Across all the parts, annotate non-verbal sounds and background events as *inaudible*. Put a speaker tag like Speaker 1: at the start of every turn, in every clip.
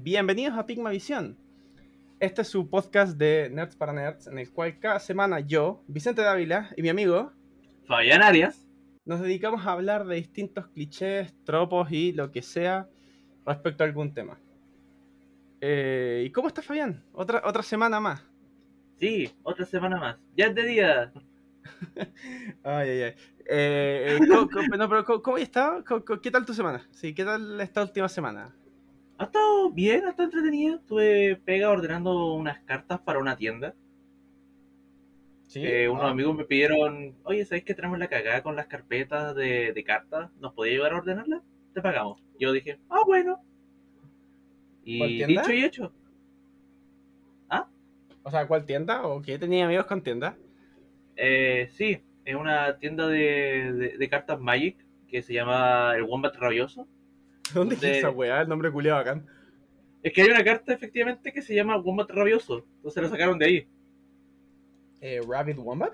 Speaker 1: Bienvenidos a Pigma Visión. Este es su podcast de Nerds para Nerds, en el cual cada semana yo, Vicente Dávila y mi amigo
Speaker 2: Fabián Arias
Speaker 1: nos dedicamos a hablar de distintos clichés, tropos y lo que sea respecto a algún tema. Eh, ¿Y cómo está Fabián? Otra, otra semana más.
Speaker 2: Sí, otra semana más. Ya es de día. *laughs*
Speaker 1: ay, ay, ay. Eh, ¿cómo, cómo, no, pero ¿cómo, cómo has estado? ¿Cómo- cómo- ¿Qué tal tu semana? Sí, ¿qué tal esta última semana?
Speaker 2: Ha estado bien, ha estado entretenido. Estuve pega ordenando unas cartas para una tienda.
Speaker 1: Sí.
Speaker 2: Eh, unos
Speaker 1: Ah,
Speaker 2: amigos me pidieron, oye, ¿sabéis que tenemos la cagada con las carpetas de, de cartas? ¿Nos podía ayudar a ordenarlas? Te pagamos. Yo dije, ah, bueno. Y dicho y hecho.
Speaker 1: O sea, ¿cuál tienda? ¿O qué? ¿Tenía amigos con tienda?
Speaker 2: Eh, sí, es una tienda de, de- de cartas Magic que se llama el Wombat Rabioso.
Speaker 1: ¿Dónde
Speaker 2: De-
Speaker 1: es esa weá? El nombre culiado bacán.
Speaker 2: Es que hay una carta efectivamente que se llama Wombat Rabioso. Entonces la sacaron de ahí.
Speaker 1: Eh, Rabbit Wombat.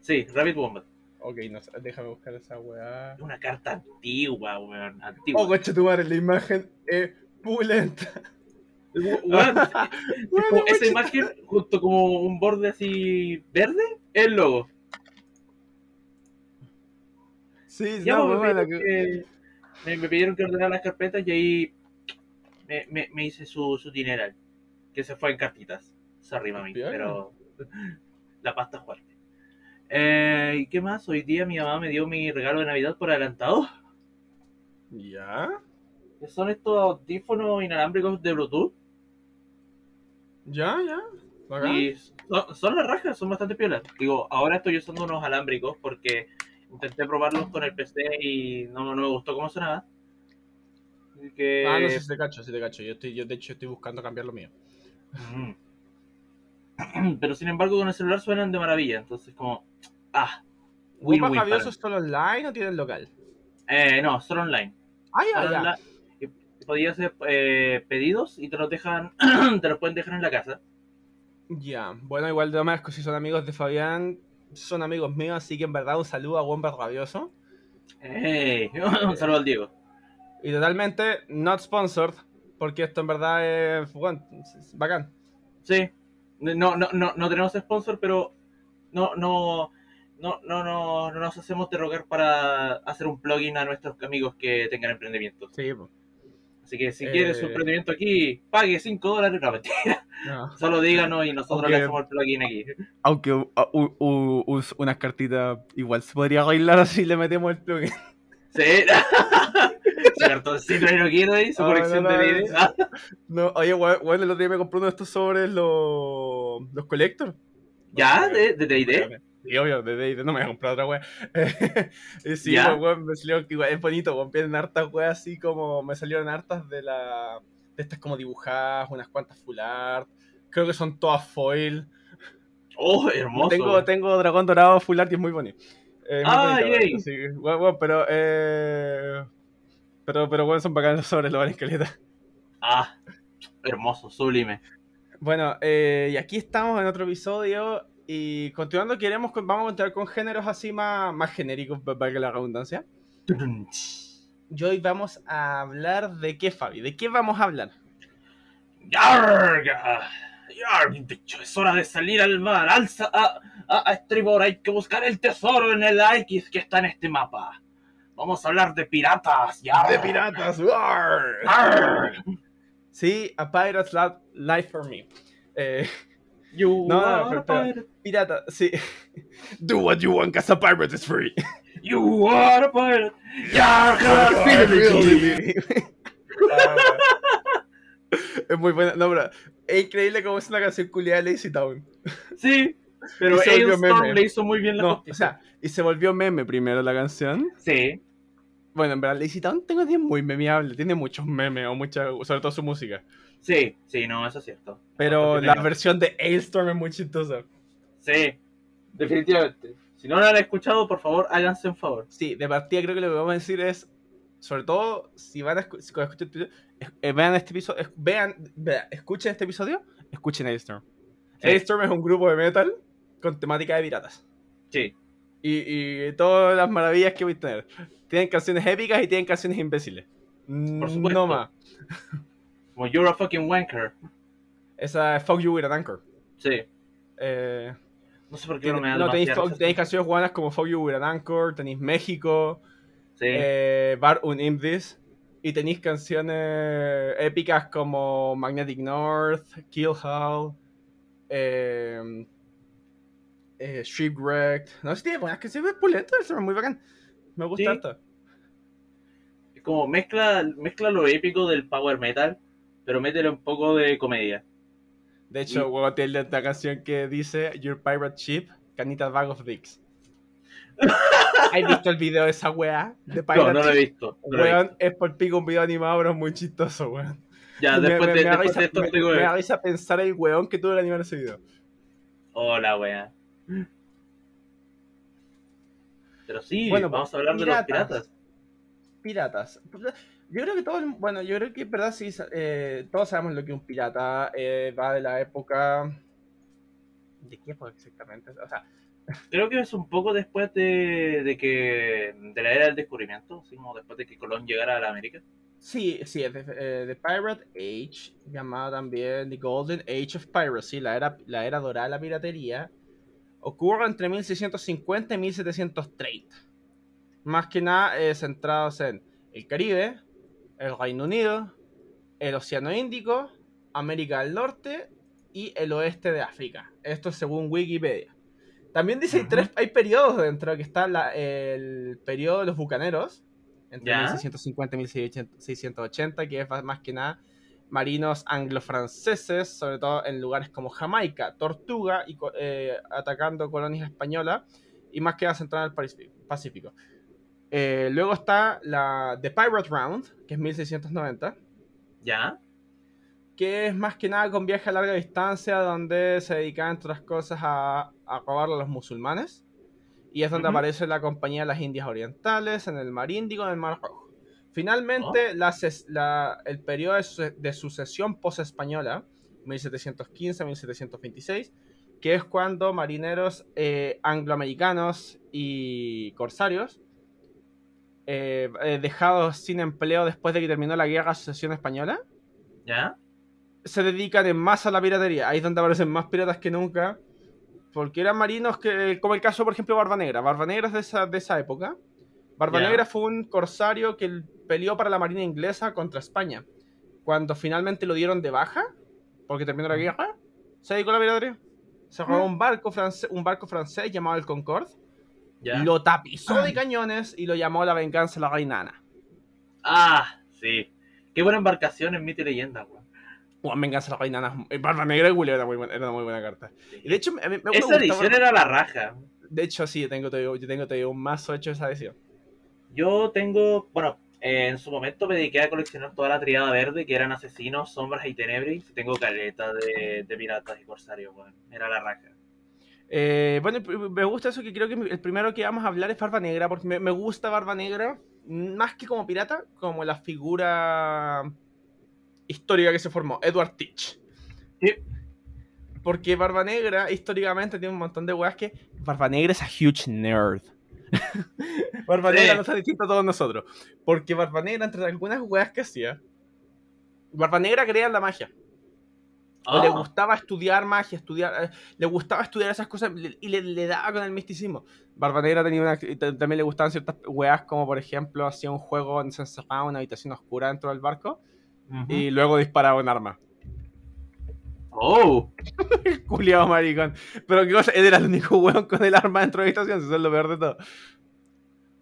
Speaker 2: Sí, Rabbit Wombat.
Speaker 1: Ok, no déjame buscar esa weá.
Speaker 2: Es una carta antigua, weón. Antigua.
Speaker 1: Oh, coche tu madre, la imagen es pulenta. *laughs*
Speaker 2: Weón, *laughs* esa imagen, junto como un borde así verde, es el logo.
Speaker 1: Sí,
Speaker 2: Ya
Speaker 1: no,
Speaker 2: pues, pidieron que, me, me pidieron que ordenara las carpetas y ahí me, me, me hice su, su dineral. Que se fue en cartitas. Sorry, mami,
Speaker 1: Bien.
Speaker 2: pero *laughs* la pasta es fuerte. Eh, ¿Y qué más? Hoy día mi mamá me dio mi regalo de Navidad por adelantado.
Speaker 1: ¿Ya?
Speaker 2: que son estos audífonos inalámbricos de Bluetooth.
Speaker 1: ¿Ya? ¿Ya? Bacán.
Speaker 2: Y son, son las rajas, son bastante piolas. Digo, ahora estoy usando unos alámbricos porque intenté probarlos con el PC y no, no me gustó cómo sonaba. Así que...
Speaker 1: Ah, no sé si te cacho, si te cacho. Yo, estoy, yo de hecho estoy buscando cambiar lo mío.
Speaker 2: Mm. *clears throat* Pero sin embargo con el celular suenan de maravilla, entonces como... Ah, win
Speaker 1: ¿Copa
Speaker 2: win para
Speaker 1: Javioso solo online o tienen local?
Speaker 2: Eh, no, son online.
Speaker 1: Ah, ya, ya.
Speaker 2: y Podías hacer eh, pedidos y te los dejan, *clears throat* te los pueden dejar en la casa.
Speaker 1: Ya, bueno, igual de demás, si son amigos de Fabián, son amigos míos, así que en verdad un saludo a Wombat Rabioso.
Speaker 2: Ey, *laughs* un saludo al Diego.
Speaker 1: Y totalmente not sponsored, porque esto en verdad es, bueno, es bacán.
Speaker 2: Sí. No, no, no, no tenemos sponsor, pero no, no, no, no, no, no nos hacemos de rogar para hacer un plugin a nuestros amigos que tengan emprendimientos.
Speaker 1: Sí, pues.
Speaker 2: Así que si
Speaker 1: Eh.
Speaker 2: quieres su emprendimiento aquí, pague 5 dólares. No, mentira.
Speaker 1: No. *laughs*
Speaker 2: Solo díganos y nosotros le hacemos el plugin aquí.
Speaker 1: Aunque u- u- u- us- unas cartitas igual se podría arreglar así le metemos el plugin. *laughs*
Speaker 2: Sí. *laughs* su cartoncito de no quiero ahí, su
Speaker 1: Ah,
Speaker 2: colección
Speaker 1: no, no,
Speaker 2: de. Ah,
Speaker 1: No, oye, bueno, el otro día me compré uno de estos sobres los, los collector.
Speaker 2: ¿Ya? ¿De, de D&D?
Speaker 1: Sí, obvio, de D&D no me voy a comprar otra wea. *laughs* y sí, pues, weón, me salió, igual, es bonito, weón, vienen hartas weas así como, me salieron hartas de la, de estas como dibujadas, unas cuantas full art, creo que son todas foil.
Speaker 2: Oh, hermoso.
Speaker 1: Tengo, tengo dragón dorado full art y es muy bonito. Eh, muy
Speaker 2: Ah,
Speaker 1: bonito,
Speaker 2: yay.
Speaker 1: weón, sí, weón, weón, pero, eh, pero, pero, weón, son bacanos sobre los esqueletas.
Speaker 2: Ah, hermoso, sublime.
Speaker 1: Bueno, eh, y aquí estamos en otro episodio y continuando queremos, con- vamos a continuar con géneros así más, más genéricos, para que la redundancia. Y hoy vamos a hablar de qué, Fabi, ¿de qué vamos a hablar?
Speaker 2: Yarga, yarg, bicho, es hora de salir al mar. Alza a, a, a estribor, hay que buscar el tesoro en el X que está en este mapa. Vamos a hablar de piratas. yarg.
Speaker 1: piratas! ¡Arr!
Speaker 2: Yarg.
Speaker 1: Sí, A Pirate's Life for Me. Eh,
Speaker 2: You
Speaker 1: No, no,
Speaker 2: are
Speaker 1: pero-
Speaker 2: a
Speaker 1: pero-
Speaker 2: pirate.
Speaker 1: pirata, sí. *laughs* Do what you want, cause a pirate is free. *laughs*
Speaker 2: You are a pirate.
Speaker 1: Es muy buena. No, pero es increíble cómo es una canción culiada de Lazy Town.
Speaker 2: Sí, pero
Speaker 1: meme.
Speaker 2: le hizo muy bien la
Speaker 1: No, o sea, y se volvió meme primero la canción.
Speaker 2: sí.
Speaker 1: Bueno, en verdad, Lazy Town tengo 10 muy memeable. Tiene muchos memes, o mucha, sobre todo su música.
Speaker 2: Sí, sí, no, eso es cierto.
Speaker 1: Pero la versión de Ailstorm es muy chistosa.
Speaker 2: Sí, definitivamente. Si no lo han escuchado, por favor, háganse un favor.
Speaker 1: Sí, de partida creo que lo que vamos a decir es, sobre todo, si van a escu- si escuchen este eh, vean este episodio, vean, vea, escuchen este episodio, escuchen Ailstorm.
Speaker 2: Sí.
Speaker 1: Ailstorm es un grupo de metal con temática de piratas.
Speaker 2: Sí,
Speaker 1: Y, y todas las maravillas que voy a tener. Tienen canciones épicas y tienen canciones imbéciles. Mm,
Speaker 2: Por supuesto.
Speaker 1: No más.
Speaker 2: Como You're a fucking wanker.
Speaker 1: Esa es Fuck You With an Anchor.
Speaker 2: Sí.
Speaker 1: Eh,
Speaker 2: No sé por qué no me da
Speaker 1: no, tenéis, canciones buenas como Fuck You With an Anchor, tenéis México,
Speaker 2: Sí.
Speaker 1: eh, Bar Un Imdis, y tenéis canciones épicas como Magnetic North, Kill Hall, eh, eh, Shipwrecked. No sé, tiene buenas canciones, es pulento, es muy bacán. Me gusta
Speaker 2: Sí.
Speaker 1: harto.
Speaker 2: Es como mezcla, mezcla lo épico del power metal, pero métele un poco de comedia.
Speaker 1: De hecho,
Speaker 2: Y-
Speaker 1: huevo, tiene esta canción que dice Your Pirate Ship, Canita Bag of Dicks. *laughs* ¿Has visto el video de esa weá? De Pirate
Speaker 2: No, no lo he visto. no lo he
Speaker 1: Weón,
Speaker 2: visto.
Speaker 1: es por pico un video animado, pero es muy chistoso, weón.
Speaker 2: Ya,
Speaker 1: Me-
Speaker 2: después,
Speaker 1: me,
Speaker 2: de,
Speaker 1: me
Speaker 2: después de esto
Speaker 1: me-
Speaker 2: que
Speaker 1: me risa pensar el weón que tuvo que animar ese video.
Speaker 2: Hola, wea. Pero sí,
Speaker 1: Bueno,
Speaker 2: vamos a hablar de los
Speaker 1: piratas.
Speaker 2: piratas.
Speaker 1: Yo creo que todo, el- bueno, yo creo que en verdad sí, eh, todos sabemos lo que un pirata. eh, va de la época... ¿De qué época exactamente? O sea,
Speaker 2: Creo que es un poco después de, de que de la era del descubrimiento, así como después de que Colón llegara a la América.
Speaker 1: Sí, sí, es de, eh, Pirate Age, llamada también The Golden Age of Piracy, la era, la era dorada de la piratería, ocurre entre 1650 y 1730. Más que nada eh, centrados en el Caribe, el Reino Unido, el Océano Índico, América del Norte y el oeste de África. Esto según Wikipedia. También dice hay tres, hay periodos dentro, que está la- el periodo de los bucaneros, entre
Speaker 2: Ya.
Speaker 1: 1650 y 1680, que es más que nada marinos anglo-franceses, sobre todo en lugares como Jamaica, Tortuga, y eh, atacando colonias españolas, y más que nada centrada en el Pacifi- Pacífico. Eh, luego está la The Pirate Round, que es 1690,
Speaker 2: ¿Ya?
Speaker 1: que es más que nada con viaje a larga distancia, donde se dedicaban, entre otras cosas, a, a robar a los musulmanes. Y es donde aparece la Compañía de las Indias Orientales, en el Mar Índico, en el Mar Rojo. Finalmente, la ses- la- el periodo de, de sucesión post-española, 1715-1726, que es cuando marineros eh, angloamericanos y corsarios, eh, eh, dejados sin empleo después de que terminó la Guerra de Sucesión Española,
Speaker 2: ¿Ya?
Speaker 1: se dedican en masa a la piratería. Ahí es donde aparecen más piratas que nunca. Porque eran marinos que, como el caso, por ejemplo, Barba Negra. Barba Negra es de esa, de esa época. Barba
Speaker 2: Ya.
Speaker 1: Negra fue un corsario que peleó para la marina inglesa contra España. Cuando finalmente lo dieron de baja, porque terminó la guerra, se dedicó a la piratería. Se robó un barco, francés, un barco francés llamado el Concorde,
Speaker 2: ¿Ya?
Speaker 1: lo tapizó de cañones y lo llamó la venganza de la reina Ana.
Speaker 2: Ah, sí. Qué buena embarcación en mito y leyenda, weón.
Speaker 1: Juan Venganza de la reina Ana. eh, Barba Negra y Julio era, muy buena, era una muy buena carta. Y de hecho, me, me- me
Speaker 2: Esa edición era la raja.
Speaker 1: De hecho, sí, yo tengo, yo tengo todavía un mazo hecho de esa edición.
Speaker 2: Yo tengo, bueno, eh, en su momento me dediqué a coleccionar toda la triada verde, que eran asesinos, sombras y tenebris. Tengo caleta de, de piratas y corsarios. Era la raja.
Speaker 1: Eh, bueno, me gusta eso que creo que el primero que vamos a hablar es Barba Negra, porque me, me gusta Barba Negra, más que como pirata, como la figura histórica que se formó, Edward Teach.
Speaker 2: Sí.
Speaker 1: Porque Barba Negra históricamente tiene un montón de weas que Barba Negra es a huge nerd. *laughs* Barba
Speaker 2: Sí.
Speaker 1: Negra no está distinto a todos nosotros. Porque Barba Negra, entre algunas weas que hacía, Barba Negra creía en la magia. Le
Speaker 2: Ah,
Speaker 1: gustaba estudiar magia, estudiar, eh, le gustaba estudiar esas cosas y le, le daba con el misticismo. Barba Negra tenía una, también le gustaban ciertas weas, como por ejemplo hacía un juego donde se encerraba en una habitación oscura dentro del barco y luego disparaba un arma.
Speaker 2: Oh, *laughs*
Speaker 1: Culiado maricón. Pero qué cosa, él era el único weón con el arma dentro de la habitación, eso es lo peor de todo.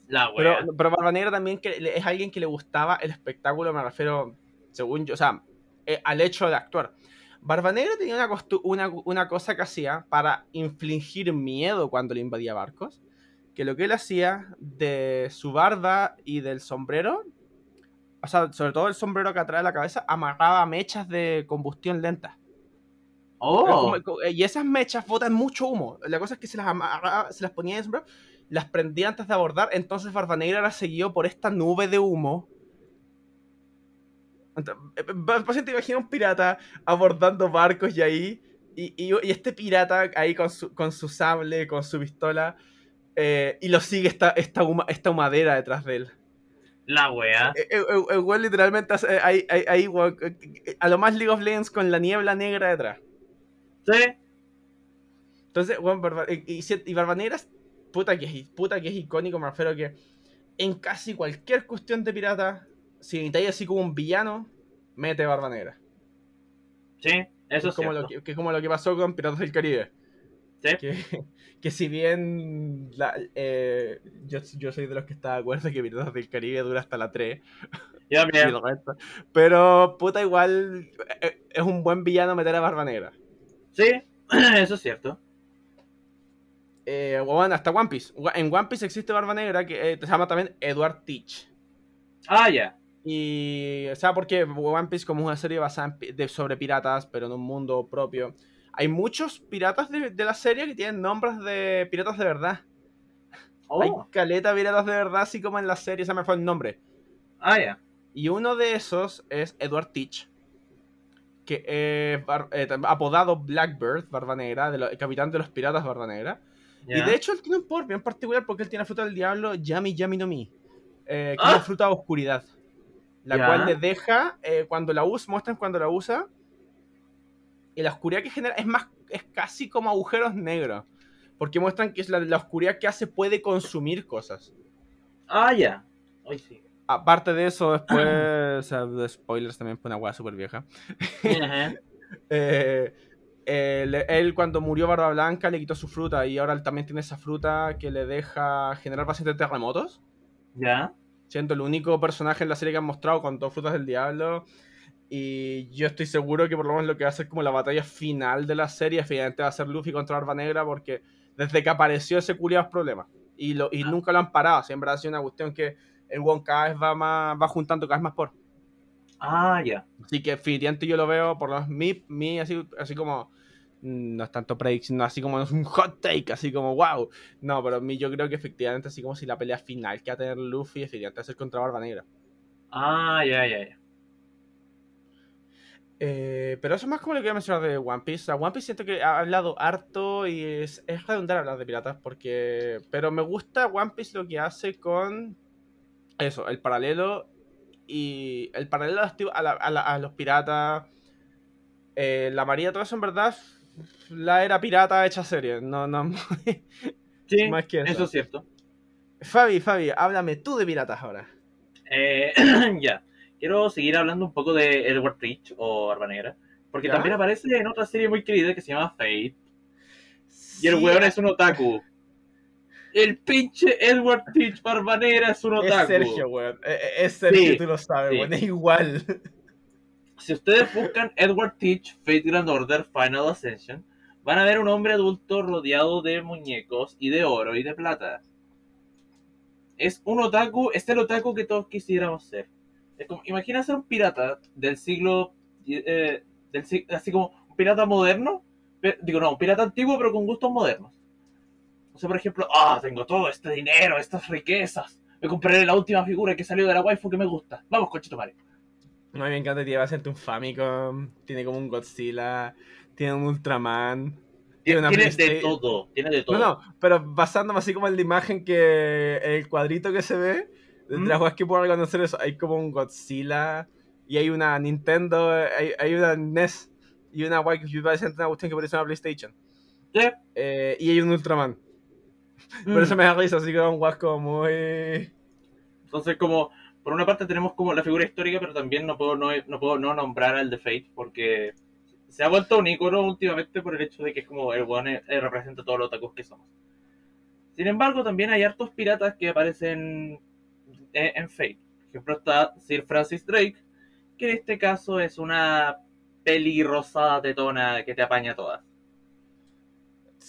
Speaker 2: la
Speaker 1: Pero,
Speaker 2: wea.
Speaker 1: pero Barba Negra también que es alguien que le gustaba el espectáculo, me refiero, según yo, o sea, eh, al hecho de actuar. Barba Negra tenía una, una cosa que hacía para infligir miedo cuando le invadía barcos, que lo que él hacía de su barba y del sombrero, o sea, sobre todo el sombrero que atrae la cabeza, amarraba mechas de combustión lenta.
Speaker 2: Oh,
Speaker 1: co- y esas mechas botan mucho humo. La cosa es que se las, amarraba- se las ponía en el sombrero, las prendía antes de abordar, entonces Barba Negra era seguido por esta nube de humo. Ent- eh, eh, Pues te imaginas un pirata abordando barcos y ahí, y, y- y este pirata ahí con su, con su sable, con su pistola, eh, y lo sigue esta, esta, huma- esta humadera detrás de él.
Speaker 2: La wea.
Speaker 1: El literalmente ahí, ahí, a lo más League of Legends con la niebla negra detrás.
Speaker 2: Sí.
Speaker 1: Entonces, Barba- y, y, si- y Barba Negra es- puta que es, puta que es icónico, me refiero que en casi cualquier cuestión de pirata, si necesitáis así como un villano, mete Barba Negra.
Speaker 2: Sí, eso es
Speaker 1: como
Speaker 2: cierto.
Speaker 1: lo que, que es como lo que pasó con Piratas del Caribe.
Speaker 2: Sí.
Speaker 1: Que, *laughs* que si bien la- eh, yo, yo soy de los que está de acuerdo que Piratas del Caribe dura hasta la 3,
Speaker 2: Yo también. *laughs*
Speaker 1: pero puta igual eh, es un buen villano meter a Barba Negra.
Speaker 2: Sí, *clears throat* eso es cierto.
Speaker 1: Eh, bueno, hasta One Piece. En One Piece existe Barba Negra que eh, se llama también Edward Teach.
Speaker 2: Ah, ya.
Speaker 1: Y, o sea, porque One Piece como una serie basada en de- sobre piratas, pero en un mundo propio. Hay muchos piratas de, de la serie que tienen nombres de piratas de verdad. Hay
Speaker 2: Oh.
Speaker 1: caleta de piratas de verdad, así como en la serie, se me fue el nombre.
Speaker 2: Ah, ya.
Speaker 1: Y uno de esos es Edward Teach, que es eh, apodado Blackbird, Barba Negra, de el capitán de los piratas Barba Negra. Y de hecho él tiene un poder bien particular porque él tiene la fruta del diablo Yami Yami no Mi, eh, que
Speaker 2: Ah.
Speaker 1: es una fruta de oscuridad. La cual le deja, eh, cuando la usa, muestran cuando la usa, y la oscuridad que genera es más, es casi como agujeros negros. Porque muestran que es la, la oscuridad que hace puede consumir cosas.
Speaker 2: Ah, ya. Hoy sí.
Speaker 1: Aparte de eso, después, *clears throat* o sea, de spoilers también fue una weá súper vieja.
Speaker 2: Ajá. *laughs*
Speaker 1: Eh, él, él cuando murió Barba Blanca le quitó su fruta y ahora él también tiene esa fruta que le deja generar bastantes terremotos.
Speaker 2: Ya.
Speaker 1: Siendo el único personaje en la serie que han mostrado con dos frutas del diablo. Y yo estoy seguro que por lo menos lo que va a ser como la batalla final de la serie, efectivamente va a ser Luffy contra Barba Negra, porque desde que apareció ese culiado es problema. Y, lo, y
Speaker 2: Ah.
Speaker 1: nunca lo han parado. Siempre ha sido una cuestión que el Won cada vez va, más, va juntando cada vez más por.
Speaker 2: Ah, ya.
Speaker 1: Así que definitivamente yo lo veo, por lo menos mi, mi así, así como. mm, No es tanto predicción, así como no es un hot take, así como wow. No, pero mi, yo creo que efectivamente, así como si la pelea final que va a tener Luffy, efectivamente va a ser contra Barba Negra.
Speaker 2: Ah, ya, ya, ya.
Speaker 1: Eh, pero eso es más como lo que voy a mencionar de One Piece. O sea, One Piece siento que ha hablado harto y es, es redundar hablar de piratas porque... Pero me gusta One Piece lo que hace con eso, el paralelo y el paralelo a, los ti- a la- a la- a los piratas, eh, la María, todo eso en verdad, la era pirata hecha serie. No, no, *laughs*
Speaker 2: Sí,
Speaker 1: más que eso.
Speaker 2: eso es cierto.
Speaker 1: Fabi, Fabi, háblame tú de piratas ahora.
Speaker 2: Eh, *clears throat* ya. Quiero seguir hablando un poco de Edward Rich o Barba Negra. Porque
Speaker 1: ¿Ya?
Speaker 2: también aparece en otra serie muy querida que se llama Fate. Y el weón es un otaku. El pinche Edward Rich Barba Negra es un
Speaker 1: es
Speaker 2: otaku.
Speaker 1: Sergio, weón. Eh, eh, Es Sergio,
Speaker 2: Sí,
Speaker 1: tú lo sabes,
Speaker 2: sí.
Speaker 1: weón. Es igual.
Speaker 2: Si ustedes buscan Edward Teach Fate Grand Order Final Ascension, van a ver un hombre adulto rodeado de muñecos y de oro y de plata. Es un otaku, es el otaku que todos quisiéramos ser. Es como, imagina ser un pirata del siglo, eh, del, así como un pirata moderno, digo no, un pirata antiguo pero con gustos modernos. O sea, por ejemplo, ah, tengo todo este dinero, estas riquezas, me compraré la última figura que salió de la waifu que me gusta. Vamos, cochito madre.
Speaker 1: No, me encanta, tiene bastante un Famicom, tiene como un Godzilla, tiene un Ultraman. Tiene una
Speaker 2: Tiene de todo, tiene de todo.
Speaker 1: No, no, pero basándome así como en la imagen que. El cuadrito que se ve, de
Speaker 2: ¿Mm?
Speaker 1: las cosas que puedo reconocer eso, hay como un Godzilla y hay una Nintendo, hay, hay una NES y una guay que parece una cuestión que parece una PlayStation.
Speaker 2: Sí.
Speaker 1: Eh, y hay un Ultraman. Por
Speaker 2: Mm.
Speaker 1: eso me da risa, así que un guasco muy.
Speaker 2: Entonces, como, por una parte tenemos como la figura histórica, pero también no puedo no, no puedo no nombrar al de Fate, porque se ha vuelto un icono últimamente por el hecho de que es como el weón eh, eh, representa todos los otakus que somos. Sin embargo, también hay hartos piratas que aparecen en, en Fate. Por ejemplo, está Sir Francis Drake, que en este caso es una peli rosada tetona que te apaña todas.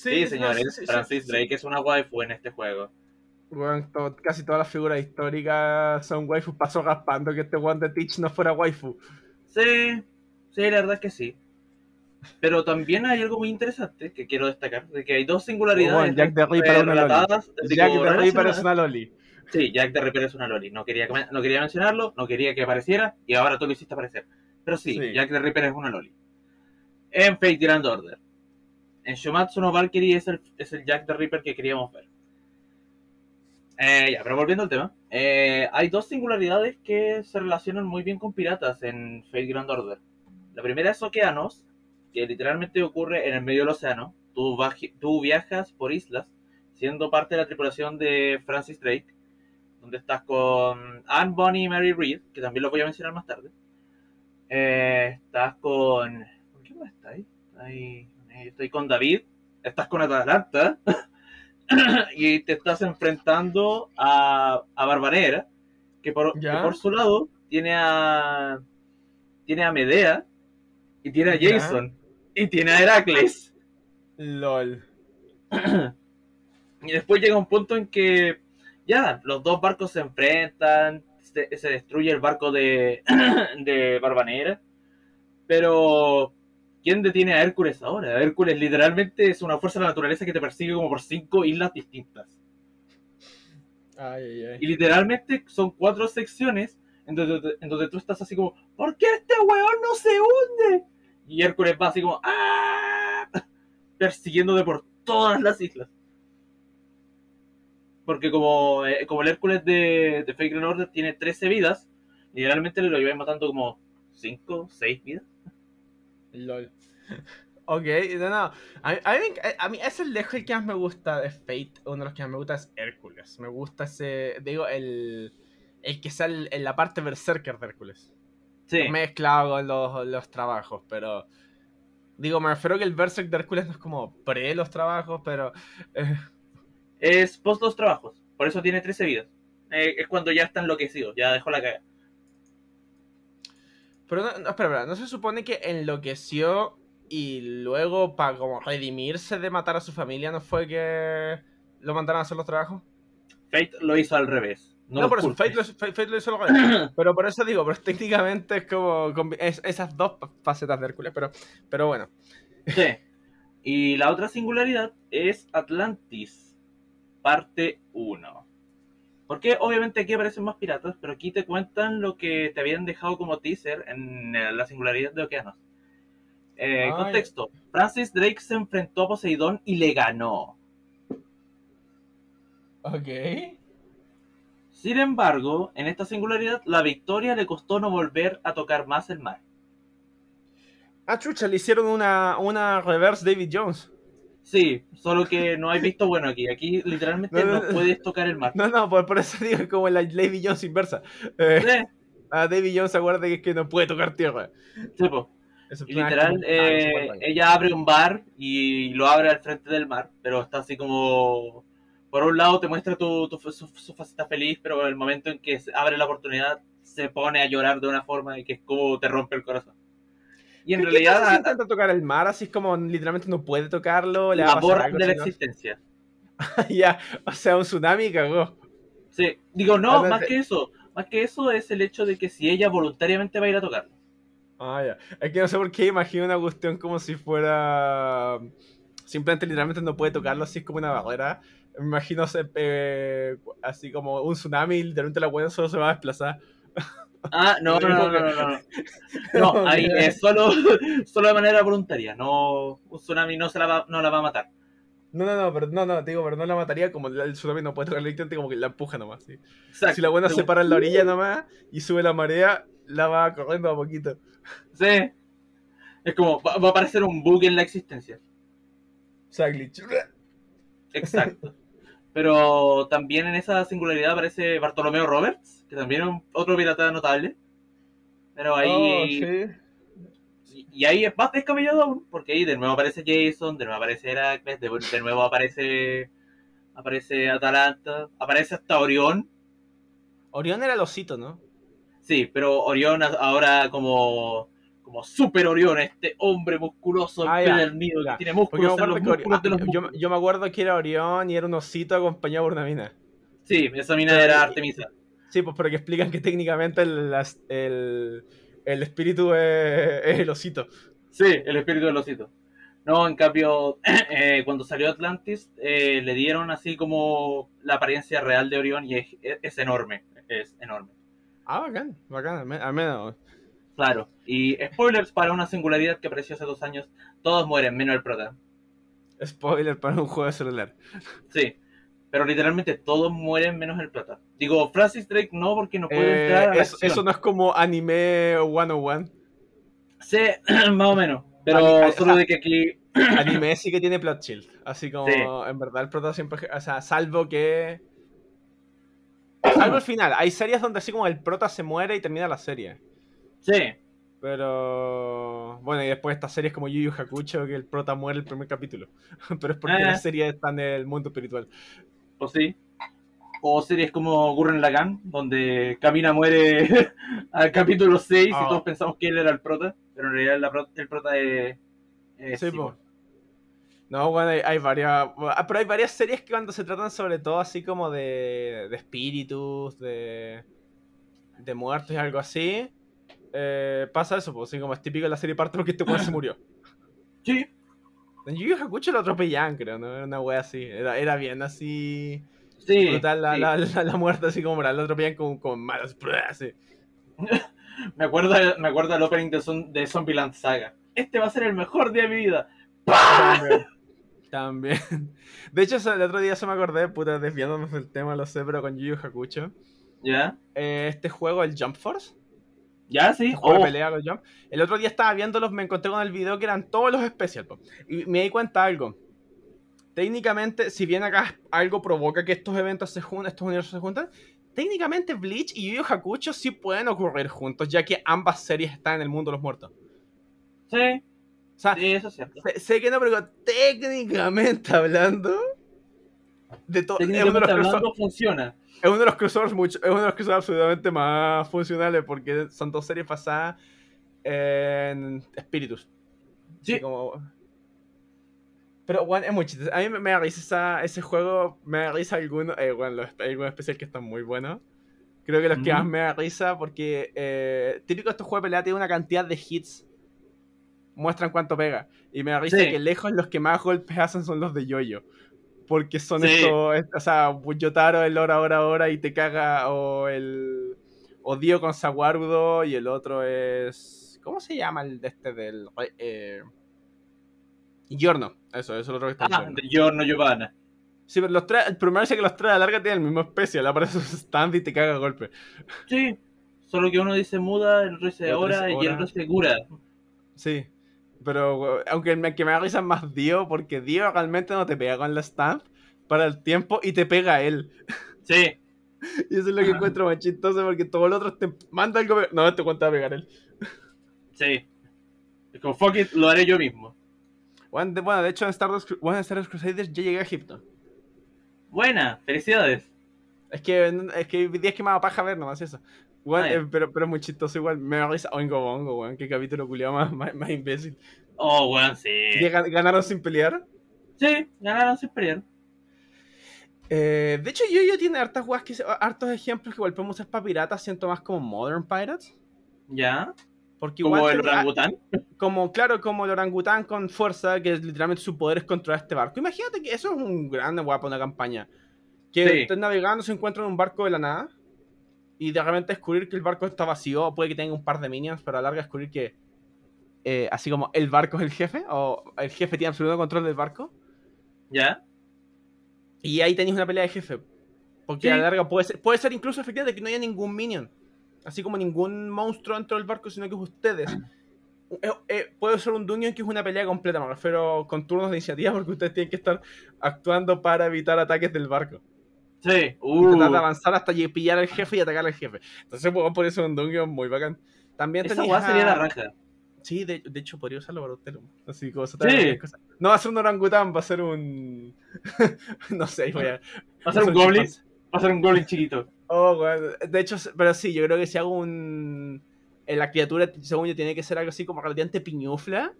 Speaker 2: Sí, señores,
Speaker 1: no, sí, sí,
Speaker 2: Francis
Speaker 1: sí,
Speaker 2: Drake es una waifu en este juego.
Speaker 1: To- casi todas las figuras históricas son waifus. Pasó raspando que este one de Teach no fuera waifu.
Speaker 2: Sí, sí, la verdad es que sí. Pero también hay algo muy interesante que quiero destacar, de que hay dos singularidades
Speaker 1: Weón, Jack the Ripper es una loli. Jack the Ripper es una loli.
Speaker 2: Sí, Jack the Ripper es una loli. No quería, que- no quería mencionarlo, no quería que apareciera, y ahora tú lo hiciste aparecer. Pero sí,
Speaker 1: Sí.
Speaker 2: Jack the Ripper es una loli. En Fate Grand Order. En Shumatsu no Valkyrie es el, Jack the Ripper que queríamos ver. Eh, ya, pero volviendo al tema. eh, hay dos singularidades que se relacionan muy bien con piratas en Fate Grand Order. La primera es Okeanos, que literalmente ocurre en el medio del océano. Tú, viajas por islas, siendo parte de la tripulación de Francis Drake, donde estás con Anne, Bonnie y Mary Reed, que también lo voy a mencionar más tarde. Eh, estás con... ¿Con quién más estás ahí? Ahí- eh, Estoy con David, estás con Atalanta, *laughs* y te estás enfrentando a, a Barbanera, que por,
Speaker 1: Ya.
Speaker 2: que por su lado tiene a tiene a Medea y tiene a
Speaker 1: Ya.
Speaker 2: Jason y tiene a Heracles.
Speaker 1: LOL. *clears throat*
Speaker 2: Y después llega un punto en que ya los dos barcos se enfrentan, se, se destruye el barco de, *clears throat* de Barbanera, pero ¿quién detiene a Hércules ahora? Hércules literalmente es una fuerza de la naturaleza que te persigue como por cinco islas distintas.
Speaker 1: Ay, ay, ay.
Speaker 2: Y literalmente son cuatro secciones en donde, en donde tú estás así como, ¿por qué este weón no se hunde? Y Hércules va así como, ¡ah! *laughs* Persiguiéndote por todas las islas. Porque como, eh, como el Hércules de, de Fake Order tiene 13 vidas, literalmente le lo llevan matando como 5, 6 vidas.
Speaker 1: LOL. Ok, no, no. A mí, a, mí, me enc- a mí es el lejos el que más me gusta de Fate. Uno de los que más me gusta es Hércules. Me gusta ese. Digo, el. El que sale en la parte berserker de Hércules.
Speaker 2: Sí,
Speaker 1: Mezclado con los, los trabajos, pero. Digo, me refiero que el berserk de Hércules no es como pre los trabajos, pero. eh,
Speaker 2: es post dos trabajos, por eso tiene 13 vidas. Eh, es cuando ya está enloquecido, ya dejó la caga.
Speaker 1: Pero no, no, espera, espera, ¿no se supone que enloqueció y luego, para como redimirse de matar a su familia, no fue que lo mandaron a hacer los trabajos?
Speaker 2: Fate lo hizo al revés. No,
Speaker 1: por eso. Fate lo, Fate- Fate lo hizo al revés. *clears throat* Pero por eso digo, pero técnicamente es como es- esas dos facetas de Hércules, pero, pero bueno.
Speaker 2: Sí. Y la otra singularidad es Atlantis, parte 1. Porque obviamente aquí aparecen más piratas, pero aquí te cuentan lo que te habían dejado como teaser en eh, la singularidad de Okeanos. Eh, contexto. Francis Drake se enfrentó a Poseidón y le ganó.
Speaker 1: Ok.
Speaker 2: Sin embargo, en esta singularidad, la victoria le costó no volver a tocar más el mar.
Speaker 1: Ah, chucha, le hicieron una, una reverse David Jones.
Speaker 2: Sí, solo que no hay visto bueno aquí. Aquí literalmente
Speaker 1: No,
Speaker 2: no,
Speaker 1: no, no.
Speaker 2: puedes tocar el mar.
Speaker 1: No, no, por, por eso digo como la David Jones inversa. Eh,
Speaker 2: Sí,
Speaker 1: a *laughs* David Jones acuerda que es que no puede tocar tierra.
Speaker 2: sí, po. Y
Speaker 1: es
Speaker 2: literal,
Speaker 1: ah,
Speaker 2: eh, ella abre un bar y lo abre al frente del mar, pero está así como... Por un lado te muestra tu, tu- su, su faceta feliz, pero en el momento en que se abre la oportunidad se pone a llorar de una forma y que es como te rompe el corazón. Y en
Speaker 1: ¿Qué- qué pasa si
Speaker 2: realidad
Speaker 1: intenta tocar el mar, así es como literalmente no puede tocarlo, le
Speaker 2: la borra de la existencia. *laughs*
Speaker 1: ya, o sea, un tsunami cagó.
Speaker 2: Sí, digo, no, más que eso. Más que eso es el hecho de que si ella voluntariamente va a ir a tocarlo.
Speaker 1: Ah, ya. Es que no sé por qué imagino una cuestión como si fuera. Simplemente, literalmente no puede tocarlo así es como una barrera. Me imagino se- eh, así como un tsunami literalmente la buena solo se va a desplazar. *laughs*
Speaker 2: Ah, no, no, no, no, *laughs* no, no. No, ahí es solo, *laughs* solo de manera voluntaria. No, un tsunami no, se la va, no la va a matar.
Speaker 1: No, no, no, pero no, no, te digo, pero no la mataría como el tsunami no puede tocar directamente, como que la empuja nomás. ¿sí?
Speaker 2: Exacto.
Speaker 1: Si la buena se para en la orilla nomás y sube la marea, la va corriendo a poquito.
Speaker 2: Sí. Es como, va, va a aparecer un bug en la existencia. Exacto. Pero también en esa singularidad aparece Bartolomeo Roberts, que también es otro pirata notable. Pero ahí.
Speaker 1: Oh, sí.
Speaker 2: y, y ahí es más descabellado aún, porque ahí de nuevo aparece Jason, de nuevo aparece Heracles, de, de nuevo aparece. Aparece Atalanta, aparece hasta Orión.
Speaker 1: Orión era el osito, ¿no?
Speaker 2: Sí, pero Orión ahora como. Como Super Orión, este hombre musculoso,
Speaker 1: Ah,
Speaker 2: empedernido, que tiene músculos los músculos de los
Speaker 1: ah, yo, yo me acuerdo que era Orión y era un osito acompañado por una mina.
Speaker 2: Sí, esa mina era Artemisa.
Speaker 1: Sí, pues pero que explican que técnicamente el, el, el espíritu es, es el osito.
Speaker 2: Sí, el espíritu del osito. No, en cambio, *clears throat* eh, cuando salió Atlantis, eh, le dieron así como la apariencia real de Orión y es, es- es enorme. Es enorme.
Speaker 1: Ah, bacán, bacán, al menos.
Speaker 2: Claro. Y spoilers para una singularidad que apareció hace dos años: todos mueren, menos el prota.
Speaker 1: Spoiler para un juego de celular.
Speaker 2: Sí. pero literalmente todos mueren menos el prota. Digo, Francis Drake no, porque no puede
Speaker 1: Eh,
Speaker 2: entrar a la
Speaker 1: eso,
Speaker 2: acción.
Speaker 1: eso no es como anime 101.
Speaker 2: Sí, *clears throat* más o menos. Pero
Speaker 1: A mí- o
Speaker 2: solo de que aquí. *clears throat*
Speaker 1: Anime sí que tiene plot shield. Así como,
Speaker 2: Sí.
Speaker 1: en verdad, el prota siempre. O sea, salvo que. Salvo el final. Hay series donde así como el prota se muere y termina la serie.
Speaker 2: Sí,
Speaker 1: Pero. Bueno, y después estas series como Yu Yu Hakucho, que el prota muere el primer capítulo. *laughs* Pero es porque
Speaker 2: Ah.
Speaker 1: la serie está en el mundo espiritual.
Speaker 2: pues sí. O series como Gurren Lagann, donde Camina muere *laughs* al capítulo 6
Speaker 1: Ah.
Speaker 2: y todos pensamos que él era el prota, pero en realidad el prota es. es
Speaker 1: Sí, po. No, bueno, hay, hay varias. ah, Pero hay varias series que cuando se tratan sobre todo así como de, de espíritus, de. de muertos y algo así. Eh, pasa eso, pues así como es típico en la serie parte porque este weón se murió. *laughs*
Speaker 2: Sí,
Speaker 1: En Yu Yu Hakucho lo atropellaban, creo, ¿no? Era una wea así. Era, era bien así.
Speaker 2: sí.
Speaker 1: brutal la,
Speaker 2: sí.
Speaker 1: la, la, la muerte así como la atropellaban con, con malas. Así. *laughs*
Speaker 2: Me acuerdo, me acuerdo del opening de, Zom- de Zombieland Saga. Este va a ser el mejor día de mi vida.
Speaker 1: También. También. *laughs* De hecho, el otro día se me acordé, puta, desviándonos del tema, lo sé, pero con Yu Yu Hakucho.
Speaker 2: ¿Ya?
Speaker 1: eh, este juego, el Jump Force.
Speaker 2: ¿Ya? Sí.
Speaker 1: Juego
Speaker 2: Oh,
Speaker 1: de pelea Jump. El otro día estaba viéndolos, me encontré con el video que eran todos los especial. po. Y me di cuenta de algo. Técnicamente, si bien acá algo provoca que estos eventos se junten, estos universos se juntan, técnicamente Bleach y Yu Yu Hakucho sí pueden ocurrir juntos, ya que ambas series están en el mundo de los muertos.
Speaker 2: sí,
Speaker 1: O sea,
Speaker 2: sí, eso es cierto.
Speaker 1: sé, sé que no, pero técnicamente hablando, de todo, es uno de
Speaker 2: Técnicamente
Speaker 1: los
Speaker 2: hablando, funciona.
Speaker 1: es uno de los crossovers mucho, es uno de los crossovers absolutamente más funcionales porque son dos series basadas en espíritus.
Speaker 2: Sí.
Speaker 1: Como- Pero, bueno, es muy chistoso. A mí me, me da risa esa- ese juego, me da risa algunos, eh, bueno, los, hay algunos especiales que están muy buenos. Creo que los que más me da risa porque eh, típico estos juegos de pelea tiene una cantidad de hits. Muestran cuánto pega. Y me da risa
Speaker 2: Sí.
Speaker 1: que lejos los que más golpes hacen son los de Yoyo. Porque son
Speaker 2: Sí.
Speaker 1: estos, es- o sea, Yotaro el hora, hora, hora y te caga, o el. O Dio con Saguarudo y el otro es. ¿Cómo se llama el de este del. Eh, Giorno, eso, eso es el otro que está
Speaker 2: Ah,
Speaker 1: Giorno.
Speaker 2: de Giorno Giovanna.
Speaker 1: Sí, pero los tres, el primero dice que los tres a la larga tienen el mismo especial, aparece su stand y te caga a golpe.
Speaker 2: Sí. Solo que uno dice muda, el otro dice hora y el otro dice cura.
Speaker 1: Sí. Pero, aunque el que me da risa es más Dio, porque Dio realmente no te pega con la stand para el tiempo y te pega a él.
Speaker 2: Sí. *laughs*
Speaker 1: Y eso es lo que encuentro más chistoso porque todos los otros te manda algo. No, este cuenta a pegar él.
Speaker 2: Sí. Es como fuck it, lo haré yo mismo.
Speaker 1: Bueno, de, bueno, de hecho en Star Wars, Cru- bueno, en Star Wars Crusaders ya llegué a Egipto.
Speaker 2: Buena, felicidades.
Speaker 1: Es que, es que días que me da paja ver nomás eso. Bueno, eh, pero, pero es muy chistoso igual. Me da risa Oingo Bongo, weón. Qué capítulo culiado más, más, más imbécil.
Speaker 2: Oh, weón, sí.
Speaker 1: ¿Que gan- ¿Ganaron sin pelear?
Speaker 2: Sí, ganaron sin pelear.
Speaker 1: Eh, de hecho, yo tiene hartas weas que hartos ejemplos que igual podemos usar para piratas, siento más como Modern Pirates.
Speaker 2: Ya.
Speaker 1: Porque igual
Speaker 2: Como el orangután. *laughs*
Speaker 1: como claro, como el orangután con fuerza, que literalmente su poder es controlar este barco. Imagínate que eso es un gran guapo una campaña. Que
Speaker 2: Sí.
Speaker 1: estés navegando, se encuentra en un barco de la nada. Y de repente descubrir que el barco está vacío. o Puede que tenga un par de minions, pero a la larga descubrir que. eh, así como el barco es el jefe. O el jefe tiene absoluto control del barco.
Speaker 2: Ya.
Speaker 1: Y ahí tenéis una pelea de jefe. Porque
Speaker 2: Sí.
Speaker 1: a la larga puede ser, puede ser incluso efectivamente que no haya ningún minion. Así como ningún monstruo dentro del barco, sino que es ustedes. Eh, eh, puede ser un dungeon que es una pelea completa, me refiero con turnos de iniciativa, porque ustedes tienen que estar actuando para evitar ataques del barco.
Speaker 2: Sí. Uh.
Speaker 1: tratar de avanzar hasta pillar al jefe y atacar al jefe. Entonces, puedo por eso un dungeon muy bacán. También
Speaker 2: Esa weá sería la raja.
Speaker 1: Sí, de, de hecho podría usarlo para usted. Así
Speaker 2: Sí.
Speaker 1: No va a ser un orangután, va a ser un. *laughs* no sé, voy a.
Speaker 2: Va a ser un goblin. Va a ser un goblin chiquito.
Speaker 1: Oh, weón. De hecho, pero sí, yo creo que si hago un. eh, La criatura, según yo, tiene que ser algo así como relativamente piñufla.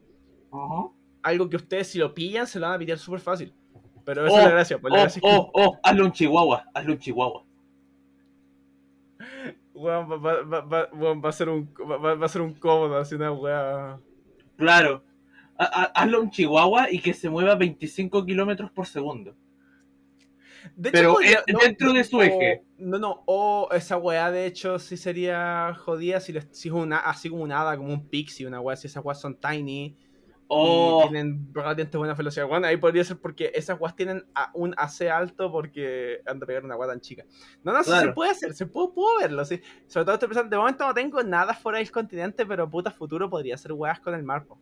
Speaker 2: Ajá.
Speaker 1: Algo que ustedes, si lo pillan, se lo van a pillar súper fácil. Pero
Speaker 2: Oh,
Speaker 1: esa es la gracia. Pues la
Speaker 2: Oh,
Speaker 1: gracia es que,
Speaker 2: oh, oh, hazle un chihuahua. Hazle un chihuahua.
Speaker 1: weón, va, va- va- va- weón, va a ser un. Va, a ser un cómodo, así una weá.
Speaker 2: Claro. Ha- ha- hazle un chihuahua y que se mueva 25 kilómetros por segundo.
Speaker 1: De
Speaker 2: Pero
Speaker 1: podría-
Speaker 2: en- dentro de su
Speaker 1: o-
Speaker 2: eje.
Speaker 1: No, no, o esa weá de hecho sí sería jodida si, les- si es una, así como un hada, como un pixie, una weá, si esas weas son tiny.
Speaker 2: Oh,
Speaker 1: y tienen relativamente buena velocidad. Bueno, ahí podría ser porque esas guas tienen a- un AC alto porque han de pegar una guata tan chica. No, no, sí se puede hacer, se puede, puedo verlo, sí. Sobre todo estoy pensando, de momento no tengo nada fuera del continente, pero puta futuro podría ser weas con el mar. po.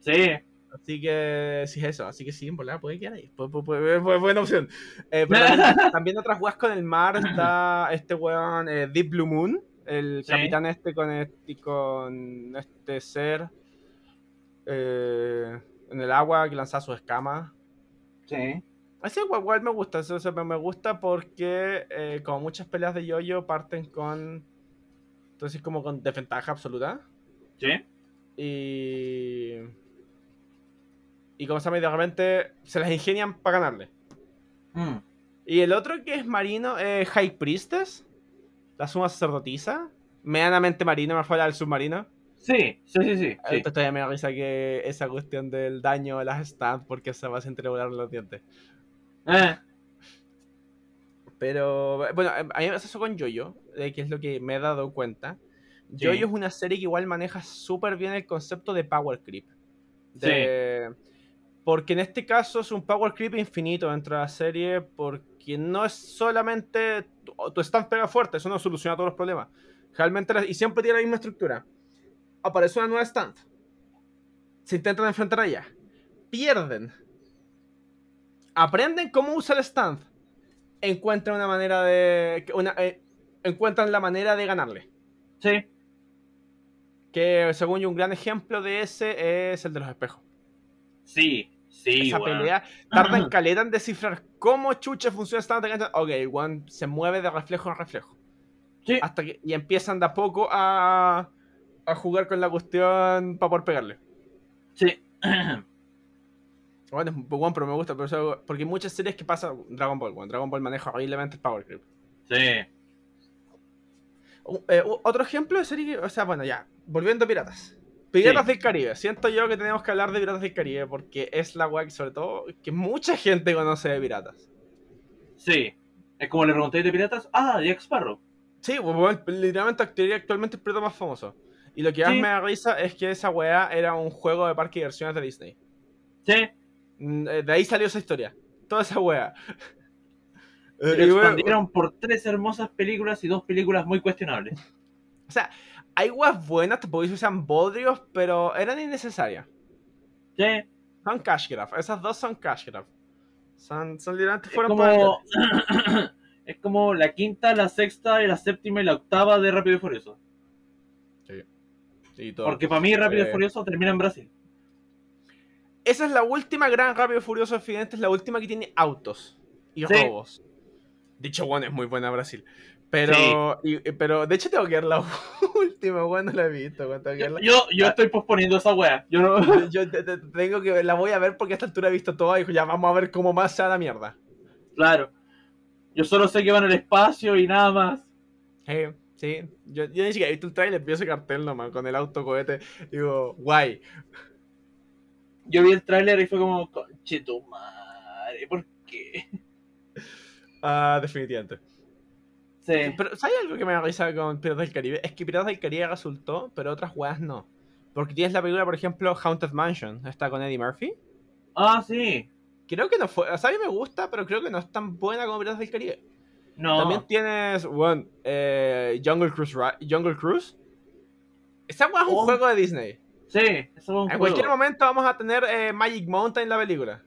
Speaker 2: sí.
Speaker 1: Así que sí es eso, así que sí, en volar puede quedar ahí. Puede- puede- puede- puede- buena opción. Eh, pero también, *laughs* también otras weas con el mar está este weón eh, Deep Blue Moon, el
Speaker 2: Sí.
Speaker 1: capitán este con este, con este ser eh, en el agua que lanza sus escamas.
Speaker 2: Sí.
Speaker 1: Así igual, me gusta, eso, eso me gusta porque eh, como muchas peleas de yoyo parten con entonces como con desventaja absoluta
Speaker 2: Sí.
Speaker 1: y y como se llama y de repente se las ingenian para ganarle.
Speaker 2: Mm.
Speaker 1: Y el otro que es marino es High Priestess, la suma sacerdotisa, medianamente marino, más fuera del submarino.
Speaker 2: Sí, sí, sí, sí. sí.
Speaker 1: Esto todavía me da risa que esa cuestión del daño a las stands porque se va a entrevolar los dientes.
Speaker 2: Eh,
Speaker 1: Pero bueno, a mí me pasa eso con Jojo, eh, que es lo que me he dado cuenta.
Speaker 2: Sí.
Speaker 1: Jojo es una serie que igual maneja súper bien el concepto de power creep. De- Porque en este caso es un power creep infinito dentro de la serie, porque no es solamente tu, tu stand pega fuerte, eso no soluciona todos los problemas. Realmente, la- y siempre tiene la misma estructura. Aparece una nueva stand. Se intentan enfrentar a ella. Pierden. Aprenden cómo usa el stand. Encuentran una manera de. Una, eh, encuentran la manera de ganarle.
Speaker 2: sí.
Speaker 1: Que según yo, un gran ejemplo de ese es el de los espejos.
Speaker 2: Sí. Sí,
Speaker 1: Esa
Speaker 2: weón.
Speaker 1: pelea tarda en caleta en descifrar cómo chucha funciona esta. Ok, one se mueve de reflejo en reflejo.
Speaker 2: Sí.
Speaker 1: Hasta que, y empiezan de a poco a, a jugar con la cuestión para poder pegarle.
Speaker 2: Sí. *clears throat*
Speaker 1: Bueno, es un poco bueno, pero me gusta. Pero eso- porque hay muchas series que pasa Dragon Ball. Bueno, Dragon Ball maneja horriblemente el Power Grip.
Speaker 2: Sí.
Speaker 1: U- eh, otro ejemplo de serie que, o sea, bueno, ya, volviendo a Piratas. Piratas
Speaker 2: Sí.
Speaker 1: del Caribe. Siento yo que tenemos que hablar de Piratas del Caribe porque es la guay, sobre todo, que mucha gente conoce de Piratas.
Speaker 2: Sí. Es como le pregunté de piratas. Ah, Jack Sparrow.
Speaker 1: Sí, pues, bueno, literalmente actualmente el pirata más famoso. Y lo que más
Speaker 2: Sí.
Speaker 1: me da risa es que esa weá era un juego de parque de diversiones de Disney.
Speaker 2: Sí.
Speaker 1: Mm, eh, De ahí salió esa historia. Toda esa weá. *laughs*
Speaker 2: Y
Speaker 1: Eh,
Speaker 2: lo
Speaker 1: y bueno,
Speaker 2: expandieron por tres hermosas películas y dos películas muy cuestionables.
Speaker 1: o sea, hay weas buenas, te podéis usar bodrios, pero eran innecesarias.
Speaker 2: Sí.
Speaker 1: Son cash grab. Esas dos son cash grab. Son, son literalmente
Speaker 2: Es
Speaker 1: fueron
Speaker 2: como... *coughs* es como la quinta, la sexta, y la séptima y la octava de Rápido y Furioso.
Speaker 1: Todo.
Speaker 2: Porque para mí Rápido
Speaker 1: Eh.
Speaker 2: y Furioso termina en Brasil.
Speaker 1: Esa es la última gran Rápido y Furioso Accidente, es la última que tiene autos y
Speaker 2: Sí.
Speaker 1: robos. Dicho bueno, es muy buena Brasil. Pero, y- y- pero de hecho tengo que ver la *laughs* última, weón, no la he visto. weón, tengo que verla.
Speaker 2: Yo, yo
Speaker 1: Ah.
Speaker 2: estoy posponiendo esa wea. Yo no...
Speaker 1: Yo, yo te- te- tengo que la voy a ver porque a esta altura he visto toda y dijo, ya vamos a ver cómo más se da la mierda.
Speaker 2: Claro. Yo solo sé que van al espacio y nada más.
Speaker 1: Sí. Yo, yo ni siquiera he visto el trailer, vi ese cartel nomás con el auto cohete. Digo, guay.
Speaker 2: Yo vi el tráiler y fue como, conche tu madre, ¿por qué?
Speaker 1: Ah, definitivamente.
Speaker 2: Sí.
Speaker 1: Pero, ¿sabes algo que me da risa con Piratas del Caribe? Es que Piratas del Caribe resultó, pero otras weas no. Porque tienes la película, por ejemplo, Haunted Mansion, está con Eddie Murphy.
Speaker 2: Ah, sí.
Speaker 1: Creo que no fue, o sea, a mí me gusta, pero creo que no es tan buena como Piratas del Caribe.
Speaker 2: No.
Speaker 1: También tienes, bueno, eh, Jungle Cruise. Jungle Cruise. Es un
Speaker 2: Oh.
Speaker 1: juego de Disney.
Speaker 2: Sí, eso es un
Speaker 1: En
Speaker 2: juego.
Speaker 1: cualquier momento vamos a tener eh, Magic Mountain en la película.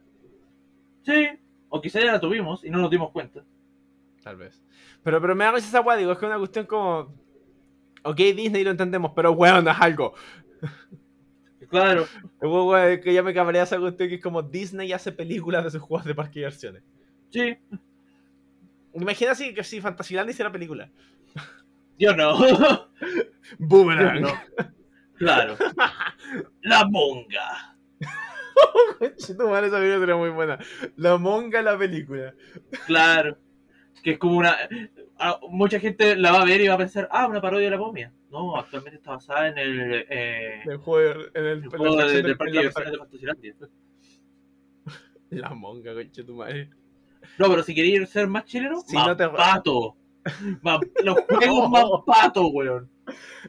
Speaker 2: Sí. O quizá ya la tuvimos y no nos dimos cuenta.
Speaker 1: Tal vez. Pero, pero me da risa esa weá, digo, es que es una cuestión como. Ok, Disney lo entendemos, pero weón, es algo. *laughs*
Speaker 2: Claro.
Speaker 1: Que ya me cabrea esa cuestión que es como Disney hace películas de sus juegos de parque y diversiones.
Speaker 2: Sí.
Speaker 1: Imagina si, que si Fantasyland hiciera película.
Speaker 2: Yo no. *laughs*
Speaker 1: Boomerang.
Speaker 2: Yo no. Claro. *laughs* La monga. *laughs*
Speaker 1: tu madre, esa película sería muy buena. La monga la película.
Speaker 2: Claro. Que es como una. Mucha gente la va a ver y va a pensar, ah, una parodia de la momia. No, actualmente está basada en el. Eh,
Speaker 1: Del juego, en el,
Speaker 2: el juego
Speaker 1: la
Speaker 2: de- del parque de de Fantasylandia.
Speaker 1: La monga, conche tu madre.
Speaker 2: No, pero si queréis ser más chileno,
Speaker 1: Si
Speaker 2: más
Speaker 1: no te-
Speaker 2: pato. Más- los *laughs* juegos más pato, weón.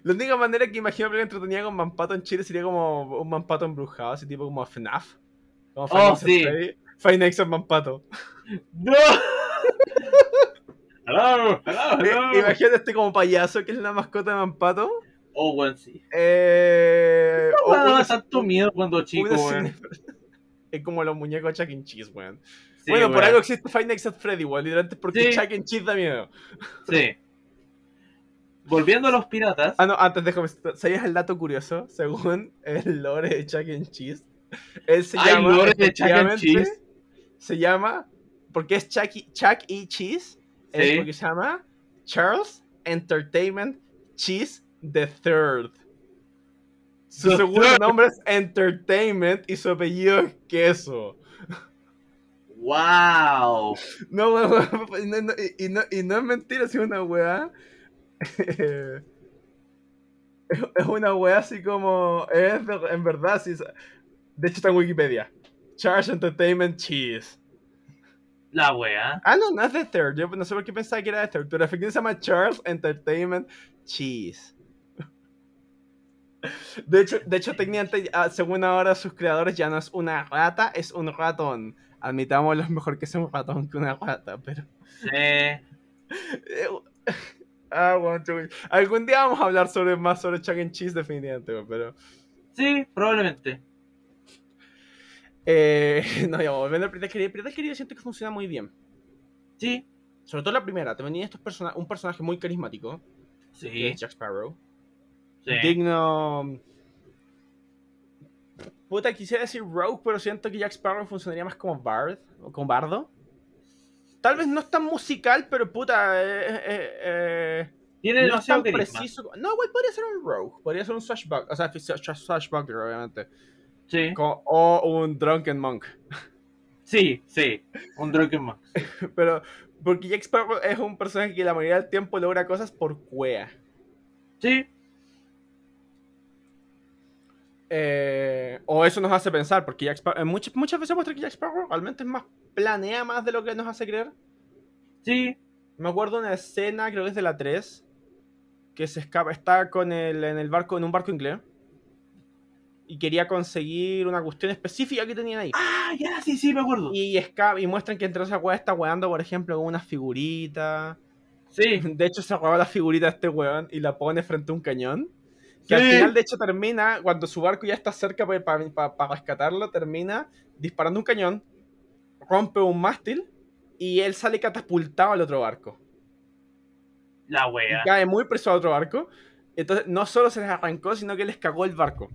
Speaker 1: La única manera que imagino que entretenía con Mampato en Chile sería como un Mampato embrujado, así tipo como FNAF. Como
Speaker 2: Oh, sí.
Speaker 1: Nights at Mampato.
Speaker 2: ¡No! *laughs* ¡Hello! ¡Hello!
Speaker 1: Eh,
Speaker 2: ¡Hello!
Speaker 1: Imagínate este como payaso que es la mascota de Mampato.
Speaker 2: Oh, weón, sí.
Speaker 1: Eh, o
Speaker 2: Me daba tanto miedo cuando chico, weón.
Speaker 1: Es como los muñecos Chuck E. Cheese, weón.
Speaker 2: Sí,
Speaker 1: bueno, por algo existe Five Nights at Freddy, weón. Literalmente porque
Speaker 2: Sí.
Speaker 1: Chuck E. Cheese da miedo.
Speaker 2: Sí. Volviendo a los piratas.
Speaker 1: Ah, no, antes déjame. ¿Sabías el dato curioso? Según el lore de Chuck E. Cheese, él se llama.
Speaker 2: lore de Chuck E.
Speaker 1: efectivamente,
Speaker 2: Cheese.
Speaker 1: Se llama. Porque es Chuck E. Chuck E. Cheese. Es
Speaker 2: Sí.
Speaker 1: porque se llama Charles Entertainment Cheese the Third. Su
Speaker 2: The
Speaker 1: segundo
Speaker 2: Third.
Speaker 1: nombre es Entertainment y su apellido es Queso. *laughs*
Speaker 2: ¡Wow!
Speaker 1: No, y no, no- y, no, y no es mentira, es una weá. *laughs* es una weá así como. Es en verdad, sí. De hecho, está en Wikipedia. Charles Entertainment Cheese.
Speaker 2: La wea.
Speaker 1: Ah, no, no es de Third. Yo no sé por qué pensaba que era de Third, pero efectivamente se llama Charles Entertainment Cheese. De hecho, de hecho técnicamente, ah, según ahora sus creadores, ya no es una rata, es un ratón. Admitamos lo mejor que es un ratón que una rata, pero.
Speaker 2: Sí.
Speaker 1: Eh, *laughs* Ah, bueno. Algún día vamos a hablar sobre más sobre Chuck E. Cheese, definitivamente, pero.
Speaker 2: Sí, probablemente.
Speaker 1: Eh, *laughs* no, ya, volviendo al Piratas Querido. Piratas Querido siento que funciona muy bien.
Speaker 2: Sí.
Speaker 1: Sobre todo la primera, te venía estos persona un personaje muy carismático, que
Speaker 2: Sí.
Speaker 1: es Jack Sparrow.
Speaker 2: Sí.
Speaker 1: Digno. Puta, quisiera decir Rogue, pero siento que Jack Sparrow funcionaría más como Bard, o como Bardo. Tal vez no es tan musical, pero puta, eh, eh, eh,
Speaker 2: Tiene
Speaker 1: no es
Speaker 2: demasiado
Speaker 1: tan
Speaker 2: carisma.
Speaker 1: preciso. No, güey, podría ser un Rogue, podría ser un Swashbuckler, o sea, swash- Swashbuckler, obviamente.
Speaker 2: Sí.
Speaker 1: O un Drunken Monk.
Speaker 2: Sí, sí. Un Drunken Monk. *laughs*
Speaker 1: Pero, porque Jack Sparrow es un personaje que la mayoría del tiempo logra cosas por cuea.
Speaker 2: Sí.
Speaker 1: Eh, o eso nos hace pensar, porque Jack Sparrow, eh, muchas, muchas veces muestra que Jack Sparrow realmente es más, planea más de lo que nos hace creer.
Speaker 2: Sí.
Speaker 1: Me acuerdo de una escena, creo que es de la 3, que se escapa, está con el, en el barco, en un barco inglés, y quería conseguir una cuestión específica que tenían ahí.
Speaker 2: Ah, ya, sí, sí, me acuerdo.
Speaker 1: Y, escapa, y muestran que entre esa weá está weando, por ejemplo, con unas figuritas.
Speaker 2: Sí.
Speaker 1: De hecho, se roba la figurita de este weón y la pone frente a un cañón. Que al final, de hecho, termina, cuando su barco ya está cerca para rescatarlo, termina disparando un cañón, rompe un mástil y él sale catapultado al otro barco.
Speaker 2: La
Speaker 1: Y
Speaker 2: wea.
Speaker 1: cae muy preso al otro barco. Entonces, no solo se les arrancó, sino que les cagó el barco.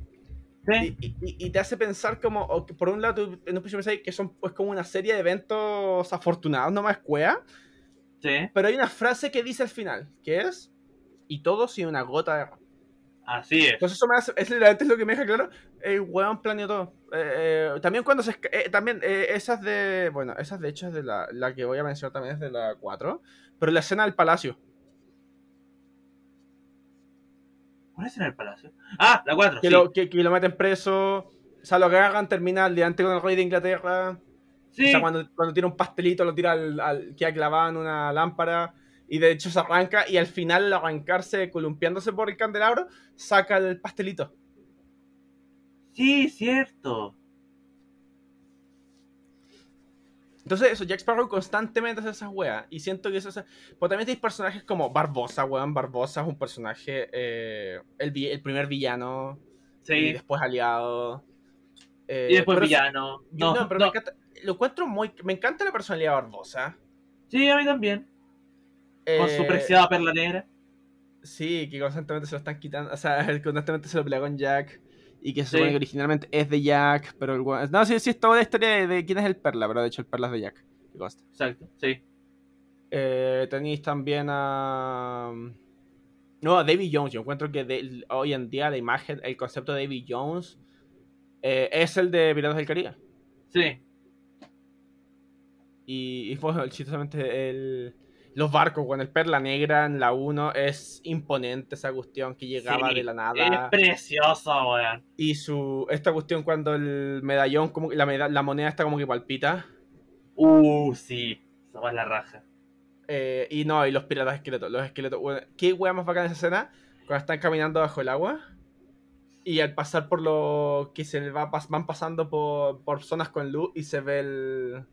Speaker 2: Sí.
Speaker 1: Y, y- y te hace pensar como, o que por un lado, tú en un principio que son pues como una serie de eventos afortunados, no más cuea,
Speaker 2: Sí.
Speaker 1: pero hay una frase que dice al final, que es, y todo sin una gota de.
Speaker 2: Así es.
Speaker 1: Entonces eso me hace, es literalmente lo que me deja claro, el weón planeó todo. Eh, eh, también cuando se, eh, también eh, esas de, bueno, esas de hecho es de la, la que voy a mencionar también es de la 4, pero la escena del palacio.
Speaker 2: ¿Cuál es en el palacio? Ah, la 4.
Speaker 1: Que,
Speaker 2: Sí.
Speaker 1: lo, que, que lo meten preso, o sea, lo agarran, termina al delante con el rey de Inglaterra.
Speaker 2: Sí.
Speaker 1: O sea, cuando, cuando tiene un pastelito lo tira al, al queda clavado en una lámpara y de hecho se arranca y al final al arrancarse, columpiándose por el candelabro, saca el pastelito.
Speaker 2: Sí, cierto.
Speaker 1: Entonces eso, Jack Sparrow constantemente hace esas weas y siento que eso... es- Pues también tenéis personajes como Barbosa, weón. Barbosa es un personaje, eh, el, el primer villano y
Speaker 2: Sí.
Speaker 1: después aliado. eh,
Speaker 2: Y después villano.
Speaker 1: No,
Speaker 2: No,
Speaker 1: pero
Speaker 2: no.
Speaker 1: Me, encanta, lo encuentro muy... Me encanta la personalidad de Barbosa.
Speaker 2: Sí, a mí también. Con su
Speaker 1: Eh,
Speaker 2: preciada perla negra.
Speaker 1: Sí, que constantemente se lo están quitando. O sea, *laughs* constantemente se lo pelea con Jack. Y que se
Speaker 2: Sí.
Speaker 1: supone que originalmente es de Jack. Pero el No, sí, sí, es toda la historia de, de quién es el Perla. Pero de hecho, el Perla es de Jack. que consta.
Speaker 2: Exacto, sí.
Speaker 1: Eh, tenéis también a. No, a David Jones. Yo encuentro que de- hoy en día la imagen, el concepto de David Jones eh, es el de Piratas del Caribe.
Speaker 2: Sí.
Speaker 1: Y, y fue *laughs* chistosamente el. Los barcos, con el Perla Negra en la 1 es imponente esa cuestión que llegaba
Speaker 2: Sí,
Speaker 1: de la
Speaker 2: Es
Speaker 1: nada.
Speaker 2: precioso, weón.
Speaker 1: Y su esta cuestión cuando el medallón, como que la, meda- la moneda está como que palpita.
Speaker 2: Uh, sí. Esa es la raja.
Speaker 1: Eh, y no, y los piratas esqueletos. Los esqueletos, weón, ¿Qué wea más bacana esa escena? cuando están caminando bajo el agua y al pasar por lo que se va, van pasando por, por zonas con luz y se ve el...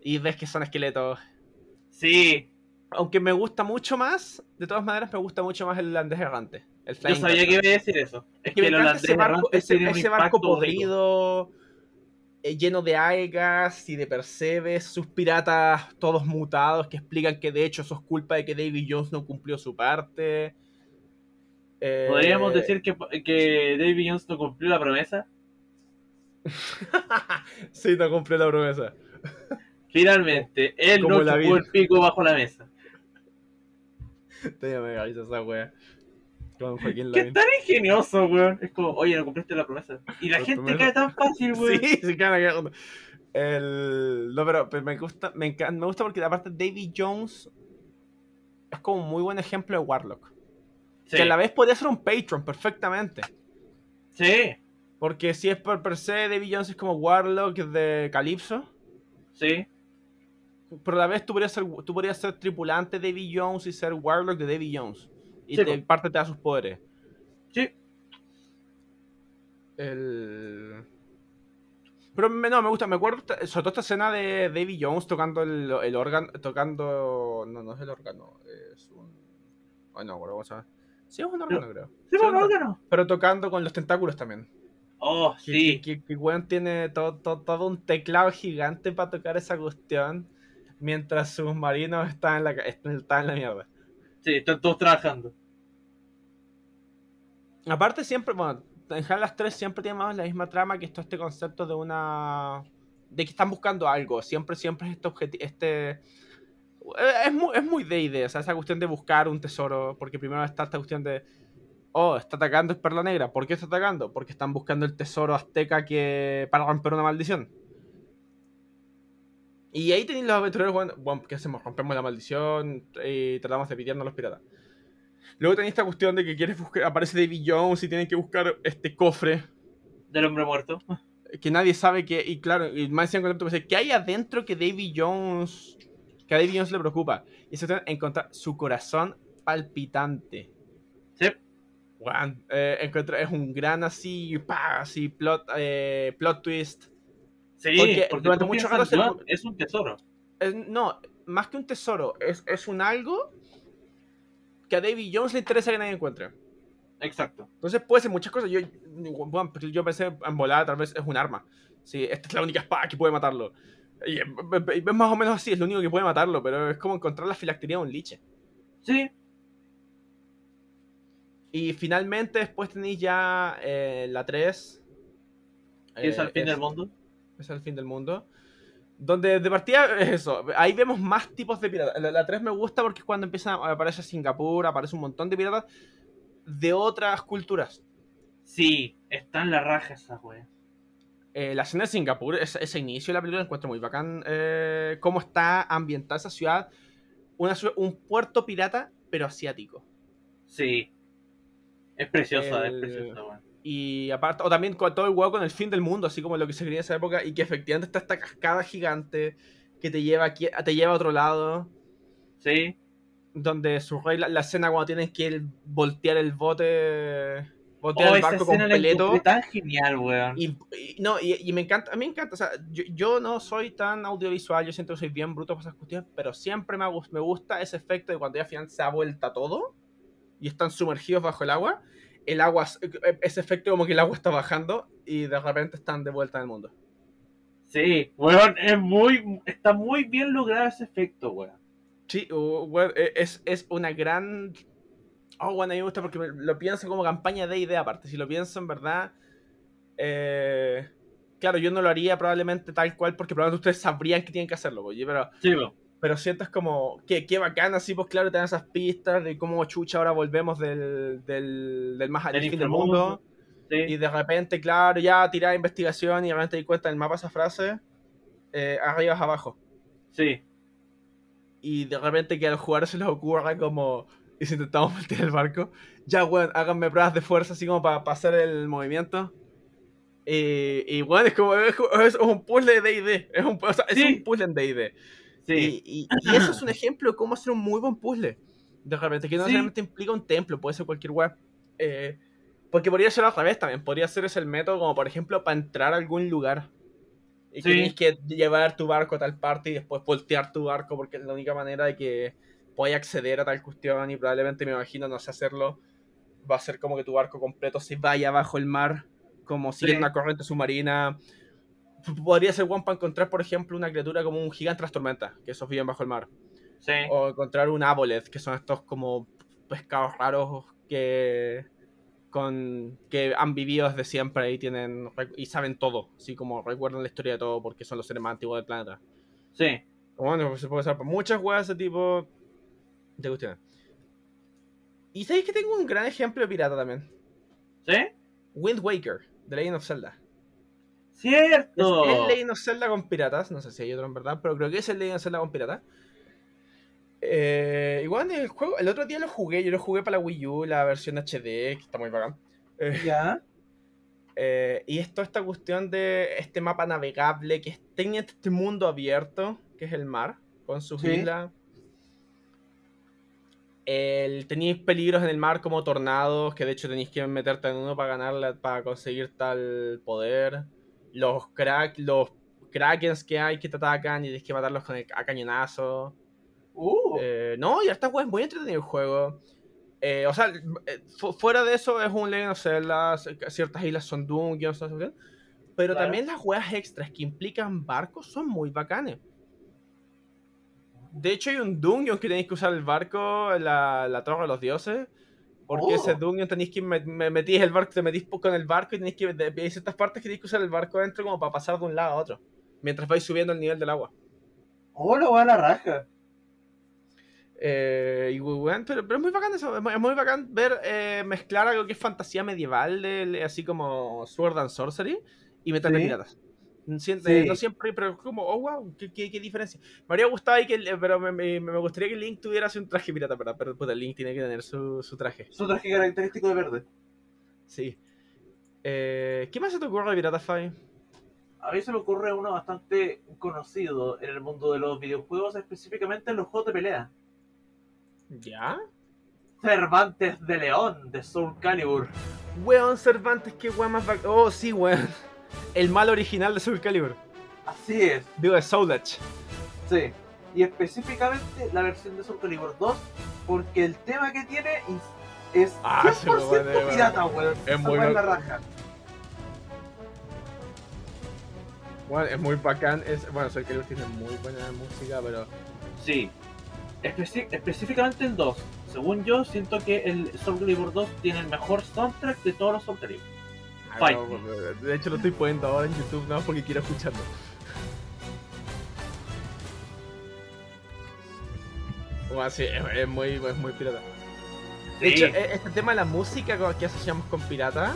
Speaker 1: y ves que son esqueletos.
Speaker 2: Sí.
Speaker 1: Aunque me gusta mucho más, de todas maneras me gusta mucho más el holandés errante. El
Speaker 2: Yo sabía que
Speaker 1: Dutchman.
Speaker 2: iba a decir eso. Es
Speaker 1: que
Speaker 2: que el holandés
Speaker 1: ese barco,
Speaker 2: errante
Speaker 1: ese, barco podrido, eh, lleno de algas y de percebes, sus piratas todos mutados que explican que de hecho eso es culpa de que Davy Jones no cumplió su parte. Eh,
Speaker 2: Podríamos decir que, que David Jones no cumplió la promesa. *laughs*
Speaker 1: sí, no cumplió la promesa.
Speaker 2: Finalmente, él
Speaker 1: Como
Speaker 2: no
Speaker 1: la
Speaker 2: chupó
Speaker 1: vida.
Speaker 2: el pico bajo la mesa.
Speaker 1: Risa esa wea. Con Joaquín
Speaker 2: Que
Speaker 1: Lavín.
Speaker 2: es tan ingenioso, weón. Es como, oye, no cumpliste la promesa. Y la
Speaker 1: La
Speaker 2: gente
Speaker 1: promesa.
Speaker 2: cae tan fácil, *laughs* weón.
Speaker 1: Sí, sí, claro, que- El... No, pero, pero me gusta, me, encanta, me gusta porque aparte Davy Jones es como un muy buen ejemplo de Warlock.
Speaker 2: Sí.
Speaker 1: Que a la vez podría ser un patron perfectamente.
Speaker 2: Sí,
Speaker 1: Porque si es por per se, Davy Jones es como Warlock de Calypso.
Speaker 2: sí.
Speaker 1: Pero a la vez tú podrías ser, tú podrías ser tripulante de Davy Jones y ser Warlock de Davy Jones. Y
Speaker 2: Sí,
Speaker 1: te,
Speaker 2: po.
Speaker 1: parte te da sus poderes.
Speaker 2: Sí.
Speaker 1: El... Pero me- no, me gusta, me acuerdo sobre todo esta escena de Davy Jones tocando el, el órgano, tocando... No, no es el órgano, es un... Ay, no, acuerdo cómo se llama. Sí, es un órgano, creo.
Speaker 2: Sí, por
Speaker 1: un órgano. Pero tocando con los tentáculos también.
Speaker 2: Oh, sí.
Speaker 1: que, que, que tiene todo, todo, todo un teclado gigante para tocar esa cuestión. Mientras sus marinos están en la, están en la mierda.
Speaker 2: Sí, están todos trabajando.
Speaker 1: Aparte siempre, bueno, en Half-Life 3 siempre tiene más la misma trama que esto este concepto de una... De que están buscando algo. Siempre, siempre es este objetivo... Este... eh, Es muy, es muy D&D, o sea, esa cuestión de buscar un tesoro. Porque primero está esta cuestión de... Oh, está atacando es Perla Negra. ¿Por qué está atacando? Porque están buscando el tesoro azteca que... para romper una maldición. Y ahí tenéis los aventureros, bueno, bueno, ¿qué hacemos? Rompemos la maldición y tratamos de pitearnos a los piratas. Luego tenéis esta cuestión de que quieres buscar, aparece Davy Jones y tienen que buscar este cofre
Speaker 2: Del hombre muerto.
Speaker 1: que nadie sabe que, y claro, y más encima con esto, pues, ¿qué hay adentro que Davy Jones, que a Davy Jones le preocupa? Y se encontrar su corazón palpitante.
Speaker 2: Sí.
Speaker 1: Weón, eh, encuentra- es un gran así, pa, así, plot, eh, plot twist.
Speaker 2: Sí,
Speaker 1: Porque
Speaker 2: porque,
Speaker 1: durante
Speaker 2: tú
Speaker 1: mucho
Speaker 2: piensas,
Speaker 1: rato se-
Speaker 2: John, es un tesoro.
Speaker 1: Es- no, más que un tesoro, es, es un algo que a Davy Jones le interesa que nadie encuentre.
Speaker 2: Exacto.
Speaker 1: Entonces puede ser muchas cosas. Yo, bueno, pero yo pensé en volada, tal vez es un arma. Sí, esta es la única espada que puede matarlo. Y, eh, es más o menos así, es lo único que puede matarlo, pero es como encontrar la filactería de un liche.
Speaker 2: Sí,
Speaker 1: Y finalmente después tenéis ya eh, la 3.
Speaker 2: que es al fin
Speaker 1: es,
Speaker 2: del mundo.
Speaker 1: Es el fin del mundo. Donde de partida es eso. Ahí vemos más tipos de piratas. La, la 3 me gusta porque es cuando empieza aparece Singapur, aparece un montón de piratas de otras culturas.
Speaker 2: Sí, está en la raja esa wea.
Speaker 1: Eh, la escena de Singapur, ese, ese inicio de la película, lo encuentro muy bacán. eh, cómo está ambientada esa ciudad. Una un puerto pirata, pero asiático.
Speaker 2: Sí. Es preciosa,
Speaker 1: El-
Speaker 2: es preciosa, weón.
Speaker 1: Y aparte, o también con todo el huevo con el fin del mundo, así como lo que se quería en esa época, y que efectivamente está esta cascada gigante que te lleva aquí, te lleva a otro lado.
Speaker 2: Sí,
Speaker 1: Donde su rey, la, la escena cuando tienen que voltear el bote. Voltear
Speaker 2: oh,
Speaker 1: el barco completo.
Speaker 2: encontré tan genial, weón.
Speaker 1: Y, y- no, y, y me encanta, a mí me encanta, o sea, yo, yo no soy tan audiovisual, yo siento que soy bien bruto para esas cuestiones, pero siempre me, ha me gusta ese efecto de cuando ya al final se da vuelta todo y están sumergidos bajo el agua, el agua, ese efecto como que el agua está bajando y de repente están de vuelta en el mundo.
Speaker 2: Sí, weón, es muy, está muy bien logrado ese efecto, weón.
Speaker 1: Sí, bueno, e- es, es una gran... Oh, bueno, a mí me gusta porque lo pienso como campaña de idea aparte, si lo pienso en verdad... eh, Claro, yo no lo haría probablemente tal cual porque probablemente ustedes sabrían que tienen que hacerlo, oye, pero
Speaker 2: Sí, weón.
Speaker 1: Pero sientes como que qué bacán así pues claro te dan esas pistas de cómo chucha ahora volvemos del, del, del más allá
Speaker 2: Del
Speaker 1: fin del mundo
Speaker 2: Sí.
Speaker 1: y de repente claro ya tirás investigación y de repente te di cuenta en el mapa esa frase eh, arriba es abajo
Speaker 2: Sí.
Speaker 1: y de repente que a los jugadores se les ocurra como y si intentamos *laughs* voltear el barco ya weón háganme pruebas de fuerza así como para hacer el movimiento y, y bueno es como es, es un puzzle de D&D es un, o sea, es
Speaker 2: Sí.
Speaker 1: un puzzle en D&D
Speaker 2: Sí.
Speaker 1: y, y- y eso es un ejemplo de cómo hacer un muy buen puzzle. De repente, que no
Speaker 2: Sí.
Speaker 1: necesariamente implica un templo, puede ser cualquier web. Eh, porque podría ser al revés también. Podría ser ese el método, como por ejemplo, para entrar a algún lugar. Y que tienes que llevar tu barco a tal parte y después voltear tu barco, porque es la única manera de que puedas acceder a tal cuestión. Y probablemente, me imagino, no sé hacerlo. Va a ser como que tu barco completo se vaya bajo el mar, como si
Speaker 2: Sí.
Speaker 1: una corriente submarina. Podría ser one para encontrar, por ejemplo, una criatura como un gigante de las tormentas, que esos viven bajo el mar.
Speaker 2: Sí.
Speaker 1: O encontrar un aboleth, que son estos como pescados raros que con que han vivido desde siempre y tienen y saben todo, así como recuerdan la historia de todo porque son los seres más antiguos del planeta.
Speaker 2: Sí.
Speaker 1: Bueno, pues se puede usar por muchas weas de ese tipo de cuestiones. Y sabéis que tengo un gran ejemplo de pirata también.
Speaker 2: ¿Sí?
Speaker 1: Wind Waker, de Legend of Zelda. Es,
Speaker 2: ¡Cierto!
Speaker 1: es Legend of Zelda con piratas, no sé si hay otro en verdad, pero creo que es el Legend of Zelda con piratas. Eh, igual el juego, el otro día lo jugué, yo lo jugué para la Wii U, la versión HD, que está muy bacán. Eh,
Speaker 2: Ya.
Speaker 1: eh, y es toda esta cuestión de este mapa navegable que es técnicamente este mundo abierto, que es el mar, con sus
Speaker 2: Sí.
Speaker 1: islas. El, tenéis peligros en el mar como tornados, que de hecho tenéis que meterte en uno para ganarla, para conseguir tal poder. Los crack, los krakens que hay que te atacan y tienes que matarlos con el, a cañonazo.
Speaker 2: Uh.
Speaker 1: Eh, no, y esta weá es muy entretenido el juego. Eh, o sea, eh, fu- fuera de eso es un Legend of Zelda, ciertas islas son dungeons, pero
Speaker 2: Claro.
Speaker 1: también las weas extras que implican barcos son muy bacanes. De hecho hay un dungeon que tenéis que usar el barco, la, la torre de los dioses, porque
Speaker 2: Oh.
Speaker 1: ese dungeon tenéis que me, me metís el barco, te metís con el barco y tenéis que hay ciertas partes que tenéis que usar el barco adentro como para pasar de un lado a otro, mientras vais subiendo el nivel del agua.
Speaker 2: Oh, lo va a la raja.
Speaker 1: Eh, y weón, pero, pero es muy bacán eso, es muy, es muy bacán ver eh, mezclar algo que es fantasía medieval, de- así como Sword and Sorcery, y meterle
Speaker 2: Sí.
Speaker 1: piratas. Siente-
Speaker 2: Sí.
Speaker 1: No siempre, pero como, oh wow, qué, qué- qué diferencia. Me habría gustado ahí que, el- pero me, me- me gustaría que Link tuviera un traje pirata, ¿verdad? pero puta, Link tiene que tener su, su traje.
Speaker 2: Su traje característico de verde.
Speaker 1: Sí. Eh, ¿Qué más se te ocurre de pirata, Fabi?
Speaker 2: A mí se me ocurre uno bastante conocido en el mundo de los videojuegos, específicamente en los juegos de pelea.
Speaker 1: ¿Ya?
Speaker 2: Cervantes de León, de Soul Calibur.
Speaker 1: Weón Cervantes, qué weón más. Oh, sí, weón. El mal original de Soul Calibur.
Speaker 2: Así es,
Speaker 1: Digo, de Soul Edge.
Speaker 2: sí. Y específicamente la versión de Soul Calibur 2, porque el tema que tiene es, es
Speaker 1: Ah, sí,
Speaker 2: 100%
Speaker 1: weón, es-
Speaker 2: pirata, weón.
Speaker 1: es muy
Speaker 2: es la raja.
Speaker 1: Bueno, es muy bacán. Es, bueno, Soul Calibur tiene muy buena música, pero.
Speaker 2: Sí. Específicamente el 2. Según yo, siento que el Soul Calibur 2 tiene el mejor soundtrack de todos los Soul Calibur. Fight.
Speaker 1: no, porque- de hecho, lo estoy poniendo ahora en YouTube, no porque quiero escucharlo. Bueno, sí, es, es muy, es muy pirata. De
Speaker 2: Sí.
Speaker 1: hecho, e- este tema de la música que asociamos con pirata,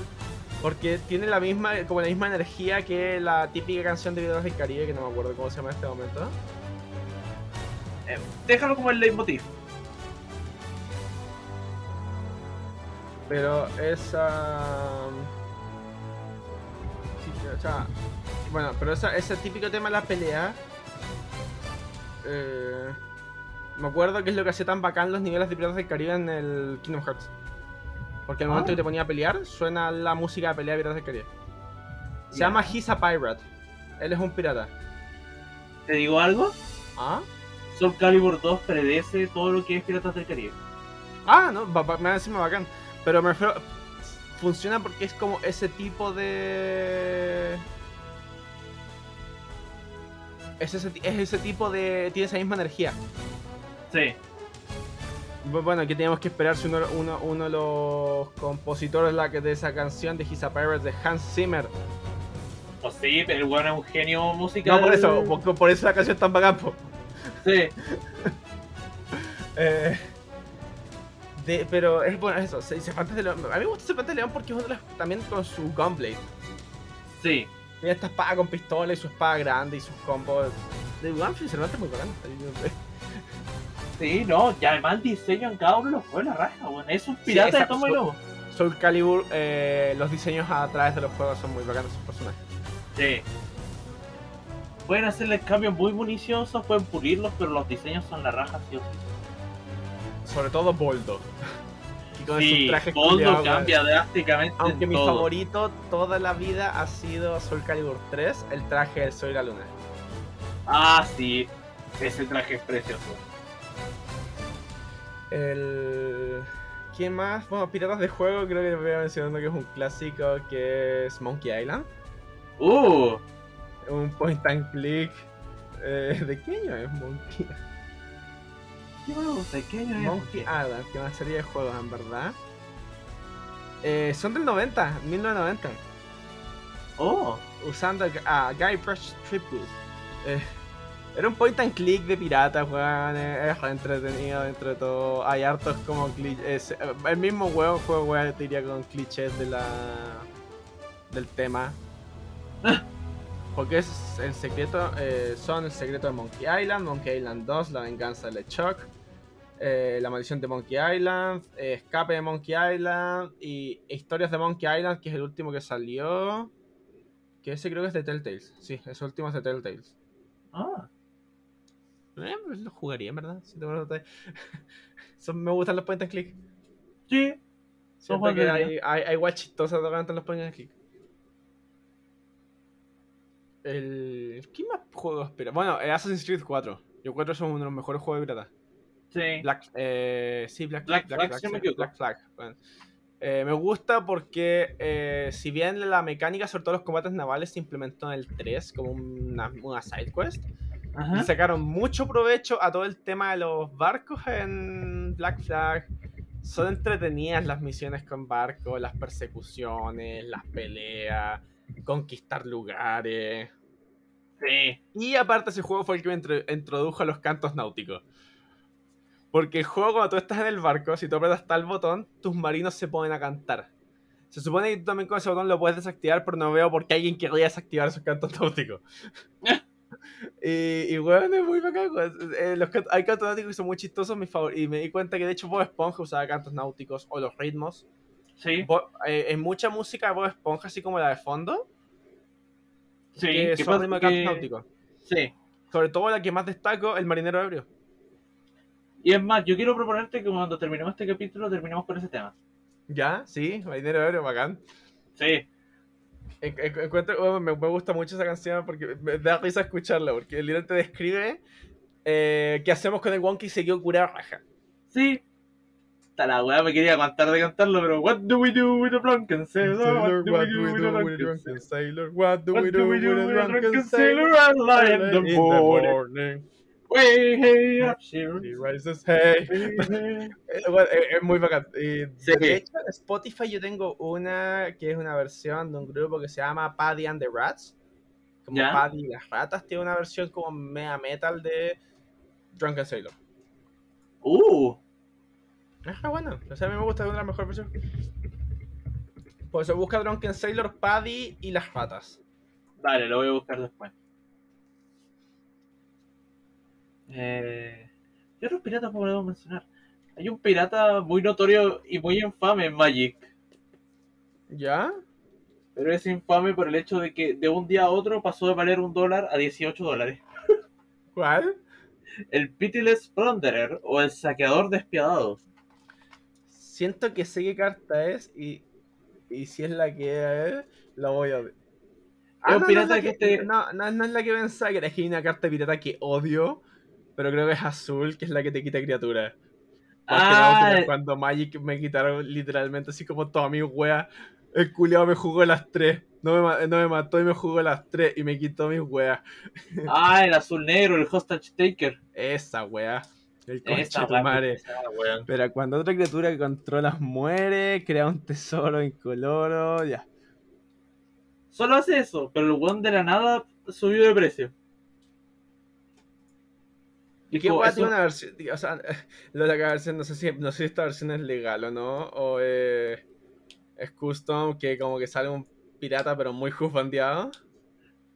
Speaker 1: porque tiene la misma, como la misma energía que la típica canción de Videos del Caribe, que no me acuerdo cómo se llama en este momento.
Speaker 2: Eh, déjalo como el leitmotiv.
Speaker 1: Pero esa. O sea, bueno, pero esa, ese típico tema de la pelea. eh, me acuerdo que es lo que hacía tan bacán los niveles de Piratas del Caribe en el Kingdom Hearts. Porque al momento
Speaker 2: Ah.
Speaker 1: que te ponía a pelear, suena la música de pelea de Piratas del Caribe. Se llama He's a Pirate. Él es un pirata.
Speaker 2: ¿Te digo algo?
Speaker 1: ¿Ah?
Speaker 2: Soul Calibur 2 predece todo lo que es Piratas del Caribe.
Speaker 1: Ah, no, me va a decir más bacán. Pero me refiero. Funciona porque es como ese tipo de. Es ese, es ese tipo de. Tiene esa misma energía.
Speaker 2: Sí.
Speaker 1: Bu- Bueno, que teníamos que esperar si uno, uno, uno de los compositores la que- de esa canción de His a Pirate de Hans Zimmer.
Speaker 2: O sí, pero el weón es un genio musical.
Speaker 1: No, por eso, por, por eso la canción es tan bacán.
Speaker 2: Sí. *laughs*
Speaker 1: Eh, de, pero es bueno eso, Cervantes de León. A mí me gusta Cervantes de León porque es uno de los- también con su Gunblade.
Speaker 2: Sí.
Speaker 1: Tiene esta espada con pistola y su espada grande y sus combos. De Gunfield Cervantes es muy bacán.
Speaker 2: Sí, no, y además el diseño en cada uno de los juegos la raja, weón. Es un pirata de
Speaker 1: exacto.
Speaker 2: tomo y lobo.
Speaker 1: Soul Calibur, eh, los diseños a través de los juegos son muy bacanos sus personajes.
Speaker 2: Sí. Pueden hacerles cambios muy municiosos, pueden pulirlos, pero los diseños son la raja, sí o sí.
Speaker 1: Sobre todo Boldo. *laughs*
Speaker 2: Y con sí, Boldo cambia drásticamente.
Speaker 1: Aunque mi favorito toda la vida ha sido Soul Calibur 3, el traje del Sol y la Luna.
Speaker 2: Ah, sí, ese traje es precioso.
Speaker 1: El. ¿Quién más? Bueno, Piratas de Juego creo que voy a mencionando que es un clásico que es Monkey Island.
Speaker 2: ¡Uh!
Speaker 1: Un point and click. Eh, ¿De qué año es Monkey?
Speaker 2: ¿Qué ¿De qué año es?
Speaker 1: Monkey Island, que es una serie de juegos en verdad. Eh, son del 90, 1990.
Speaker 2: Oh.
Speaker 1: Usando a Guy Brush Triple. Eh, era un point and click de piratas, weón. Es entretenido dentro de todo. Hay hartos como clichés. Eh, el mismo juego, juego, weón, te diría con clichés de la. del tema. *laughs* Porque es el secreto. Eh, son el secreto de Monkey Island, Monkey Island 2, la venganza de LeChuck. Eh, la maldición de Monkey Island, escape de Monkey Island y historias de Monkey Island, que es el último que salió. Que ese creo que es de Telltales. Sí, ese último es de Telltales.
Speaker 2: Ah.
Speaker 1: Eh, pues lo jugaría, en verdad. *laughs* me gustan los point and click.
Speaker 2: Sí.
Speaker 1: Siento que hay, hay, hay guachitos tocando los point and click. El... ¿Qué más juegos espera? Bueno, eh, Assassin's Creed 4. Yo encuentro que son uno de los mejores juegos de pirata.
Speaker 2: Sí.
Speaker 1: Black, eh, sí, Black,
Speaker 2: Black, Black, Black,
Speaker 1: Black, Black Flag. Eh, me gusta porque, eh, si bien la mecánica, sobre todo los combates navales, se implementó en el 3 como una, una side quest, y sacaron mucho provecho a todo el tema de los barcos en Black Flag. Son entretenidas las misiones con barcos, las persecuciones, las peleas, conquistar lugares.
Speaker 2: Sí.
Speaker 1: Y aparte ese juego fue el que me introdujo a los cantos náuticos. Porque el juego cuando tú estás en el barco, si tú apretas tal botón, tus marinos se ponen a cantar. Se supone que tú también con ese botón lo puedes desactivar, pero no veo por qué alguien querría desactivar esos cantos náuticos. *laughs* Y, bueno, es muy bacán. Eh, los hay cantos náuticos que son muy chistosos, mis favoritos. Y me di cuenta que de hecho Bob Esponja usaba cantos náuticos o los ritmos.
Speaker 2: Sí.
Speaker 1: Eh, en mucha música de Bob Esponja, así como la de fondo.
Speaker 2: Sí,
Speaker 1: que son ritmos de cantos náuticos.
Speaker 2: Sí.
Speaker 1: Sobre todo la que más destaco, el marinero ebrio.
Speaker 2: Y es más, yo quiero proponerte que cuando terminemos este capítulo, terminemos con ese tema.
Speaker 1: ¿Ya? Sí, marinero ebrio, bacán.
Speaker 2: Sí.
Speaker 1: Encuentro, me, gusta mucho esa canción porque me da risa escucharla, porque el líder te describe eh, qué hacemos con el Wonky y se quedó curado raja.
Speaker 2: Sí. Hasta la weá me quería aguantar de cantarlo, pero What do we do with the drunken sailor? What do we do with the drunken sailor? What do we do with the drunken sailor? in the morning. Hey, hey, up
Speaker 1: He rises, hey. *laughs* es muy bacán. De hecho, en Spotify yo tengo una que es una versión de un grupo que se llama Paddy and the Rats. Como Paddy y las ratas. Tiene una versión como mega metal de Drunken Sailor.
Speaker 2: Uh.
Speaker 1: Ajá, bueno. O sea, a mí me gusta una de las mejores versiones. Por eso busca Drunken Sailor, Paddy y las ratas.
Speaker 2: Vale, lo voy a buscar después. Eh, ¿Qué otros piratas podemos mencionar? Hay un pirata muy notorio y muy infame en Magic.
Speaker 1: ¿Ya?
Speaker 2: Pero es infame por el hecho de que de un día a otro pasó de valer un dólar a 18 dólares. *laughs*
Speaker 1: ¿Cuál?
Speaker 2: El Pitiless Plunderer o el Saqueador Despiadado.
Speaker 1: Siento que sé qué carta es y, y si es la que es, la voy a ver.
Speaker 2: Ah, no, pirata que,
Speaker 1: te... no, no, no, es la que pensaba, que era una carta de pirata que odio pero creo que es azul, que es la que te quita criatura. Ah, cuando Magic me quitaron literalmente así como toda mi wea, el culiado me jugó las tres. No me, no me, mató y me jugó las tres y me quitó mis weas. *laughs*
Speaker 2: Ah, el azul negro, el hostage taker.
Speaker 1: Esa wea. El coche de madre. Pero cuando otra criatura que controlas muere, crea un tesoro incoloro, ya.
Speaker 2: Solo hace eso, pero el one de la nada subió de precio.
Speaker 1: ¿Y qué a una versión? O sea, *laughs* la versión, no sé, si, no sé si esta versión es legal o no, o es custom, que como que sale un pirata pero muy juzbandeado.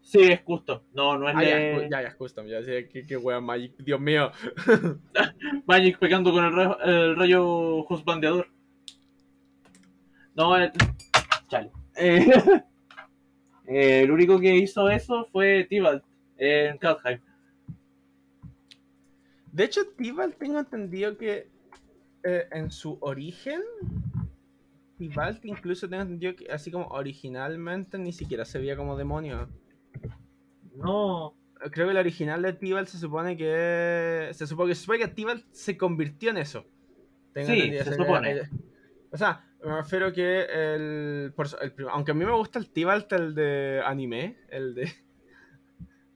Speaker 2: Sí, es custom. No, no es
Speaker 1: ah, ya, ya, es custom. Ya sé que, que wea Magic. Dios mío. *laughs* *laughs*
Speaker 2: Magic pegando con el, el rayo juzbandeador. No, el... Chale. Eh, el único que hizo eso fue Tibalt en Kaldheim.
Speaker 1: De hecho, Tibal tengo entendido que eh, en su origen, Tibalt incluso tengo entendido que así como originalmente ni siquiera se veía como demonio.
Speaker 2: No.
Speaker 1: Creo que el original de Tibalt se supone que. Se supone que, se supone que Tibalt se convirtió en eso.
Speaker 2: Tengo sí, se supone.
Speaker 1: o sea, me refiero que el, Aunque a mí me gusta el Tibalt, el de anime, el de.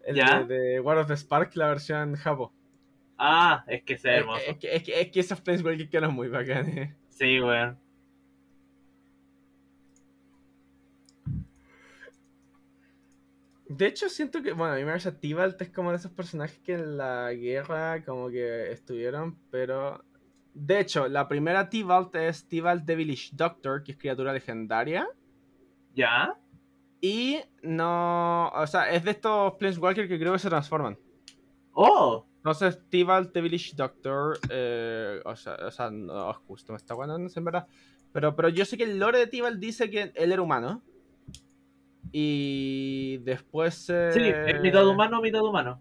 Speaker 1: El De, de, War of the Spark, la versión Japo.
Speaker 2: Ah, es que es hermoso.
Speaker 1: Es, que, es, que, es que esos Planeswalker quedan muy bacanes.
Speaker 2: Sí, weón.
Speaker 1: De hecho, siento que, bueno, a mí me parece Tibalt es como de esos personajes que en la guerra como que estuvieron, pero... De hecho, la primera Tibalt es Tibalt Devilish Doctor, que es criatura legendaria.
Speaker 2: ¿Ya?
Speaker 1: Y no... O sea, es de estos Planeswalker que creo que se transforman.
Speaker 2: ¡Oh!
Speaker 1: Entonces, Tibalt Devilish Doctor, eh, o, sea, o sea, no, justo me está guardando, en verdad. Pero, pero yo sé que el lore de Tibalt dice que él era humano. Y después.
Speaker 2: Sí, es mitad humano, mitad humano.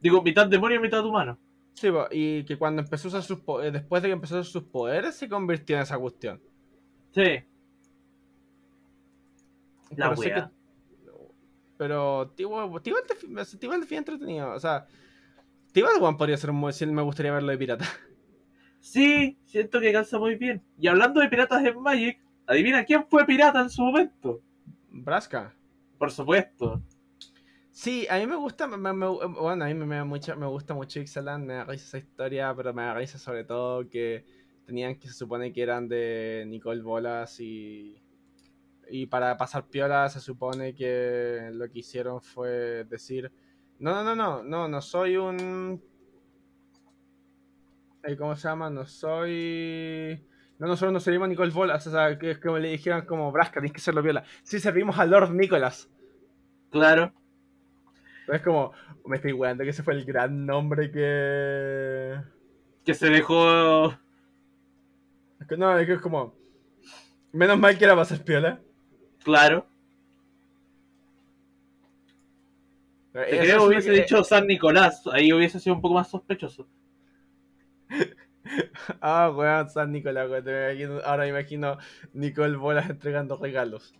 Speaker 2: Digo, mitad demonio, mitad humano.
Speaker 1: Sí, y que cuando empezó a usar sus poderes, después de que empezó a usar sus poderes, se convirtió en esa cuestión.
Speaker 2: Sí.
Speaker 1: La pero, pero Tibalt Tibalt es entretenido. O sea, One podría ser un me gustaría verlo de pirata. *laughs*
Speaker 2: Sí, siento que calza muy bien. Y hablando de piratas en Magic, adivina quién fue pirata en su momento.
Speaker 1: Brasca.
Speaker 2: Por supuesto.
Speaker 1: Sí, a mí me gusta, bueno, a mí me, me gusta mucho Ixalan, me da risa esa historia, pero me da risa sobre todo que tenían que se supone que eran de Nicole Bolas y y para pasar piola se supone que lo que hicieron fue decir, no, no, no, no, no, no soy un ¿cómo se llama? No soy no, nosotros no servimos a Nicole Bolas, o sea, que es como le dijeron como Brasca, tienes que serlo viola. Sí servimos a Lord Nicholas.
Speaker 2: Claro.
Speaker 1: Es como, me estoy weando que ese fue el gran nombre que.
Speaker 2: Que se dejó.
Speaker 1: Es que no, es que es como. Menos mal que era para ser piola.
Speaker 2: Claro. Te creo que hubiese dicho San Nicolás, ahí hubiese sido un poco más sospechoso. *laughs*
Speaker 1: ah, weón, San Nicolás, weón. ahora me imagino Nicole Bolas entregando regalos.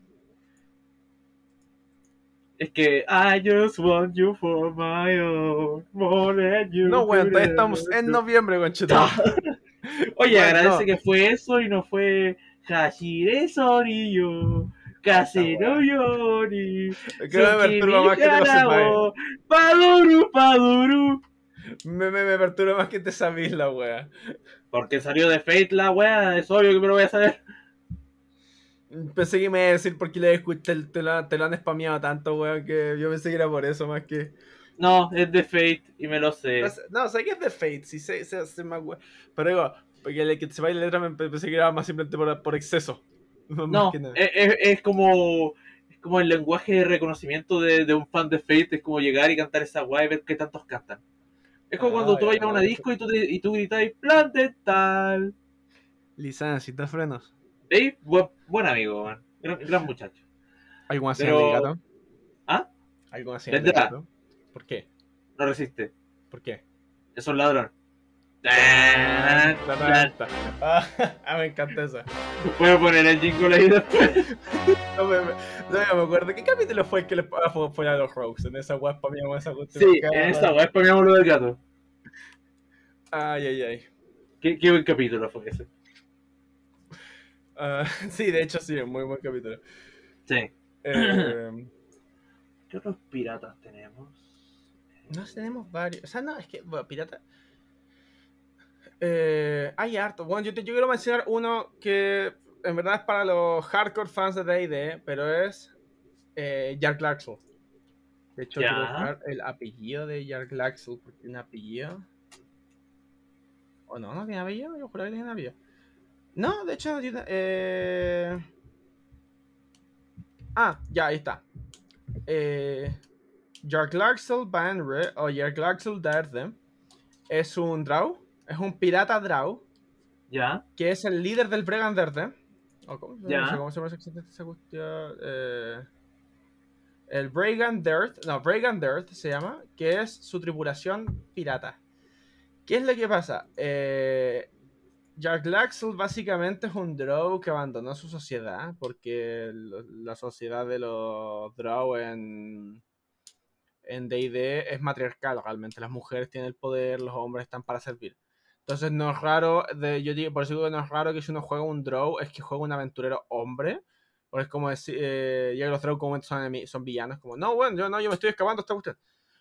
Speaker 2: Es que I just want you for my own, more than you.
Speaker 1: No, weón, todavía estamos en noviembre, *laughs* weón,
Speaker 2: Oye, agradece que fue eso y no fue Hashire Sorillo. Casero Yori.
Speaker 1: Que me perturba más que te
Speaker 2: Paduru, Paduru.
Speaker 1: Me, me, me perturba más que te sabís la wea.
Speaker 2: Porque salió de Fate la wea, es obvio que me lo voy a saber.
Speaker 1: Pensé que me iba a decir porque le te, te, lo, te lo han spameado tanto, weón, que yo pensé que era por eso más que.
Speaker 2: No, es de Fate y me lo sé.
Speaker 1: No, sé que es de Fate, sí sé, sé, sé más weón. Pero digo, porque el que se va la letra me pensé que era más simplemente por, por exceso. *laughs*
Speaker 2: No, es, es, como es como el lenguaje de reconocimiento de, de, un fan de Fate, es como llegar y cantar esa guay y ver qué tantos cantan. Es como cuando ah, tú vayas a una disco y tú, y tú gritas plan de tal.
Speaker 1: Necesitas frenos.
Speaker 2: ¿Sí? Buen, amigo, man. Gran, muchacho.
Speaker 1: ¿Algún así Pero... gato?
Speaker 2: ¿Ah?
Speaker 1: ¿Algún así de gato? ¿Por qué?
Speaker 2: No resiste.
Speaker 1: ¿Por qué?
Speaker 2: Es un ladrón. *laughs*
Speaker 1: Ah, me encanta eso.
Speaker 2: Puedo poner el jingle ahí después.
Speaker 1: no, me, no, me acuerdo. ¿Qué capítulo fue el que le fue a los Rogues? En esa web spameamos esa
Speaker 2: cuestión. Sí, en esa web spameamos lo del gato.
Speaker 1: Ay, ay, ay.
Speaker 2: ¿Qué, qué buen capítulo fue ese?
Speaker 1: Uh, *laughs* sí, de hecho sí, muy buen capítulo.
Speaker 2: Sí. Eh, ¿Qué otros piratas tenemos?
Speaker 1: No, tenemos varios. O sea, no, es que, bueno, pirata. Eh, hay harto. Bueno, yo, te, yo quiero mencionar uno que en verdad es para los hardcore fans de D&D, pero es eh, Jark. De hecho, quiero buscar el apellido de Jark Laxel, porque tiene apellido. ¿O no? ¿No tiene apellido? Yo juro que tiene apellido. No, de hecho, no tiene... Eh... Ah, ya, ahí está. Eh, Jark Laxel Banre, o Jark Laxel Derde, es un draw es un pirata Draw.
Speaker 2: Ya.
Speaker 1: Que es el líder del Bregan Verde. cómo, se llama esa cuestión. Eh, el Bregan Dirt. No, Bregan Dirt se llama. Que es su tripulación pirata. ¿Qué es lo que pasa? Eh, Jack Laxel básicamente es un Drow que abandonó su sociedad porque la sociedad de los Drow en en D&D es matriarcal realmente. Las mujeres tienen el poder, los hombres están para servir. Entonces no es raro, de, yo digo, por eso digo que no es raro que si uno juega un Drow es que juega un aventurero hombre. Porque es como decir, eh, ya los Drow como son, son villanos, como, no, bueno, yo no, yo me estoy escapando, está usted.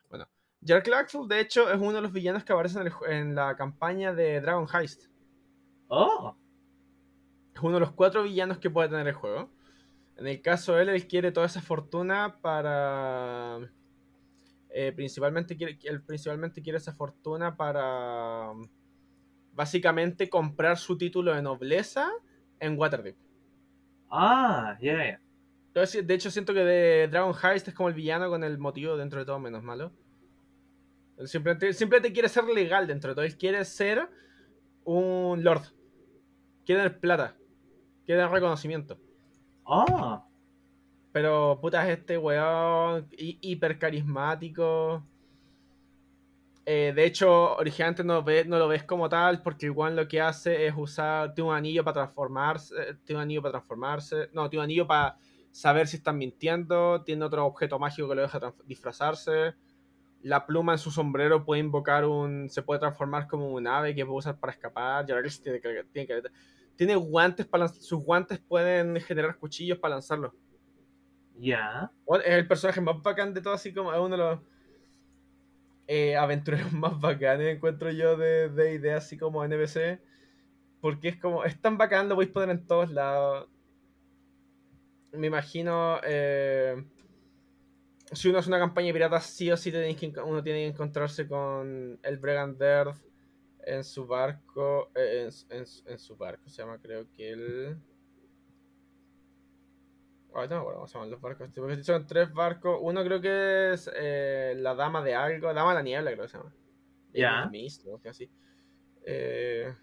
Speaker 1: Bueno, Jack Laxel de hecho es uno de los villanos que aparece en, en la campaña de Dragon Heist.
Speaker 2: Oh.
Speaker 1: Es uno de los cuatro villanos que puede tener el juego. En el caso de él, él quiere toda esa fortuna para. Eh, principalmente, quiere, él principalmente quiere esa fortuna para. Básicamente comprar su título de nobleza en Waterdeep.
Speaker 2: Ah, yeah.
Speaker 1: De hecho, siento que de Dragon Heist es como el villano con el motivo dentro de todo menos malo. simplemente, simplemente quiere ser legal dentro de todo. Él quiere ser un lord. Quieren plata. Quieren reconocimiento.
Speaker 2: Ah.
Speaker 1: Pero puta es este weón hiper carismático. Eh, de hecho, originalmente no, no lo ves como tal, porque igual lo que hace es usar. Tiene un anillo para transformarse. Tiene un anillo para transformarse. No, tiene un anillo para saber si están mintiendo. Tiene otro objeto mágico que lo deja disfrazarse. La pluma en su sombrero puede invocar un. Se puede transformar como un ave que puede usar para escapar. Ya tiene que, tiene que tiene guantes para sus guantes pueden generar cuchillos para lanzarlos.
Speaker 2: Ya.
Speaker 1: Es el personaje más bacán de todo, así como es uno de los eh, aventureros *laughs* más bacanes, encuentro yo, de, de ideas así como NBC. Porque es como, es tan bacán, lo podéis poner en todos lados. Me imagino, eh, si uno hace una campaña de piratas, sí o sí tenéis que, uno tiene que encontrarse con el Bregand en su barco, eh, en, su barco se llama creo que el... Ay, no bueno, cómo se llaman los barcos. Porque son tres barcos. Uno creo que es eh, la Dama de algo. Dama de la Niebla creo que se llama.
Speaker 2: Ya.
Speaker 1: Yeah. así. Eh,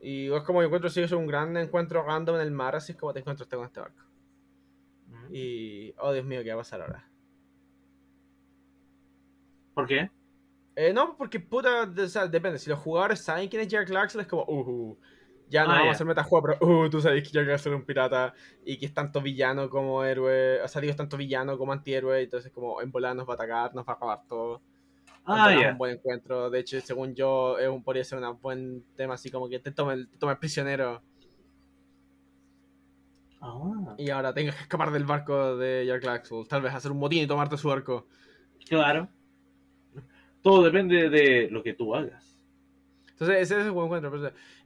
Speaker 1: y es como yo encuentro si es un gran encuentro random en el mar, así es como te encontraste con este barco. Y... Oh, Dios mío, ¿qué va a pasar ahora?
Speaker 2: ¿Por qué?
Speaker 1: Eh, no, porque puta, o sea, depende. Si los jugadores saben quién es Jack Laxel, es como, uh, ya no ah, vamos a hacer metajuego, pero uh, tú sabes que Jack Laxel es un pirata y que es tanto villano como héroe. O sea, digo, es tanto villano como antihéroe, entonces, como en volar nos va a atacar, nos va a acabar todo.
Speaker 2: Ah, ya.
Speaker 1: un buen encuentro. De hecho, según yo, es un, podría ser un buen tema así como que te tome el, te prisionero.
Speaker 2: Ah.
Speaker 1: Y ahora tengas que escapar del barco de Jack Laxel. Tal vez hacer un motín y tomarte su barco.
Speaker 2: Claro todo depende de lo que tú hagas.
Speaker 1: Entonces, ese es buen encuentro.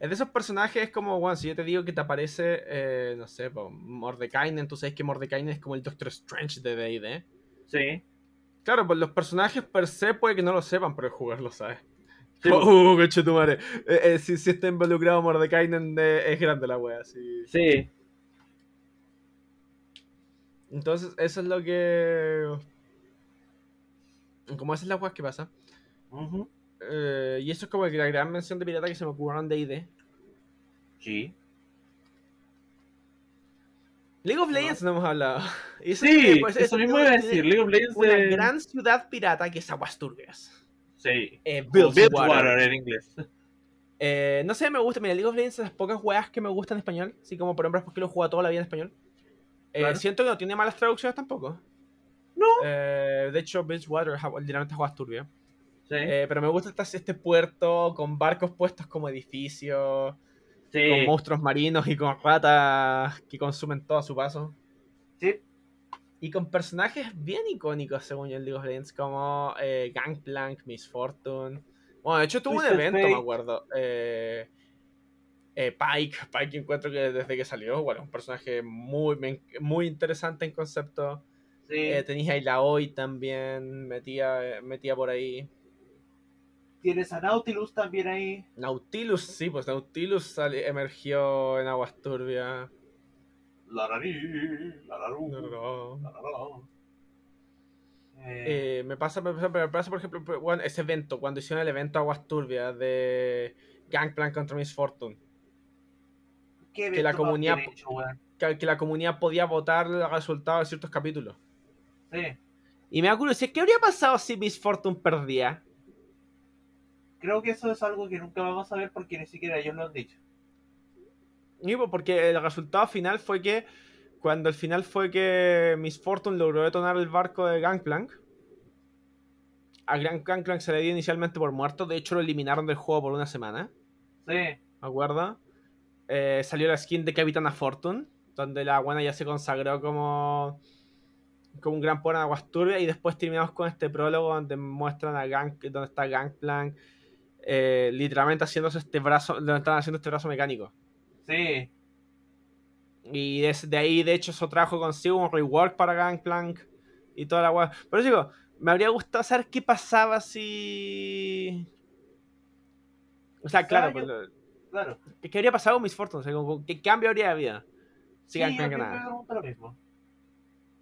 Speaker 1: Es de esos personajes como, bueno, si yo te digo que te aparece, eh, no sé, Mordekainen, tú sabes que Mordekainen es como el Doctor Strange de D&D.
Speaker 2: Sí.
Speaker 1: Claro, pues los personajes per se puede que no lo sepan, pero el jugador lo sabe. Sí, uh, tu madre. Eh, eh, si, si, está involucrado Mordekainen, es grande la wea. Sí.
Speaker 2: sí.
Speaker 1: Entonces, eso es lo que. Como esa es la wea que pasa. Eh, y eso es como la gran mención de pirata que se me ocurrieron de ID.
Speaker 2: Sí.
Speaker 1: League of Legends no, hemos hablado. *laughs*
Speaker 2: sí, pues, eso mismo iba a decir. League of Legends
Speaker 1: Una gran ciudad pirata que es Aguasturbias.
Speaker 2: Sí.
Speaker 1: Eh, Bilgewater
Speaker 2: en inglés.
Speaker 1: Eh, no sé, me gusta. Mira, League of Legends es de las pocas weas que me gustan en español. Así como por ejemplo, porque lo juego toda la vida en español. Eh, siento que no tiene malas traducciones tampoco.
Speaker 2: No.
Speaker 1: De hecho, Bilgewater literalmente es Eh, pero me gusta este puerto con barcos puestos como edificios, con monstruos marinos y con ratas que consumen todo a su paso.
Speaker 2: Sí.
Speaker 1: Y con personajes bien icónicos, según yo, en League of Legends, como eh, Gangplank, Miss Fortune. Bueno, de hecho tuvo un evento, me acuerdo. Eh, Pike, Pike encuentro que desde que salió, bueno, un personaje muy, muy interesante en concepto.
Speaker 2: Sí.
Speaker 1: tenéis ahí la hoy también, metía, metía por ahí.
Speaker 2: Tienes a Nautilus también ahí.
Speaker 1: Nautilus, sí, pues Nautilus emergió en aguas turbias.
Speaker 2: La la
Speaker 1: eh, me, pasa, me, pasa, por ejemplo, bueno, ese evento, cuando hicieron el evento Aguas Turbias de Gangplank contra Miss Fortune. que la comunidad que, la comunidad podía votar los resultados de ciertos capítulos.
Speaker 2: Sí.
Speaker 1: Y me da curiosidad, ¿qué habría pasado si Miss Fortune perdía?
Speaker 2: Creo que eso es algo que nunca vamos a ver porque ni siquiera ellos lo han dicho.
Speaker 1: Y pues, porque el resultado final fue que cuando el final fue que Miss Fortune logró detonar el barco de Gangplank, a Gangplank se le dio inicialmente por muerto, de hecho lo eliminaron del juego por una semana.
Speaker 2: Sí. ¿Me
Speaker 1: acuerdo? Eh, salió la skin de Capitana Fortune, donde la buena ya se consagró como, como un gran poder en aguas turbias, y después terminamos con este prólogo donde muestran a Gang, donde está Gangplank, eh, literalmente haciéndose este brazo, donde están haciendo este brazo mecánico.
Speaker 2: Sí.
Speaker 1: Y de ahí, de hecho, eso trajo consigo un rework para Gangplank y toda la weá. Pero digo, me habría gustado saber qué pasaba si. O sea, claro, pues,
Speaker 2: claro.
Speaker 1: ¿Qué habría pasado con Miss Fortune? ¿qué cambio habría habido?
Speaker 2: Si sí, Gangplank nada.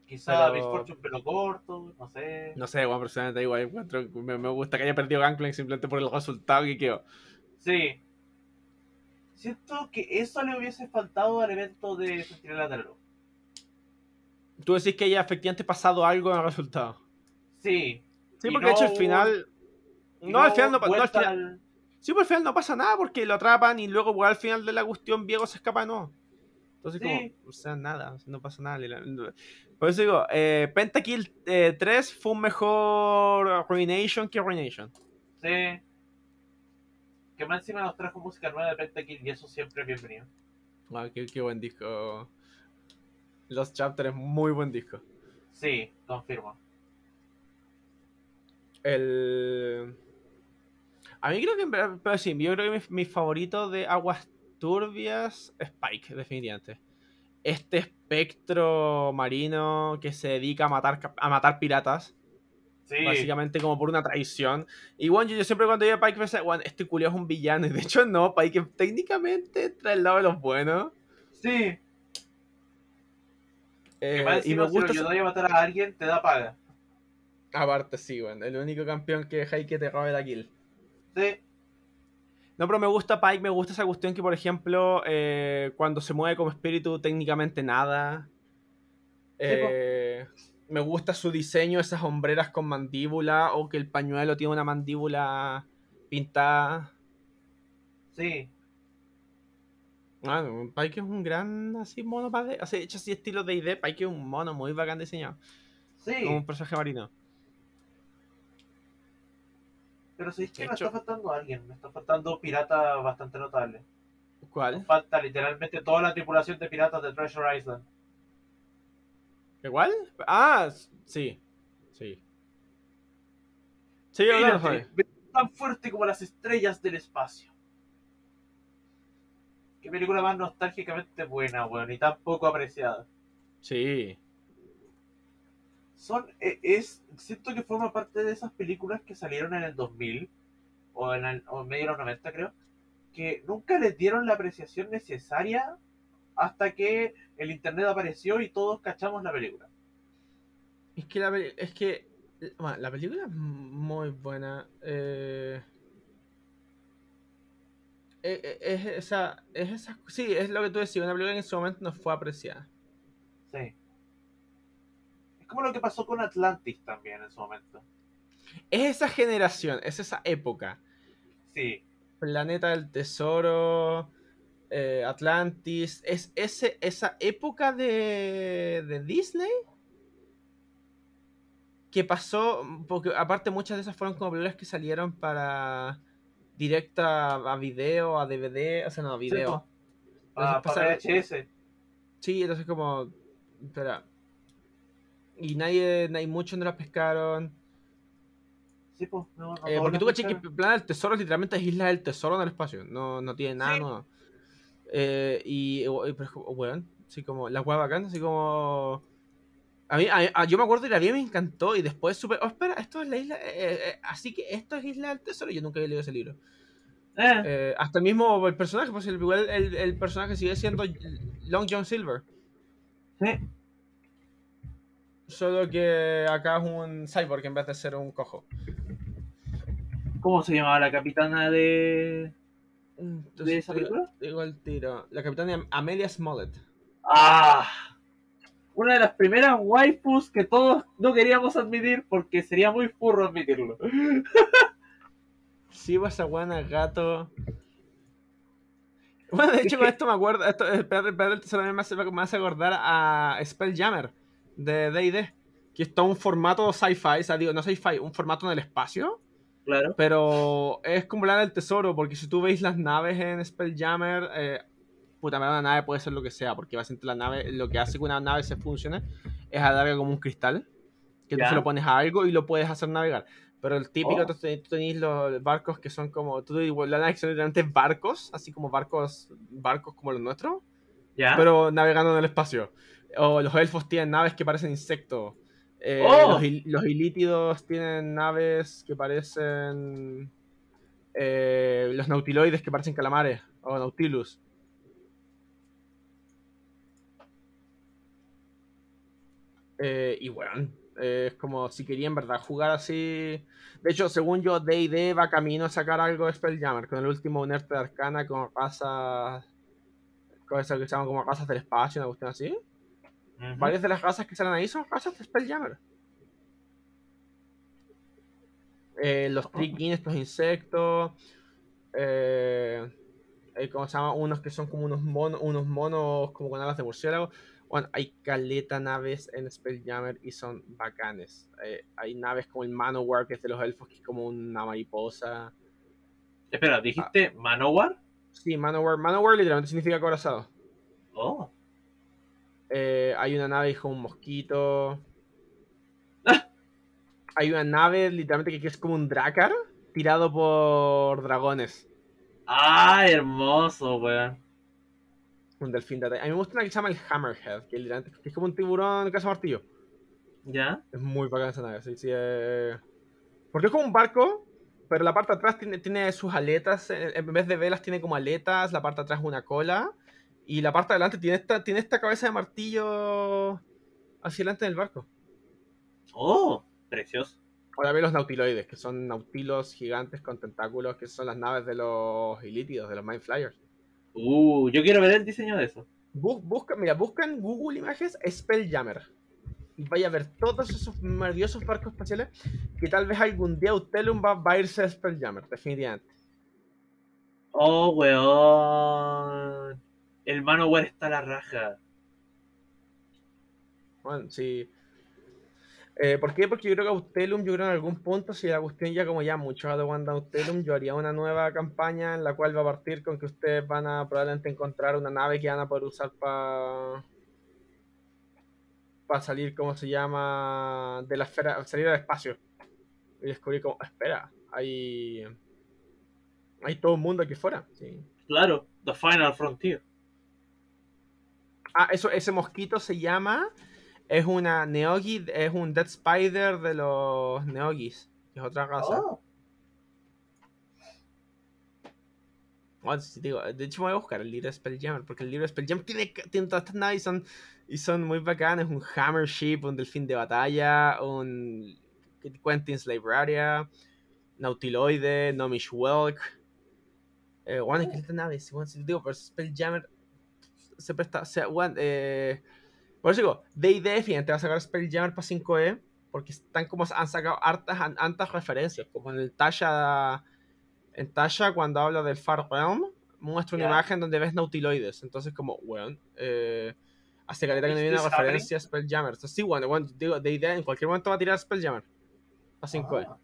Speaker 2: Quizá Miss Fortune pelo corto, no sé. No sé,
Speaker 1: bueno, personalmente igual me, me gusta que haya perdido Gangplank simplemente por el resultado que quedó.
Speaker 2: Sí, Siento que eso le hubiese faltado al evento de Sentinela de
Speaker 1: Tú decís que haya efectivamente pasado algo en el resultado.
Speaker 2: Sí.
Speaker 1: Sí, porque de hecho el final. No, al final no, pasa nada. Sí, pues al final no pasa nada porque lo atrapan y luego al final de la cuestión Diego se escapa, no. Entonces, como, o sea, nada, no pasa nada. Por eso digo, eh, Pentakill 3 eh, fue un mejor Ruination que Ruination.
Speaker 2: Sí que más encima nos trajo música nueva de Pentakill y eso siempre es bienvenido.
Speaker 1: Ah, qué, buen disco. Los Chapters, muy buen disco.
Speaker 2: Sí, confirmo.
Speaker 1: El. A mí creo que. Pero sí, yo creo que mi, favorito de Aguas Turbias es Spike, definitivamente. Este espectro marino que se dedica a matar, a matar piratas. Básicamente como por una traición. Y bueno, yo, siempre cuando iba a Pike pensé, bueno, este culio es un villano. Y *laughs* de hecho no, Pike técnicamente trae el lado de los buenos.
Speaker 2: Sí. Eh, y me gusta... Si lo a matar a alguien, te da paga.
Speaker 1: Aparte, sí, bueno. El único campeón que deja que te robe la kill.
Speaker 2: Sí.
Speaker 1: No, pero me gusta Pike, me gusta esa cuestión que, por ejemplo, eh, cuando se mueve como espíritu, técnicamente nada. Eh, me gusta su diseño, esas hombreras con mandíbula o que el pañuelo tiene una mandíbula pintada.
Speaker 2: Sí.
Speaker 1: Bueno, Pike es un gran así mono para de, hecho así estilo de ID, Pike es un mono muy bacán diseñado.
Speaker 2: Sí.
Speaker 1: Como un personaje marino.
Speaker 2: Pero si es que me está faltando alguien, me está faltando pirata bastante notable.
Speaker 1: ¿Cuál?
Speaker 2: Me falta literalmente toda la tripulación de piratas de Treasure Island.
Speaker 1: ¿Igual? Ah, sí. Sí. Sí,
Speaker 2: Mírate, tan fuerte como las estrellas del espacio. Qué película más nostálgicamente buena, weón, y tan poco apreciada.
Speaker 1: Sí.
Speaker 2: Son, e, es, siento que forma parte de esas películas que salieron en el 2000, o en, el, o en medio de los 90 creo, que nunca les dieron la apreciación necesaria hasta que el internet apareció y todos cachamos la película.
Speaker 1: Es que la, es que, la película es muy buena. Eh, eh, eh, es, esa, es esa, sí, es lo que tú decías, una película que en su momento no fue apreciada.
Speaker 2: Sí. Es como lo que pasó con Atlantis también en su momento.
Speaker 1: Es esa generación, es esa época.
Speaker 2: Sí.
Speaker 1: Planeta del Tesoro, eh, Atlantis, es ese, esa época de, de Disney que pasó, porque aparte muchas de esas fueron como películas que salieron para directa a video, a DVD, o sea, no, a video.
Speaker 2: para, VHS.
Speaker 1: Sí, entonces como, espera. Y nadie, nadie muchos no las pescaron.
Speaker 2: Sí, pues, no,
Speaker 1: eh, porque tú caché que Plan del Tesoro literalmente es Isla del Tesoro en el espacio, no, no tiene nada nuevo. Eh, y, pero, bueno, así como, la hueá bacán, así como... A mí, yo me acuerdo y la vi me encantó y después supe, oh, espera, esto es la isla, eh, eh, así que esto es Isla del Tesoro, yo nunca había leído ese libro. hasta el mismo el personaje, pues el, igual el, personaje sigue siendo Long John Silver.
Speaker 2: Sí.
Speaker 1: Solo que acá es un cyborg en vez de ser un cojo.
Speaker 2: ¿Cómo se llamaba la capitana de, ¿De esa película?
Speaker 1: Digo el tiro. La capitana Amelia Smollett.
Speaker 2: ¡Ah! Una de las primeras waifus que todos no queríamos admitir porque sería muy furro admitirlo.
Speaker 1: sí, vas a guana gato. Bueno, de hecho, con esto me acuerdo. Esto, espérate, eso me hace, me hace acordar a Spelljammer de DD. Que es todo un formato sci-fi, o sea, digo, no sci-fi, un formato en el espacio.
Speaker 2: Claro.
Speaker 1: Pero es como la del tesoro, porque si tú veis las naves en Spelljammer, eh, puta, una nave puede ser lo que sea, porque básicamente la nave, lo que hace que una nave se funcione es alarga como un cristal, que tú se lo pones a algo y lo puedes hacer navegar. Pero el típico, oh. tú, tenéis los barcos que son como, tú la nave son literalmente barcos, así como barcos, barcos como los nuestros, pero navegando en el espacio. O los elfos tienen naves que parecen insectos. Eh, oh. los, ilítidos tienen naves que parecen. Eh, los nautiloides que parecen calamares. O nautilus. Eh, y bueno, es como si quería en verdad jugar así. De hecho, según yo, DD va camino a sacar algo de Spelljammer con el último Unerte de Arcana con razas. Con eso que se llaman como razas del espacio, una cuestión así. Varias de las razas que salen ahí son razas de Spelljammer. Eh, los Trikin, *laughs* estos insectos. Eh, eh, ¿Cómo se llama? Unos que son como unos monos, unos monos como con alas de murciélago. Bueno, hay caleta naves en Spelljammer y son bacanes. Eh, hay naves como el Manowar, que es de los elfos, que es como una mariposa.
Speaker 2: Espera, ¿dijiste Manowar?
Speaker 1: Sí, Manowar. Manowar literalmente significa corazado.
Speaker 2: Oh.
Speaker 1: Eh, hay una nave con un mosquito. hay una nave literalmente que es como un Dracar tirado por dragones.
Speaker 2: ¡Ah, hermoso, weón!
Speaker 1: Un delfín de A mí me gusta una que se llama el Hammerhead, que, es como un tiburón casa martillo.
Speaker 2: ¿Ya?
Speaker 1: Es muy bacana esa nave, sí, sí. Eh... Porque es como un barco, pero la parte de atrás tiene, tiene sus aletas. En vez de velas, tiene como aletas. La parte de atrás una cola. Y la parte de adelante tiene esta, tiene esta cabeza de martillo hacia adelante del barco.
Speaker 2: ¡Oh! Precioso.
Speaker 1: Ahora ve los nautiloides, que son nautilos gigantes con tentáculos, que son las naves de los ilítidos, de los Mind Flyers.
Speaker 2: Uh, yo quiero ver el diseño de eso.
Speaker 1: busca, mira, busca en Google Images Spelljammer. Y vaya a ver todos esos maravillosos barcos espaciales que tal vez algún día Utelum va, va a irse a Spelljammer, definitivamente.
Speaker 2: Oh, weón. El Manowar está a la raja.
Speaker 1: Bueno, sí. Eh, ¿Por qué? Porque yo creo que Autelum, yo creo en algún punto, si la cuestión ya como ya mucho de Wanda Autelum, yo haría una nueva campaña en la cual va a partir con que ustedes van a probablemente encontrar una nave que van a poder usar para para salir, ¿cómo se llama? De la esfera, salir al espacio. Y descubrir como, espera, hay hay todo un mundo aquí fuera. Sí.
Speaker 2: Claro, The Final Frontier.
Speaker 1: Ah, eso, ese mosquito se llama es una Neogi, es un Dead Spider de los Neogis, que es otra raza. Oh. de hecho, me voy a buscar el libro de Spelljammer, porque el libro de Spelljammer tiene, tiene todas estas naves y son, y son muy bacanas. Un Hammer Ship, un Delfín de Batalla, un Quentin's Libraria, Nautiloide, Nomish Welk. Eh, bueno, es que estas naves, digo, pero Spelljammer se presta. O sea, eh, por eso digo, D&D te va a sacar Spelljammer para 5E porque están como han sacado hartas, referencias, como en el Tasha en Tasha cuando habla del Far Realm muestra una imagen donde ves nautiloides, entonces como, bueno, eh, hace caleta que no viene una referencia a Spelljammer. Entonces, sí, bueno, bueno digo, D&D en cualquier momento va a tirar Spelljammer a 5E. Ah.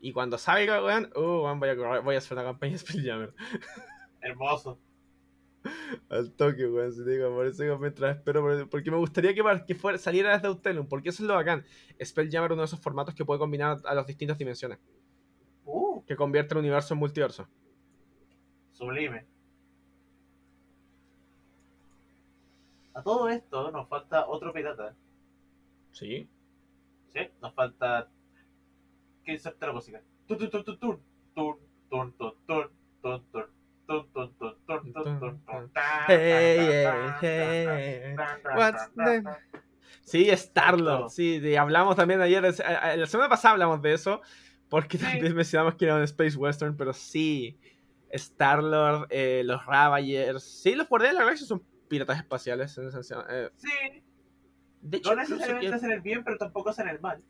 Speaker 1: Y cuando salga, weón, uh, voy, a, voy a hacer una campaña de Spelljammer. *laughs*
Speaker 2: Hermoso.
Speaker 1: Al toque, weón. Si te digo, por eso mientras espero. Porque me gustaría que, que fuera, saliera desde Autelum. Porque eso es lo bacán. Spelljammer es uno de esos formatos que puede combinar a las distintas dimensiones.
Speaker 2: Uh.
Speaker 1: Que convierte el universo en multiverso.
Speaker 2: Sublime. A todo esto nos falta otro pirata.
Speaker 1: Sí.
Speaker 2: Sí, nos falta. ¿Qué es la música? Tun, tun, tun, tun, tun, tun, tun, tun, tun, tun.
Speaker 1: Sí, Starlord. Sí, hablamos también ayer. La semana pasada hablamos de eso. Porque también mencionamos que era un Space Western. Pero sí, Starlord, eh, los Ravagers. Sí, los Guardianes de la Galaxia son piratas espaciales. En
Speaker 2: eh. Sí. De hecho, no necesariamente hacen el bien, pero tampoco hacen el mal.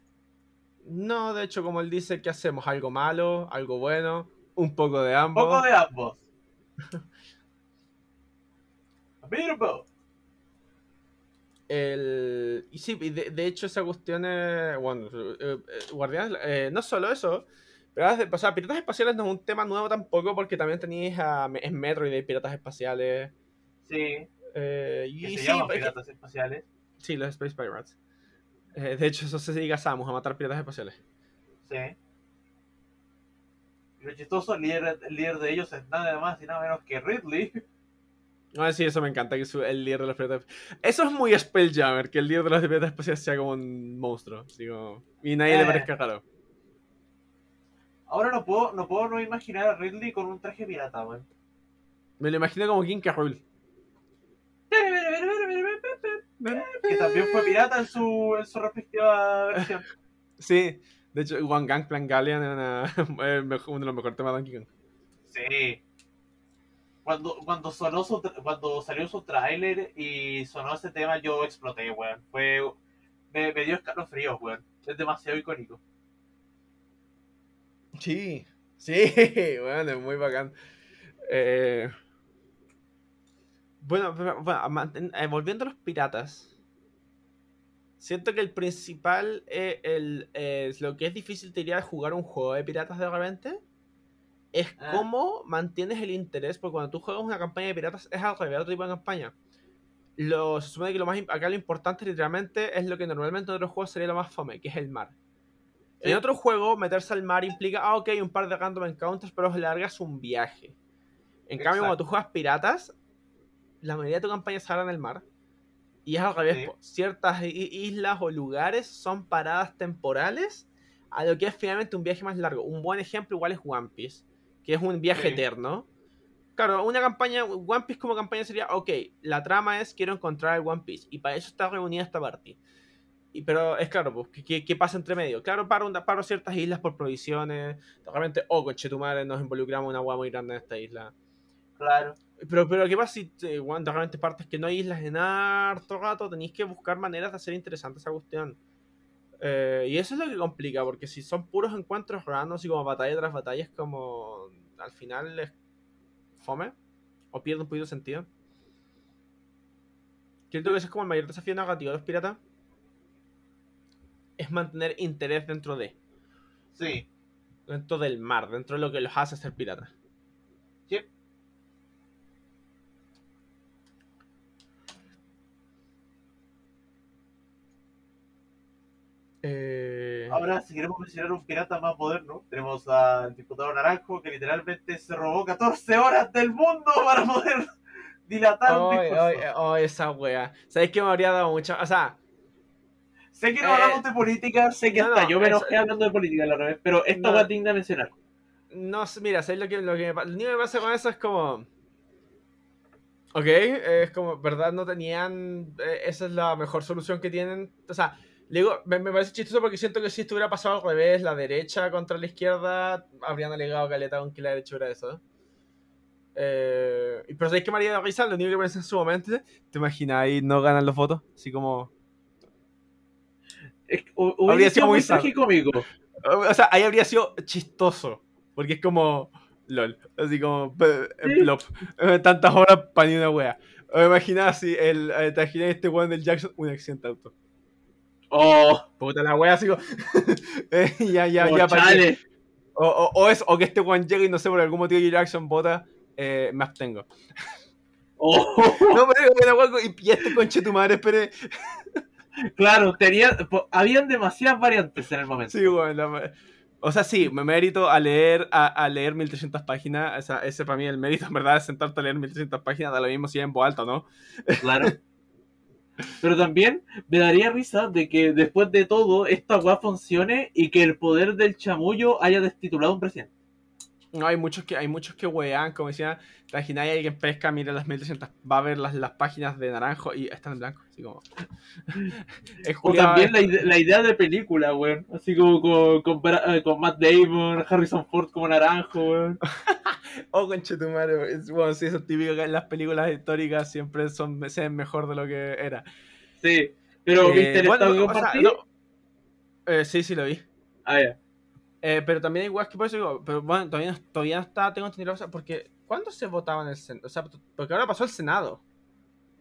Speaker 1: No, de hecho, como él dice, que hacemos? ¿Algo malo? ¿Algo bueno? Un poco de ambos.
Speaker 2: Un poco de ambos. Amiibo.
Speaker 1: El... Y sí, de, de hecho esa cuestión es... Bueno, eh, eh, Guardianes... Eh, no solo eso, pero o sea, piratas espaciales no es un tema nuevo tampoco porque también tenéis a... Es Metroid de piratas espaciales.
Speaker 2: Sí.
Speaker 1: Eh, y
Speaker 2: se
Speaker 1: sí, que-
Speaker 2: piratas espaciales.
Speaker 1: sí, los Space Pirates. Eh, de hecho, eso se dedica a Samus, a matar piratas espaciales.
Speaker 2: Sí. Lo chistoso, el líder, el líder de ellos es nada más y nada menos que Ridley.
Speaker 1: Ah, sí, eso me encanta, que el líder de los piratas... Eso es muy Spelljammer, que el líder de los piratas espaciales sea como un monstruo. como- Y nadie le
Speaker 2: Eh.
Speaker 1: parezca raro.
Speaker 2: Ahora no puedo, no puedo no imaginar a Ridley con un traje pirata, weón.
Speaker 1: Me lo imagino como King. Rool.
Speaker 2: Que también fue pirata en su, en su respectiva versión. *laughs*
Speaker 1: Sí, de hecho, One Gangplank Galleon es *laughs* uno de los mejores temas de Donkey Kong.
Speaker 2: Sí. Cuando, cuando sonó su cuando salió su tráiler y sonó ese tema, yo exploté, weón. Fue. Me, me dio escalofríos, weón. Es demasiado icónico.
Speaker 1: Sí, sí, *laughs* bueno, es muy bacán. Eh, bueno, bueno, eh, volviendo a los piratas, siento que el principal, eh, el, eh, lo que es difícil te diría jugar un juego de piratas de repente, es
Speaker 2: Ah.
Speaker 1: cómo mantienes el interés, porque cuando tú juegas una campaña de piratas es al revés, otro tipo de campaña. Lo, se supone que lo más, acá lo importante literalmente es lo que normalmente en otros juegos sería lo más fome, que es el mar.
Speaker 2: Sí.
Speaker 1: En otro juego, meterse al mar implica, ah, ok, un par de random encounters, pero es largas un viaje. En cambio, cuando tú juegas piratas, la mayoría de tu campaña se en el mar. Y es al revés,
Speaker 2: Sí.
Speaker 1: ciertas islas o lugares son paradas temporales a lo que es finalmente un viaje más largo. Un buen ejemplo igual es One Piece, que es un viaje
Speaker 2: Sí.
Speaker 1: eterno. Claro, una campaña, One Piece como campaña sería, ok, la trama es quiero encontrar el One Piece, y para eso está reunida esta party. Y, pero es claro, pues, ¿qué- ¿qué, pasa entre medio? Claro, paro, una- paro ciertas islas por provisiones, de repente, oh, conchetumare, nos involucramos en una hueá muy grande en esta isla.
Speaker 2: Claro.
Speaker 1: Pero, pero ¿qué pasa si eh, weón, de repente partes que no hay islas en harto rato? Tenéis que buscar maneras de hacer interesante esa cuestión. Eh, y eso es lo que complica, porque si son puros encuentros raros y como batalla tras batalla, es como. Al final es fome. O pierde un poquito de sentido. Siento que ese es como el mayor desafío negativo de los piratas. Es mantener interés dentro de.
Speaker 2: Sí.
Speaker 1: Dentro del mar, dentro de lo que los hace ser piratas. Eh...
Speaker 2: Ahora, si queremos mencionar un pirata más moderno, tenemos al diputado Naranjo que literalmente se robó 14 horas del mundo para poder *laughs* dilatar un discurso.
Speaker 1: ay, ay, esa wea. ¿Sabéis que me habría dado mucha. O sea,
Speaker 2: Sé que no
Speaker 1: Eh,
Speaker 2: hablamos de política, sé que
Speaker 1: no,
Speaker 2: hasta
Speaker 1: no,
Speaker 2: yo me
Speaker 1: eso-
Speaker 2: enojé hablando de política la otra vez, pero esta
Speaker 1: No.
Speaker 2: va digna de mencionar.
Speaker 1: no mira, ¿sabéis lo que, lo que me, lo que me pasa con eso? Es como. Ok, es como, ¿verdad? No tenían. eh, esa es la mejor solución que tienen. O sea, le digo, me, me parece chistoso porque siento que si esto hubiera pasado al revés, la derecha contra la izquierda, habrían alegado caleta con que la derecha hubiera eso. Eh, pero ¿sabéis que me haría risa? Lo único que pensé en su momento, ¿te imaginas ahí no ganan los votos? Así como.
Speaker 2: Es
Speaker 1: Habría
Speaker 2: hubiera
Speaker 1: sido muy
Speaker 2: tragicómico.
Speaker 1: O sea, ahí habría sido chistoso. Porque es como. LOL. Así como. pe-
Speaker 2: Sí.
Speaker 1: Plop. *laughs* Tantas horas para ni una wea. O imaginás si el. eh, Te imaginas este weón del Jackson. Un accidente de auto.
Speaker 2: Oh,
Speaker 1: Puta la wea, así como. *laughs* eh, ya, ya,
Speaker 2: oh,
Speaker 1: ya.
Speaker 2: chale.
Speaker 1: O, o, o eso, o que este weón llegue y no sé por algún motivo Jackson vota. Eh, me abstengo.
Speaker 2: Oh, *laughs*
Speaker 1: No, pero y este conche tu madre, espere.
Speaker 2: claro, tenía, habían demasiadas variantes en el momento.
Speaker 1: Sí, weón. la- O sea, sí, me mérito a leer, a, a leer 1300 páginas. O sea, ese para mí el mérito, en verdad, es sentarte a leer 1300 páginas, da lo mismo si es en voz alta no.
Speaker 2: Claro. *laughs* Pero también me daría risa de que después de todo esta weá funcione y que el poder del chamullo haya destitulado a un presidente.
Speaker 1: No, hay muchos que, hay muchos que wean, como decía, te imagináis alguien pesca, mira las 1300, va a ver las, las páginas de naranjo y están en blanco, así como. *laughs* es
Speaker 2: O también la, ide- la idea de película, weón. Así como con, con, eh, con Matt Damon, Harrison Ford como naranjo, weón. *laughs*
Speaker 1: Oh, conchetumare, es bueno, sí, eso es típico que en las películas históricas siempre son, se ven mejor de lo que era.
Speaker 2: Sí. Pero,
Speaker 1: Eh,
Speaker 2: ¿viste el
Speaker 1: bueno,
Speaker 2: estado
Speaker 1: no. Eh, sí, sí lo vi.
Speaker 2: Ah, ya.
Speaker 1: Eh, pero también hay weas que por eso digo, pero bueno, todavía no, todavía no está, tengo entendido, o sea, porque ¿cuándo se votaba en el Senado? O sea, porque ahora pasó el Senado.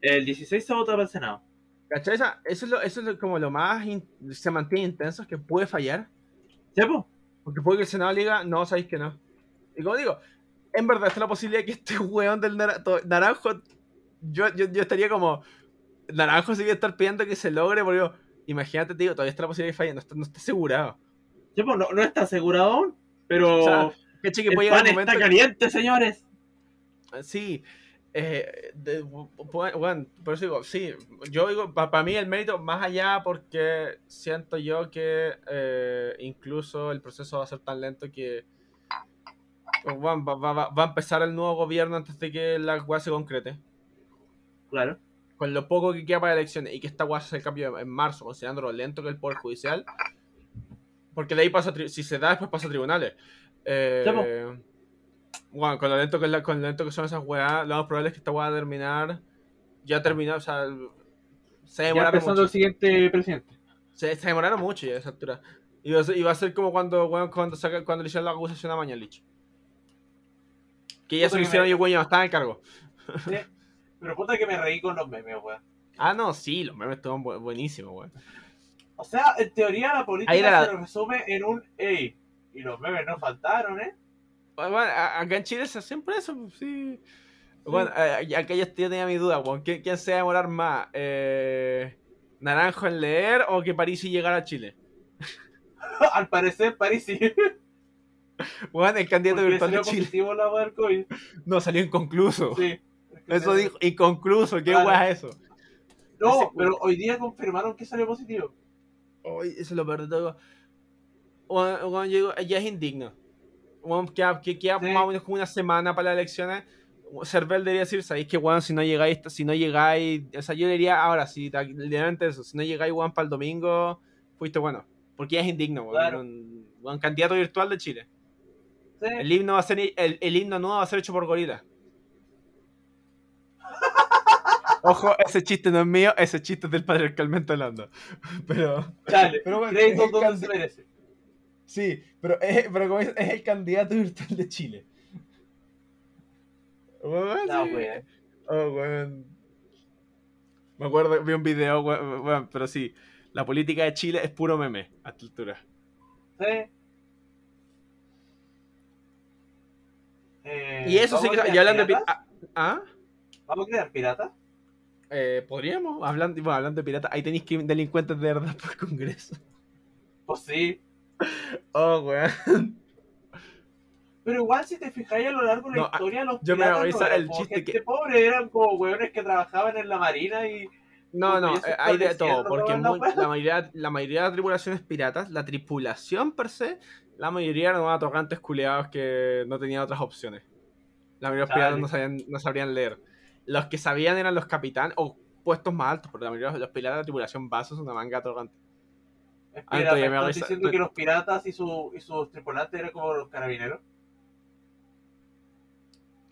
Speaker 2: El 16 se vota para el Senado.
Speaker 1: ¿Cachai? Eso es, lo, eso es lo- como lo más in- se mantiene intenso que puede fallar.
Speaker 2: ¿Sí, po?
Speaker 1: Porque puede que el Senado le diga, no, sabéis que no. Y como digo, en verdad está la posibilidad de que este *laughs* weón del to- naranjo, yo, yo, yo estaría como, naranjo sí que estar pidiendo que se logre, porque digo, imagínate, te digo, todavía está la posibilidad de que falle, no está, no está asegurado.
Speaker 2: Sí, po, no, no está asegurado aún, pero
Speaker 1: O sea. Que
Speaker 2: el
Speaker 1: puede llegar
Speaker 2: pan
Speaker 1: el momento
Speaker 2: está
Speaker 1: que-
Speaker 2: caliente, señores.
Speaker 1: Sí. Eh, de- bueno, por eso digo, sí, yo digo, para mí el mérito más allá porque siento yo que eh, incluso el proceso va a ser tan lento que bueno, va, va- va- va a empezar el nuevo gobierno antes de que la weá se concrete.
Speaker 2: Claro.
Speaker 1: Con lo poco que queda para elecciones y que esta weá se hace el cambio en marzo, considerando lo lento que es el Poder Judicial. Porque de ahí pasa, si se da, después pasa a tribunales. Eh, bueno, con lo lento que, la- con lo lento que son esas weas, lo más probable es que esta weá va a terminar. Ya terminó, o sea, se
Speaker 2: Ya
Speaker 1: demoraron
Speaker 2: empezando
Speaker 1: mucho.
Speaker 2: el siguiente presidente.
Speaker 1: Se, se demoraron mucho ya a esa altura. Y va a ser, y va a ser como cuando, weón, cuando, saca- cuando le hicieron la acusación a Mañalich. Que ya
Speaker 2: Puta
Speaker 1: se lo hicieron
Speaker 2: me-
Speaker 1: y el no estaba en cargo.
Speaker 2: Sí. Pero puta que me reí con los memes, weón.
Speaker 1: Ah, no, sí, los memes estaban bu- buenísimos, weón.
Speaker 2: O sea, en teoría la política se resume en un ey. Y los memes no faltaron, ¿eh?
Speaker 1: Bueno, acá en Chile se siempre eso, pues, sí. Bueno, acá yo, tenía mi duda, weón. ¿Quién, quién se va a demorar más? Eh, ¿Naranjo en leer o que París y llegar a Chile? *laughs*
Speaker 2: Al parecer, París sí.
Speaker 1: Weón, el candidato
Speaker 2: Porque
Speaker 1: virtual de Chile.
Speaker 2: la.
Speaker 1: No, salió inconcluso.
Speaker 2: Sí.
Speaker 1: Eso dijo, inconcluso, ¿qué
Speaker 2: Claro.
Speaker 1: weá es eso?
Speaker 2: No,
Speaker 1: Ese-
Speaker 2: pero hoy día confirmaron que salió positivo.
Speaker 1: Ay, eso es lo peor de todo. Weón, weón, yo digo, ya es indigno. Weón, queda, que queda
Speaker 2: Sí.
Speaker 1: más o menos como una semana para las elecciones. Cervel debería decir, sabéis que weón, si no llegáis, si no llegáis, o sea, yo diría ahora, si ta- literalmente eso, si no llegáis weón para el domingo, fuiste bueno. Porque ya es indigno, weón.
Speaker 2: Claro.
Speaker 1: Un- weón, candidato virtual de Chile.
Speaker 2: Sí.
Speaker 1: El himno va a ser, el, el himno nuevo va a ser hecho por gorila. Ojo, ese chiste no es mío, ese chiste es del patriarcalmente hablando. Pero.
Speaker 2: Dale,
Speaker 1: Pero bueno,
Speaker 2: crédito
Speaker 1: es
Speaker 2: donde
Speaker 1: candi-
Speaker 2: se merece.
Speaker 1: Sí, pero es, pero como es, es el candidato virtual de Chile.
Speaker 2: No,
Speaker 1: sí.
Speaker 2: weón.
Speaker 1: Oh, weón. Me acuerdo, vi un video, weón, weón, pero sí. La política de Chile es puro meme a esta altura.
Speaker 2: Sí. Eh,
Speaker 1: Y eso sí
Speaker 2: ¿vamos
Speaker 1: que. Ya hablan de. ¿Ah?
Speaker 2: ¿Vamos a crear piratas?
Speaker 1: Eh, ¿Podríamos? Hablando, bueno, hablando de pirata, ahí tenéis que delincuentes de verdad por Congreso.
Speaker 2: Pues *laughs* sí.
Speaker 1: Oh, weón.
Speaker 2: Pero igual si te fijáis a lo largo de la
Speaker 1: No,
Speaker 2: historia, los
Speaker 1: yo me
Speaker 2: piratas
Speaker 1: a
Speaker 2: no eran
Speaker 1: el
Speaker 2: como
Speaker 1: chiste
Speaker 2: gente
Speaker 1: que-
Speaker 2: pobre, eran como hueones que trabajaban en la marina y...
Speaker 1: No, no, eh, hay de todo, porque.
Speaker 2: La
Speaker 1: muy-
Speaker 2: wea.
Speaker 1: la, mayoría, la mayoría de las tripulaciones piratas, la tripulación per se, la mayoría eran atorrantes culeados que no tenían otras opciones. La mayoría de los piratas no, sabían, no sabrían leer. Los que sabían eran los capitanes, o puestos más altos, porque la mayoría de los piratas de la tripulación base son una manga
Speaker 2: ¿me
Speaker 1: me
Speaker 2: estás diciendo que los piratas y, su, y sus tripulantes eran como los carabineros?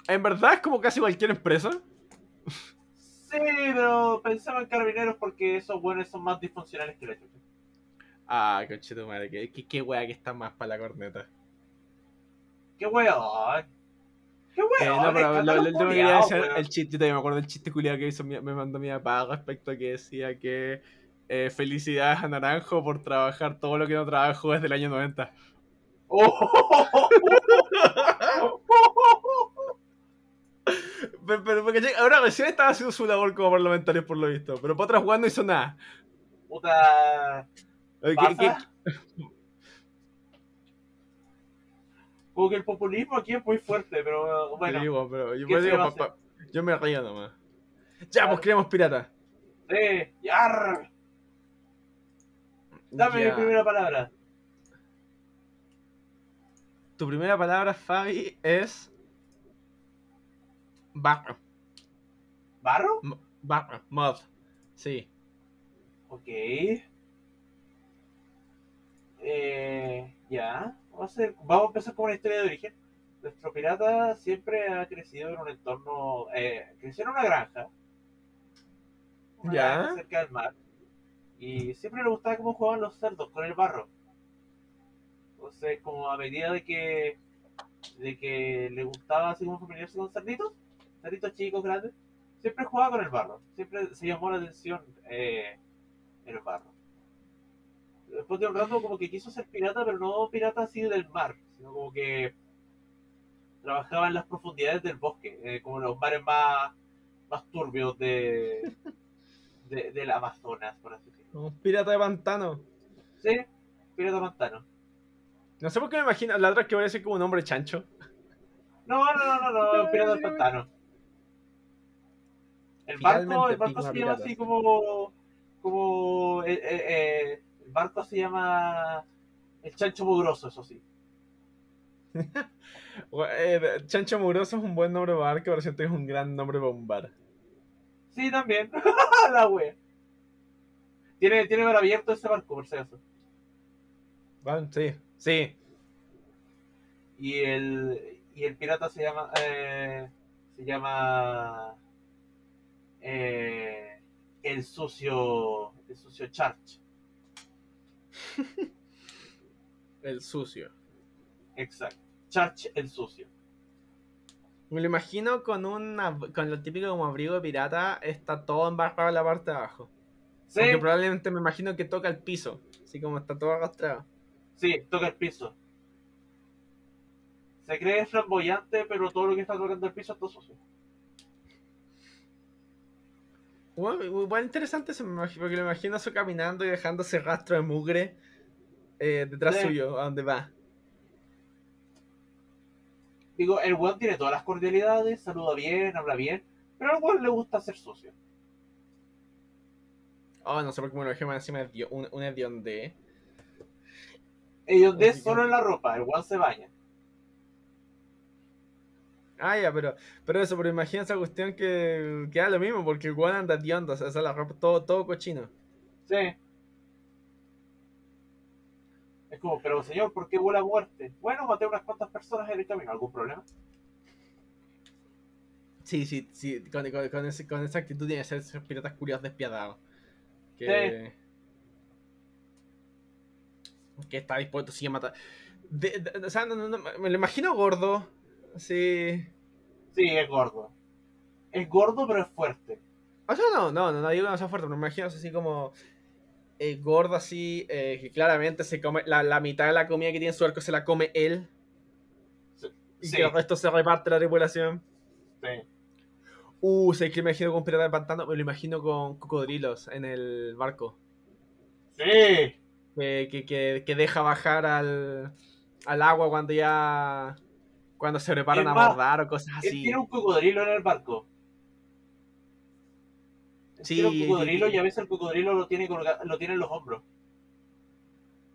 Speaker 1: En verdad es como casi cualquier empresa.
Speaker 2: Sí, pero pensaba en carabineros porque esos buenos son más disfuncionales que la chucha.
Speaker 1: Ah, conchito madre, qué, qué, qué wea que está más para la corneta.
Speaker 2: ¡Qué weón! ¡Qué
Speaker 1: Eh, no, pero lo, quería decir el chiste, yo todavía me acuerdo del chiste culiado que hizo me mandó mi papá respecto a que decía que eh, felicidades a Naranjo por trabajar todo lo que no trabajó desde el año 90.
Speaker 2: Oh,
Speaker 1: Pero, pero porque ahora recién estaba haciendo su labor como parlamentario por lo visto, pero para otras jugando no hizo nada.
Speaker 2: Puta...
Speaker 1: Eh, ¿qué-
Speaker 2: ¿Pasa?
Speaker 1: qué-
Speaker 2: Como que el populismo aquí es muy fuerte, pero bueno.
Speaker 1: Sí, bueno, pero yo,
Speaker 2: ¿qué
Speaker 1: me
Speaker 2: se
Speaker 1: digo,
Speaker 2: va a
Speaker 1: pa- pa- yo me río nomás. Ya, pues creamos pirata.
Speaker 2: Sí, yar. Dame
Speaker 1: Ya.
Speaker 2: mi primera palabra.
Speaker 1: Tu primera palabra, Fabi, es. Barro.
Speaker 2: ¿Barro?
Speaker 1: M- Barro. Mod. Sí.
Speaker 2: Ok. Eh, ya. Vamos a, hacer- vamos a empezar con una historia de origen. Nuestro pirata siempre ha crecido en un entorno. Eh, creció en una granja. Una
Speaker 1: Ya.
Speaker 2: granja cerca del mar. Y siempre le gustaba cómo jugaban los cerdos con el barro. Entonces, como a medida de que. de que le gustaba así como familiarse con cerditos, cerditos chicos, grandes, siempre jugaba con el barro. Siempre se llamó la atención eh, el barro. Después de un rato como que quiso ser pirata, pero no pirata así del mar, sino como que trabajaba en las profundidades del bosque, eh, como los mares más, más turbios de, de, *laughs* del Amazonas, por así decirlo.
Speaker 1: Un pirata de pantano.
Speaker 2: Sí, pirata de pantano.
Speaker 1: No sé por qué me imagino, la otra es que parece como un hombre chancho.
Speaker 2: No, no, no, no, no, un pirata del pantano. El barco, el barco se llama así como. como. Eh, eh, barco se llama. El chancho mugroso, eso sí. *laughs*
Speaker 1: Eh, chancho mugroso es un buen nombre para barco, pero siento que es un gran nombre para un bar.
Speaker 2: Sí, también. *laughs* la wea. Tiene, tiene bar abierto ese barco, por si acaso.
Speaker 1: Bueno, sí, sí.
Speaker 2: Y el, y el pirata se llama. Eh, se llama. Eh, el sucio. El sucio Charch. *laughs*
Speaker 1: el sucio.
Speaker 2: Exacto. Charch el sucio.
Speaker 1: Me lo imagino con una con lo típico como abrigo de pirata, está todo embarrado en la parte de abajo. Sí. Porque probablemente me imagino que toca el piso, así como está todo arrastrado.
Speaker 2: Sí, toca el piso. Se cree flamboyante, pero todo lo que está tocando el piso está sucio.
Speaker 1: Bueno, igual interesante porque lo imagino eso caminando y dejando ese rastro de mugre eh, detrás suyo, a donde va.
Speaker 2: Digo, el weón tiene todas las cordialidades, saluda bien, habla bien, pero al weón le gusta ser sucio.
Speaker 1: Oh, no sé por qué me lo dejé encima de un, un
Speaker 2: hedionde. Hedionde solo en la ropa, el weón se baña.
Speaker 1: Ah, ya, pero, pero eso, pero imagina esa cuestión que, que lo mismo, porque el weón anda hediondo, o sea, la ropa todo, todo cochino.
Speaker 2: Sí. Es como, pero señor, ¿por qué vuela a muerte? Bueno, maté unas cuantas personas en el camino, ¿algún problema?
Speaker 1: Sí, sí, sí, con, con, esa actitud tiene que ser esos piratas curiosos despiadados. Que, que está dispuesto sí, a matar. o sea, no, no, me lo imagino gordo. Sí.
Speaker 2: Sí, es gordo. Es gordo, pero es fuerte.
Speaker 1: O sea, no, no, no, no digo que no sea fuerte, pero me imagino así como eh, gordo así, eh, que claramente se come la, mitad de la comida que tiene en su arco se la come él. y que el resto se reparte la tripulación. Sí. Uh, sé que me imagino con pirata de pantano, me lo imagino con cocodrilos en el barco.
Speaker 2: Sí.
Speaker 1: Que, que, deja bajar al, al, agua cuando ya. Cuando se preparan a abordar o cosas así.
Speaker 2: tiene un cocodrilo en el barco. Sí, un cocodrilo y, a veces el cocodrilo lo tiene, lo tiene en los hombros.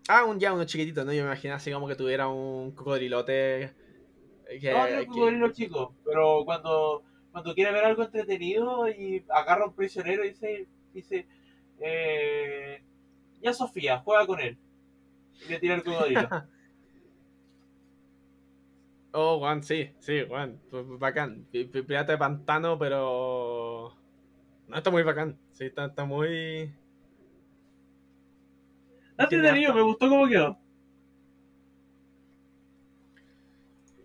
Speaker 1: Ah, un, ya, uno chiquitito, ¿no? Yo me imagino así como que tuviera un cocodrilote.
Speaker 2: Que, no, no un cocodrilo chico, pero cuando, cuando quiere ver algo entretenido y agarra a un prisionero y dice, dice eh, ya Sofía, juega con él. Y le tira el cocodrilo. *laughs*
Speaker 1: oh, Juan, sí, sí, Juan, bacán. Pirata de pantano, pero no, está muy bacán. Sí, está, está muy.
Speaker 2: Está entretenido, me gustó cómo quedó.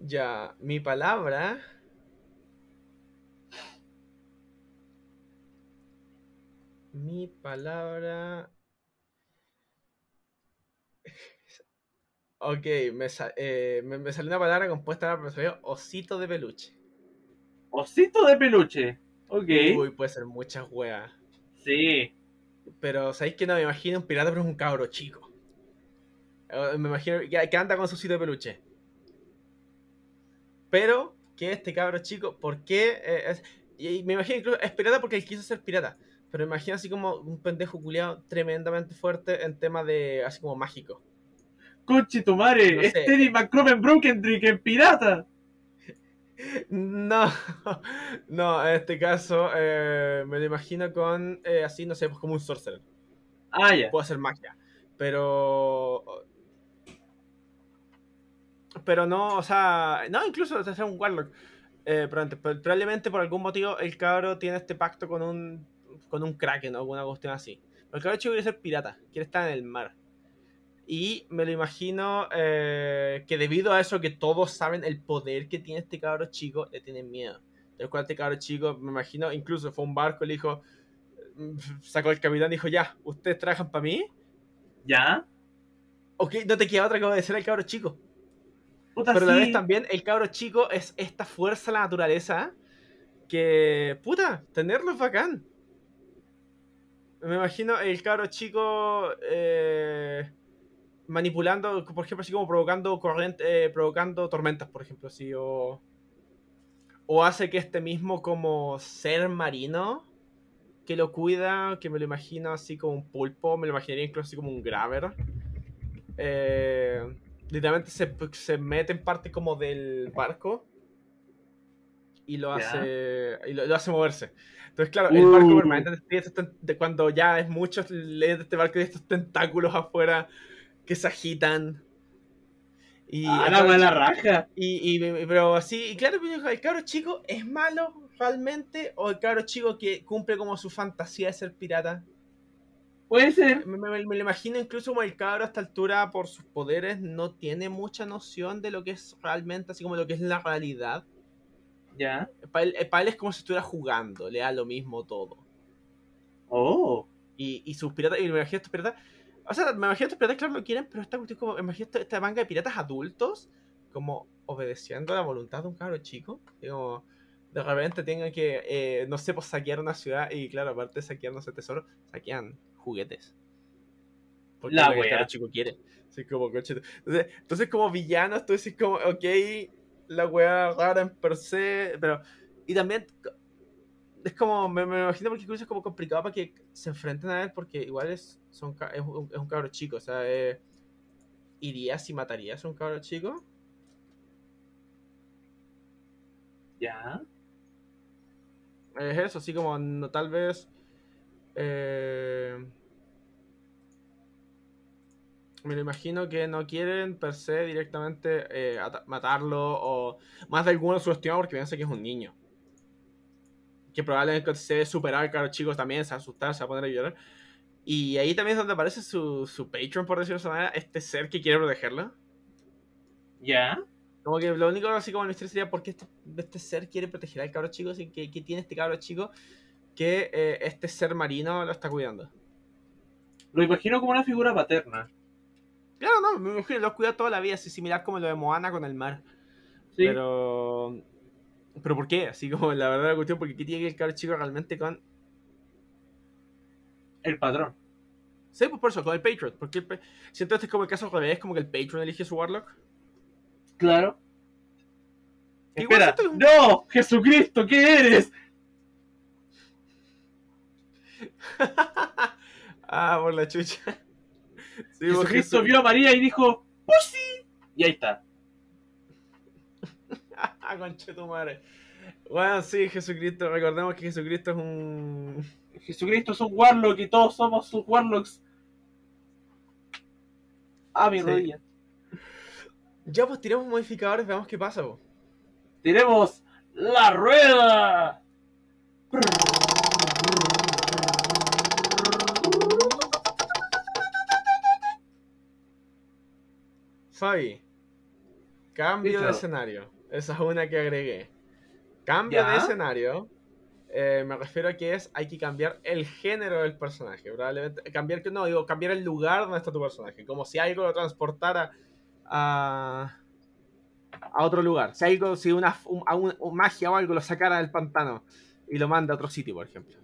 Speaker 1: Ya, mi palabra. Mi palabra. Ok, me, eh, me, salió una palabra compuesta por osito de peluche.
Speaker 2: Osito de peluche. Ok.
Speaker 1: Uy, puede ser muchas weas.
Speaker 2: Sí.
Speaker 1: Pero, ¿sabéis que no? Me imagino un pirata, pero es un cabro chico. Eh, me imagino que anda con su sitio de peluche. Pero, que este cabro chico, ¿por qué? Eh, y me imagino incluso es pirata porque él quiso ser pirata. Pero me imagino así como un pendejo culiado tremendamente fuerte en tema de así como mágico.
Speaker 2: Conchi tu madre, es Teddy McCromen Broken Trick en pirata.
Speaker 1: No, *laughs* no, en este caso eh, me lo imagino con eh, así, no sé, pues como un sorcerer.
Speaker 2: Ah, ya.
Speaker 1: Puedo hacer magia. Pero. Pero no, o sea. No, incluso hacer un warlock. Eh, probablemente por algún motivo el cabro tiene este pacto con un. con un kraken o alguna cuestión así. Pero el cabro chico quiere ser pirata, quiere estar en el mar. Y me lo imagino eh, que debido a eso que todos saben el poder que tiene este cabro chico, le tienen miedo. El cual este cabro chico, me imagino, incluso fue a un barco, le dijo, mm, sacó el capitán y dijo, ya, ¿ustedes trabajan para mí?
Speaker 2: ¿Ya?
Speaker 1: Ok, no te queda otra que obedecer al cabro chico.
Speaker 2: Puta,
Speaker 1: Pero a la vez también el cabro chico es esta fuerza de la naturaleza que, puta, tenerlo es bacán. Me imagino el cabro chico eh, manipulando, por ejemplo, así como provocando corriente, eh, provocando tormentas, por ejemplo, así, o, o hace que este mismo como ser marino que lo cuida, que me lo imagino así como un pulpo, me lo imaginaría incluso así como un graver. Eh, literalmente se, se mete en parte como del barco y lo hace y lo, lo hace moverse. Entonces, claro, el barco
Speaker 2: Uh.
Speaker 1: permanente de cuando ya es mucho de este barco de estos tentáculos afuera que se agitan. Y
Speaker 2: Ah, la
Speaker 1: chico-
Speaker 2: raja.
Speaker 1: y, y- pero así, y claro, el cabro chico es malo realmente o el cabro chico que cumple como su fantasía de ser pirata.
Speaker 2: Puede ser.
Speaker 1: Me, me- me lo imagino incluso como el cabro a esta altura por sus poderes no tiene mucha noción de lo que es realmente, así como lo que es la realidad.
Speaker 2: Ya.
Speaker 1: Para él, para él es como si estuviera jugando, le da lo mismo todo.
Speaker 2: Oh.
Speaker 1: Y, y sus piratas, y me imagino estos piratas, o sea, me imagino estos piratas, claro, lo quieren, pero esta cuestión como, me imagino esta, manga de piratas adultos, como obedeciendo a la voluntad de un cabro chico, como de repente tengan que, eh, no sé, pues saquear una ciudad, y claro, aparte de saquear, no sé, tesoro, saquean juguetes. Porque
Speaker 2: La
Speaker 1: es lo que el
Speaker 2: wea.
Speaker 1: cabro chico quiere. Así como, coche, entonces, entonces, como villanos, tú decís como, ok, la wea rara en per se, pero, y también es como, me, me imagino porque incluso es como complicado para que se enfrenten a él porque igual es, son, es, un, es un cabro chico, o sea, eh, ¿irías y matarías a un cabro chico?
Speaker 2: Ya.
Speaker 1: Es eso, así como, no, tal vez... eh, me lo imagino que no quieren per se directamente eh, ata- matarlo o más de alguno subestimado porque piensa que es un niño. Que probablemente se debe superar, claro, chicos también, se va a asustar, se va a poner a llorar. Y ahí también es donde aparece su, su patron, por decirlo de esa manera, este ser que quiere protegerlo.
Speaker 2: Ya.
Speaker 1: Como que lo único así como el misterio sería por qué este, este ser quiere proteger al cabro chico, así que, que tiene este cabro chico que eh, este ser marino lo está cuidando.
Speaker 2: Lo imagino como una figura paterna.
Speaker 1: Claro, no, me imagino, lo cuida toda la vida, así similar como lo de Moana con el mar.
Speaker 2: Sí.
Speaker 1: Pero. ¿Pero por qué? Así como la verdad la cuestión, porque ¿qué tiene que ver el cabro chico realmente con.
Speaker 2: El patrón.
Speaker 1: Sí, pues por eso, con el Patreon. Porque el siento este es como el caso al revés, como que el Patreon elige su Warlock.
Speaker 2: Claro.
Speaker 1: Igual
Speaker 2: Espera.
Speaker 1: es un-
Speaker 2: ¡No! ¡Jesucristo! ¿Qué eres? *laughs*
Speaker 1: ah, por la chucha. Sí, pues,
Speaker 2: Jesucristo
Speaker 1: Jesús-
Speaker 2: vio a María y dijo, ¡Pues sí! Y ahí está. *laughs*
Speaker 1: Conche tu madre. Bueno, sí, Jesucristo. Recordemos que Jesucristo es un.
Speaker 2: Jesucristo es un warlock y todos somos sus warlocks. Ah, mi
Speaker 1: Sí.
Speaker 2: rodilla.
Speaker 1: Ya, pues tiremos modificadores, veamos qué pasa, po.
Speaker 2: Tenemos la rueda.
Speaker 1: Fabi. Cambio de escenario. Esa es una que agregué. Cambio
Speaker 2: Ya.
Speaker 1: de escenario. eh, me refiero a que es hay que cambiar el género del personaje. Probablemente. Cambiar que no, digo, cambiar el lugar donde está tu personaje. Como si algo lo transportara a. a otro lugar. Si algo, si una, un- a un- un magia o algo lo sacara del pantano y lo manda a otro sitio, por ejemplo.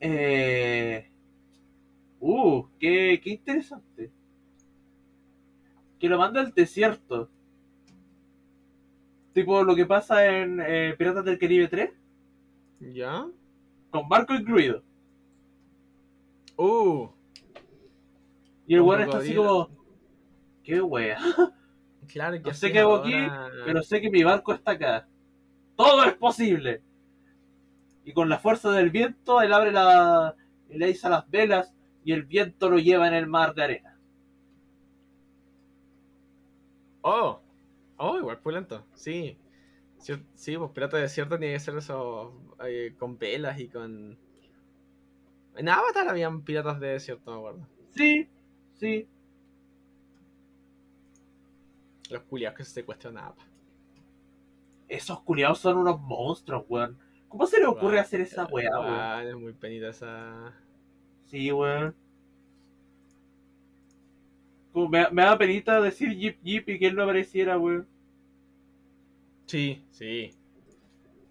Speaker 2: Eh... Uh, qué, qué interesante. Que lo manda al desierto. Tipo lo que pasa en eh, Piratas del Caribe 3,
Speaker 1: ¿Ya?
Speaker 2: con barco incluido.
Speaker 1: Uh.
Speaker 2: Y el weón está así como. Qué wea. *laughs*
Speaker 1: Claro que
Speaker 2: No sé qué hago aquí, pero sé que mi barco está acá. Todo es posible. Y con la fuerza del viento, él abre la. Él iza las velas y el viento lo lleva en el mar de arena.
Speaker 1: Oh, oh, igual pulento, sí. Sí, sí, pues pirata de desierto tiene que ser eso eh, con velas y con. En Avatar habían piratas de desierto, me acuerdo.
Speaker 2: Sí, sí.
Speaker 1: Los culiados que se secuestran a Apa.
Speaker 2: esos culiados son unos monstruos, weón. ¿Cómo se le ocurre hacer esa weá, weón?
Speaker 1: Es muy penita esa.
Speaker 2: Sí, weón. Como me, me da penita decir Jeep Jeep y que él no apareciera, weón.
Speaker 1: Sí, sí.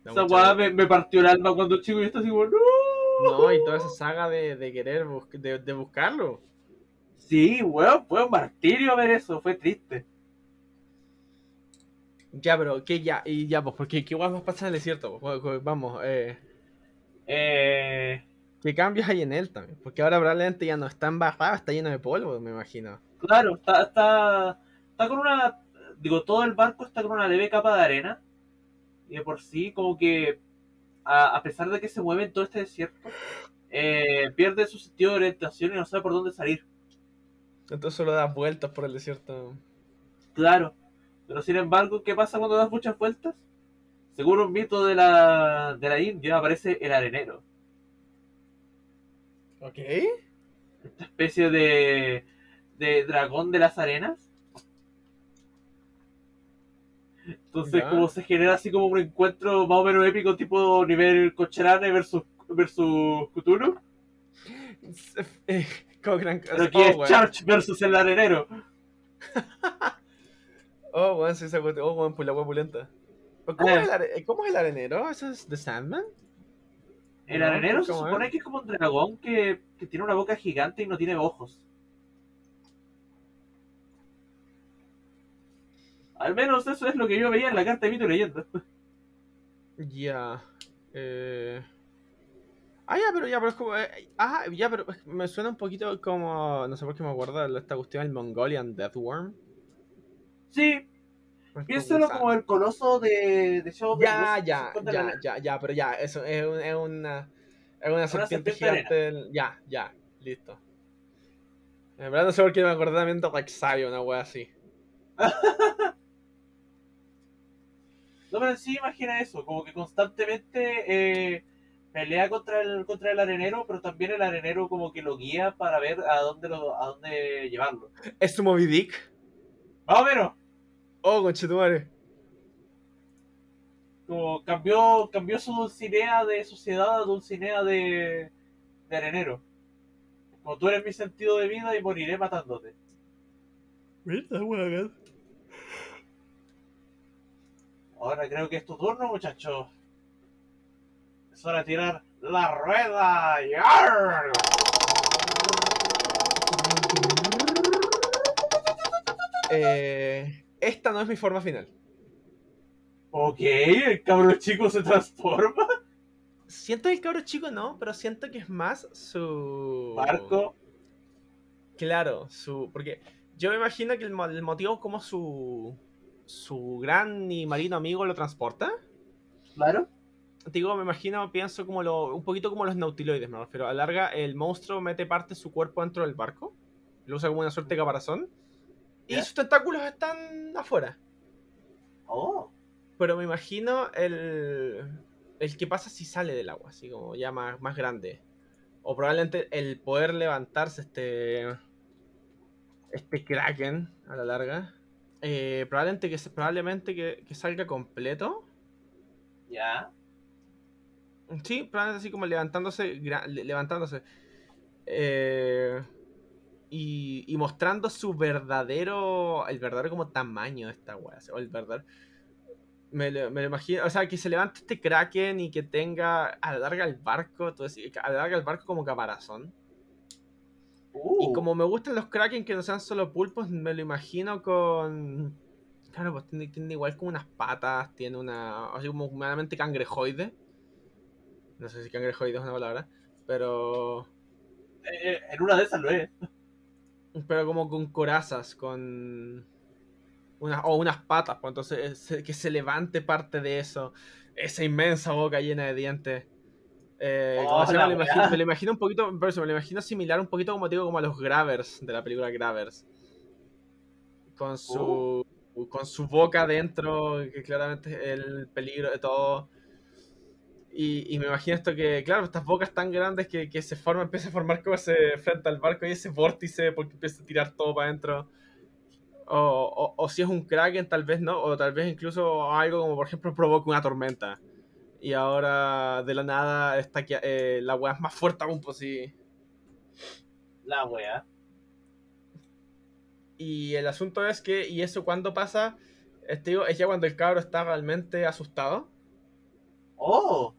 Speaker 1: Da
Speaker 2: Esa weá me, me partió el alma cuando chico y estaba así como, ¡No!
Speaker 1: No, y toda esa saga de, de querer bus- de, de buscarlo.
Speaker 2: Sí, weón, fue un martirio ver eso, fue triste.
Speaker 1: Ya, pero ¿qué ya? Y ya, pues, porque ¿qué guay más pasa en el desierto? Pues, Vamos, eh.
Speaker 2: Eh,
Speaker 1: ¿Qué cambios hay en él también? Porque ahora probablemente ya no está embarrado, está lleno de polvo, me imagino.
Speaker 2: claro, está, está, está con una, digo, todo el barco está con una leve capa de arena. Y de por sí, como que, a, a pesar de que se mueve en todo este desierto, eh, pierde su sentido de orientación y no sabe por dónde salir.
Speaker 1: Entonces solo das vueltas por el desierto.
Speaker 2: Claro. Pero sin embargo, ¿qué pasa cuando das muchas vueltas? Según un mito de la, de la India, aparece el arenero.
Speaker 1: ¿Ok?
Speaker 2: Esta especie de, de dragón de las arenas. Entonces,
Speaker 1: Ya.
Speaker 2: como se genera así como un encuentro más o menos épico, tipo nivel Cochrane versus, versus Cthulhu. *laughs*
Speaker 1: Eh, Cochrane-
Speaker 2: Pero aquí
Speaker 1: oh,
Speaker 2: es. Charge versus el arenero. *laughs*
Speaker 1: Oh, weón, sí, esa Oh, weón, pues la pulenta. ¿Cómo,
Speaker 2: Eh.
Speaker 1: es el are- ¿Cómo es el arenero? ¿Eso es The Sandman?
Speaker 2: El
Speaker 1: No,
Speaker 2: arenero se
Speaker 1: ¿cómo es?
Speaker 2: supone que es como un dragón que, que tiene una boca gigante y no tiene ojos. Al menos eso es lo que yo veía en la carta de mito y leyenda.
Speaker 1: Ya. Eh... Ah, ya, pero ya, pero es como. eh, ah, ya, pero me suena un poquito como. No sé por qué me acuerdo de esta cuestión del Mongolian Deathworm.
Speaker 2: Sí, piénsalo
Speaker 1: esa-
Speaker 2: como el coloso de, de Shadow
Speaker 1: Ya, ya, ya,
Speaker 2: la-
Speaker 1: ya, ya, pero ya, eso es, un- es una. Es una serpiente gigante. Ya, ya, listo. En verdad no sé por qué me acordé también de Rexario, una wea así. *laughs*
Speaker 2: No, pero sí imagina eso, como que constantemente eh, pelea contra el, contra el arenero, pero también el arenero como que lo guía para ver a dónde, lo, a dónde llevarlo.
Speaker 1: ¿Es su Moby Dick?
Speaker 2: Más o menos,
Speaker 1: Oh, conchetumare.
Speaker 2: como cambió, cambió su dulcinea de sociedad a dulcinea de, de arenero. Como tú eres mi sentido de vida y moriré matándote.
Speaker 1: Mira, weón.
Speaker 2: Ahora creo que es tu turno, muchachos. Es hora de tirar la rueda. ¡Yarr!
Speaker 1: Eh, esta no es mi forma final.
Speaker 2: Ok, el cabro chico se transforma.
Speaker 1: Siento que el cabro chico no, pero siento que es más su.
Speaker 2: Barco.
Speaker 1: Claro, su. Porque yo me imagino que el, el motivo como su. Su gran y marino amigo lo transporta.
Speaker 2: Claro.
Speaker 1: Digo, me imagino, pienso como lo. Un poquito como los nautiloides, me refiero. A la larga, el monstruo mete parte de su cuerpo dentro del barco. Lo usa como una suerte de caparazón. Y sus tentáculos están afuera.
Speaker 2: Oh.
Speaker 1: Pero me imagino el. El que pasa si sale del agua, así como ya más, más grande. O probablemente el poder levantarse este. Este Kraken a la larga. Eh, probablemente que probablemente que, que salga completo.
Speaker 2: Ya.
Speaker 1: Sí, probablemente así como levantándose. levantándose. Eh, y, y mostrando su verdadero. El verdadero como tamaño de esta wea. O el verdadero. Me lo, me lo imagino. O sea, que se levante este Kraken y que tenga. A la larga el barco. Entonces, a la larga el barco como caparazón.
Speaker 2: Uh.
Speaker 1: Y como me gustan los Kraken que no sean solo pulpos, me lo imagino con. Claro, pues tiene, tiene igual como unas patas, tiene una. Así como humanamente cangrejoide. No sé si cangrejoide es una palabra. Pero.
Speaker 2: Eh, eh, en una de esas lo es.
Speaker 1: Pero como con corazas, con. Unas, o unas patas, pues entonces eh, que se levante parte de eso. Esa inmensa boca llena de dientes. Eh,
Speaker 2: Oh,
Speaker 1: se llama, me, lo imagino,
Speaker 2: weá.
Speaker 1: me lo imagino un poquito, me lo imagino similar un poquito como te digo, como a los Gravers de la película Gravers. Con su, con su boca dentro, que claramente es el peligro de todo. Y, y me imagino esto que, claro, estas bocas tan grandes que, que se forman, empieza a formar como ese frente al barco y ese vórtice porque empieza a tirar todo para adentro. O, o, si es un Kraken, tal vez no. O tal vez incluso algo como, por ejemplo, provoca una tormenta. Y ahora, de la nada, está que, eh, la weá es más fuerte aún, pues sí.
Speaker 2: La weá.
Speaker 1: Y el asunto es que, ¿y eso cuando pasa? Este, es ya cuando el cabro está realmente asustado.
Speaker 2: ¡Oh!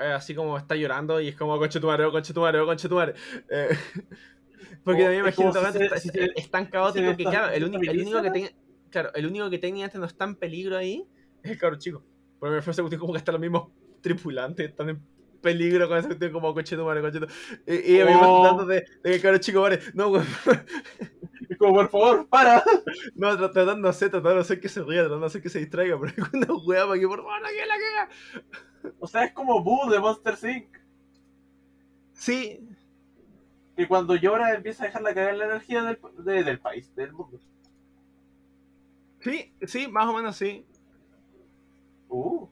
Speaker 1: Eh, así como está llorando y es como conche tu madre, conche tu madre, conche tu. Eh, *laughs* porque también me imagino que es tan caótico que, claro, el, único, el único que tenga. Claro, el único que técnicamente no está en peligro ahí es el cabro chico. Porque me fue ese como que están los mismos tripulantes, están en peligro con ese cuestión como coche tu madre, coche tu... Y, y a mí me tratando de, de que cabro chico, vale, no, güey.
Speaker 2: como, por favor, para.
Speaker 1: No, tratando, no sé, tratando de hacer que se ría, tratando de hacer que se distraiga, pero es una weá para que por favor no que la caga.
Speaker 2: O sea, es como Boo de Monster Inc.
Speaker 1: Sí.
Speaker 2: Que cuando llora empieza a dejar la cagar la energía del, del país, del mundo.
Speaker 1: Sí, sí, más o menos sí.
Speaker 2: Uh.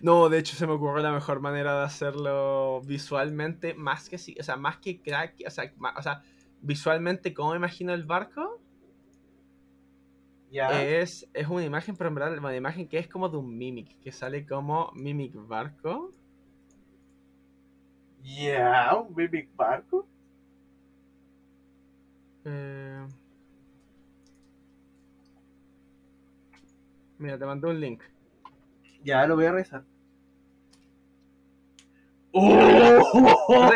Speaker 1: No, de hecho se me ocurrió la mejor manera de hacerlo visualmente, más que sí, o sea, más que crack, o sea, o sea visualmente, ¿cómo imagino el barco? Es, es una imagen, pero en verdad una imagen que es como de un Mimic, que sale como Mimic Barco.
Speaker 2: Ya, un Mimic Barco.
Speaker 1: Eh... Mira, te mandé un link.
Speaker 2: Ya lo voy a rezar. ¡Oh!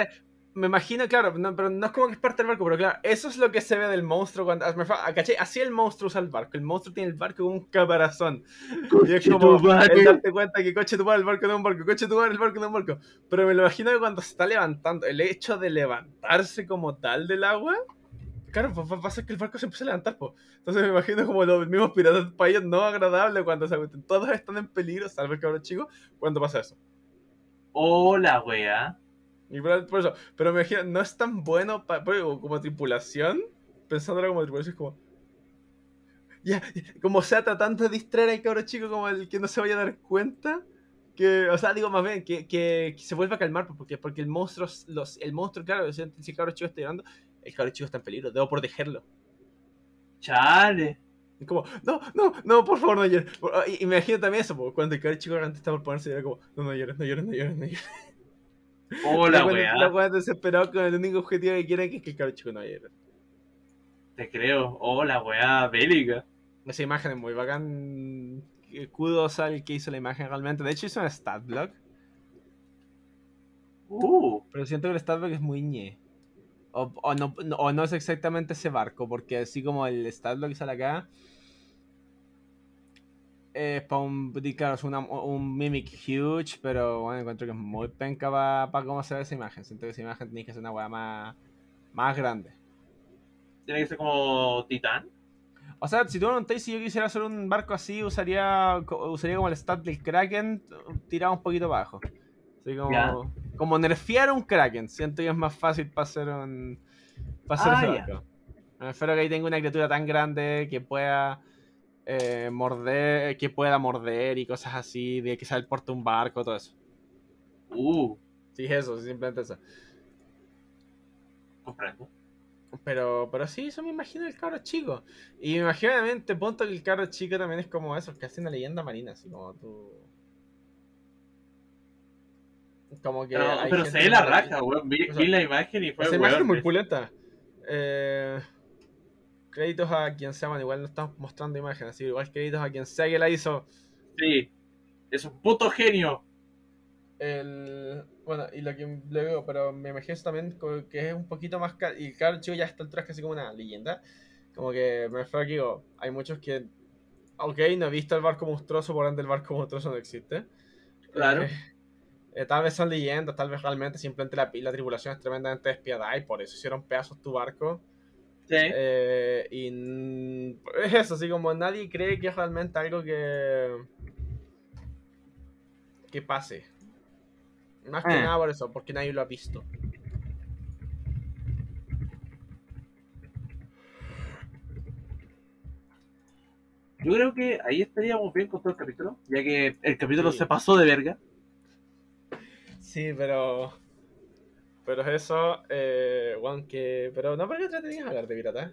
Speaker 1: me imagino, claro, pero no es como que es parte del barco, pero claro, eso es lo que se ve del monstruo cuando. ¿Cachai? Así el monstruo usa el barco. El monstruo tiene el barco como un caparazón. y es como el darte cuenta que coche tu el barco no es un barco, coche tu madre, el barco no es un barco. Pero me lo imagino que cuando se está levantando, el hecho de levantarse como tal del agua, claro, pues va a pasar que el barco se empieza a levantar, pues. Entonces me imagino como los mismos piratas del país no agradable cuando se todos están en peligro, salvo el cabrón chico, cuando pasa eso.
Speaker 2: Hola, wea.
Speaker 1: Y por, eso, pero me imagino, no es tan bueno como tripulación, pensándolo como tripulación, es como. Ya, como sea tratando de distraer al cabro chico como el que no se vaya a dar cuenta. Que, o sea, digo más bien, que, que, se vuelva a calmar, porque, porque el monstruo, los, el monstruo, claro, si el cabro chico está llorando, el cabro chico está en peligro, debo protegerlo.
Speaker 2: Chale.
Speaker 1: Y como, no, no, no, por favor, no llores. Y, imagino también eso, porque cuando el cabro chico realmente está por ponerse, era como, no, no llores, no llores, no llores, no llores.
Speaker 2: Hola, *laughs* weá.
Speaker 1: La weá desesperado con el único objetivo que quieren que es que el cabro chico no llore.
Speaker 2: Te creo. Hola, weá, bélica.
Speaker 1: Esa imagen es muy bacán. Kudos al que hizo la imagen realmente. De hecho, hizo un stat block.
Speaker 2: Uh.
Speaker 1: Pero siento que el stat block es muy ñe. O, no, o no es exactamente ese barco, porque así como el stat block sale acá, es para un, claro, es un mimic huge, pero bueno, encuentro que es muy penca para cómo se ve esa imagen. Siento que esa imagen tiene que ser una weá más, más grande.
Speaker 2: ¿Tiene que ser como Titán?
Speaker 1: O sea, si tú no si yo quisiera hacer un barco así, usaría usaría como el stat del Kraken tirado un poquito abajo. Así como, como nerfear un Kraken. Siento que es más fácil para hacer un. Para hacer ah, ese barco. Espero que ahí tenga una criatura tan grande que pueda eh, morder, que pueda morder y cosas así, de que el porte un barco, todo eso.
Speaker 2: Uh.
Speaker 1: Sí, eso, simplemente eso.
Speaker 2: Comprendo.
Speaker 1: Pero, pero sí, eso me imagino el cabro chico. Y me imagino también, te punto que el cabro chico también es como eso, que hace una leyenda marina, así como tú. Como que.
Speaker 2: Pero, se ve la raja, weón. Vi, la imagen y fue.
Speaker 1: Esa imagen muy pulenta. Eh créditos a quien sea, man, igual no estamos mostrando imágenes, así igual créditos a quien sea que la hizo.
Speaker 2: Sí, es un puto genio.
Speaker 1: El, bueno, y lo que le veo, pero me imagino también que es un poquito más y claro, chico ya está el traje casi como una leyenda. Como que me fue aquí, digo, hay muchos que, ok, no he visto el barco monstruoso, por ende el barco monstruoso no existe.
Speaker 2: Claro.
Speaker 1: Eh, eh, tal vez son leyendas, tal vez realmente simplemente la, la tripulación es tremendamente despiadada y por eso hicieron pedazos tu barco. Eh, y es eso, así como nadie cree que es realmente algo que. que pase. Más que ah. nada por eso, porque nadie lo ha visto.
Speaker 2: Yo creo que ahí estaríamos bien con todo el capítulo, ya que el capítulo se pasó de verga.
Speaker 1: Sí, pero pero eso, eh, Juan, que... Pero no, pero que tenías hablar de pirata.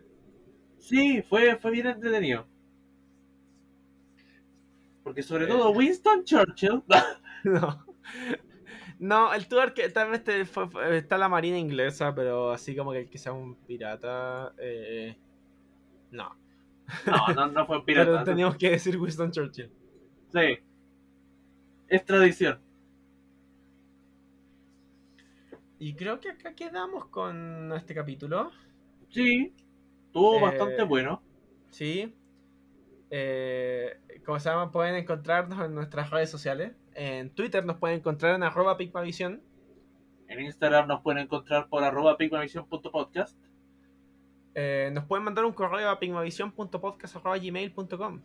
Speaker 2: Sí, fue, fue bien entretenido. Porque sobre
Speaker 1: Eh.
Speaker 2: todo Winston Churchill. *laughs*
Speaker 1: No. No, el tour que tal vez te- fue- fue- está la marina inglesa, pero así como que sea un pirata. eh, no.
Speaker 2: No, no, no fue un *laughs*
Speaker 1: Pero
Speaker 2: pirata.
Speaker 1: teníamos que decir Winston Churchill.
Speaker 2: Sí. Es tradición.
Speaker 1: Y creo que acá quedamos con este capítulo.
Speaker 2: Sí. Estuvo
Speaker 1: Eh,
Speaker 2: bastante bueno.
Speaker 1: Sí. Eh, como se llama, pueden encontrarnos en nuestras redes sociales. En Twitter nos pueden encontrar en arroba pigmavisión.
Speaker 2: En Instagram nos pueden encontrar por arroba pigmavision.podcast.
Speaker 1: Eh, nos pueden mandar un correo a pigmavision.podcast.gmail.com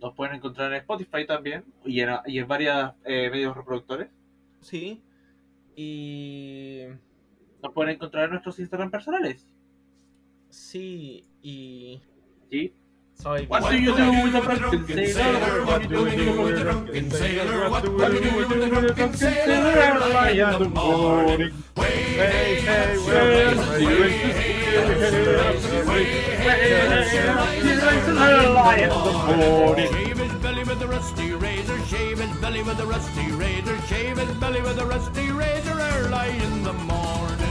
Speaker 2: Nos pueden encontrar en Spotify también. Y en, y en varios medios reproductores.
Speaker 1: Sí. Y...
Speaker 2: Nos pueden encontrar en nuestros Instagram personales.
Speaker 1: Sí, y...
Speaker 2: ¿Sí?
Speaker 1: Soy...
Speaker 2: What do you do with a drunken sailor?
Speaker 3: What do we do with a drunken sailor? What do we do with a drunken sailor early in the morning? Way, hey, hey, shave his belly with a rusty razor, shave his belly with a rusty razor early in the morning.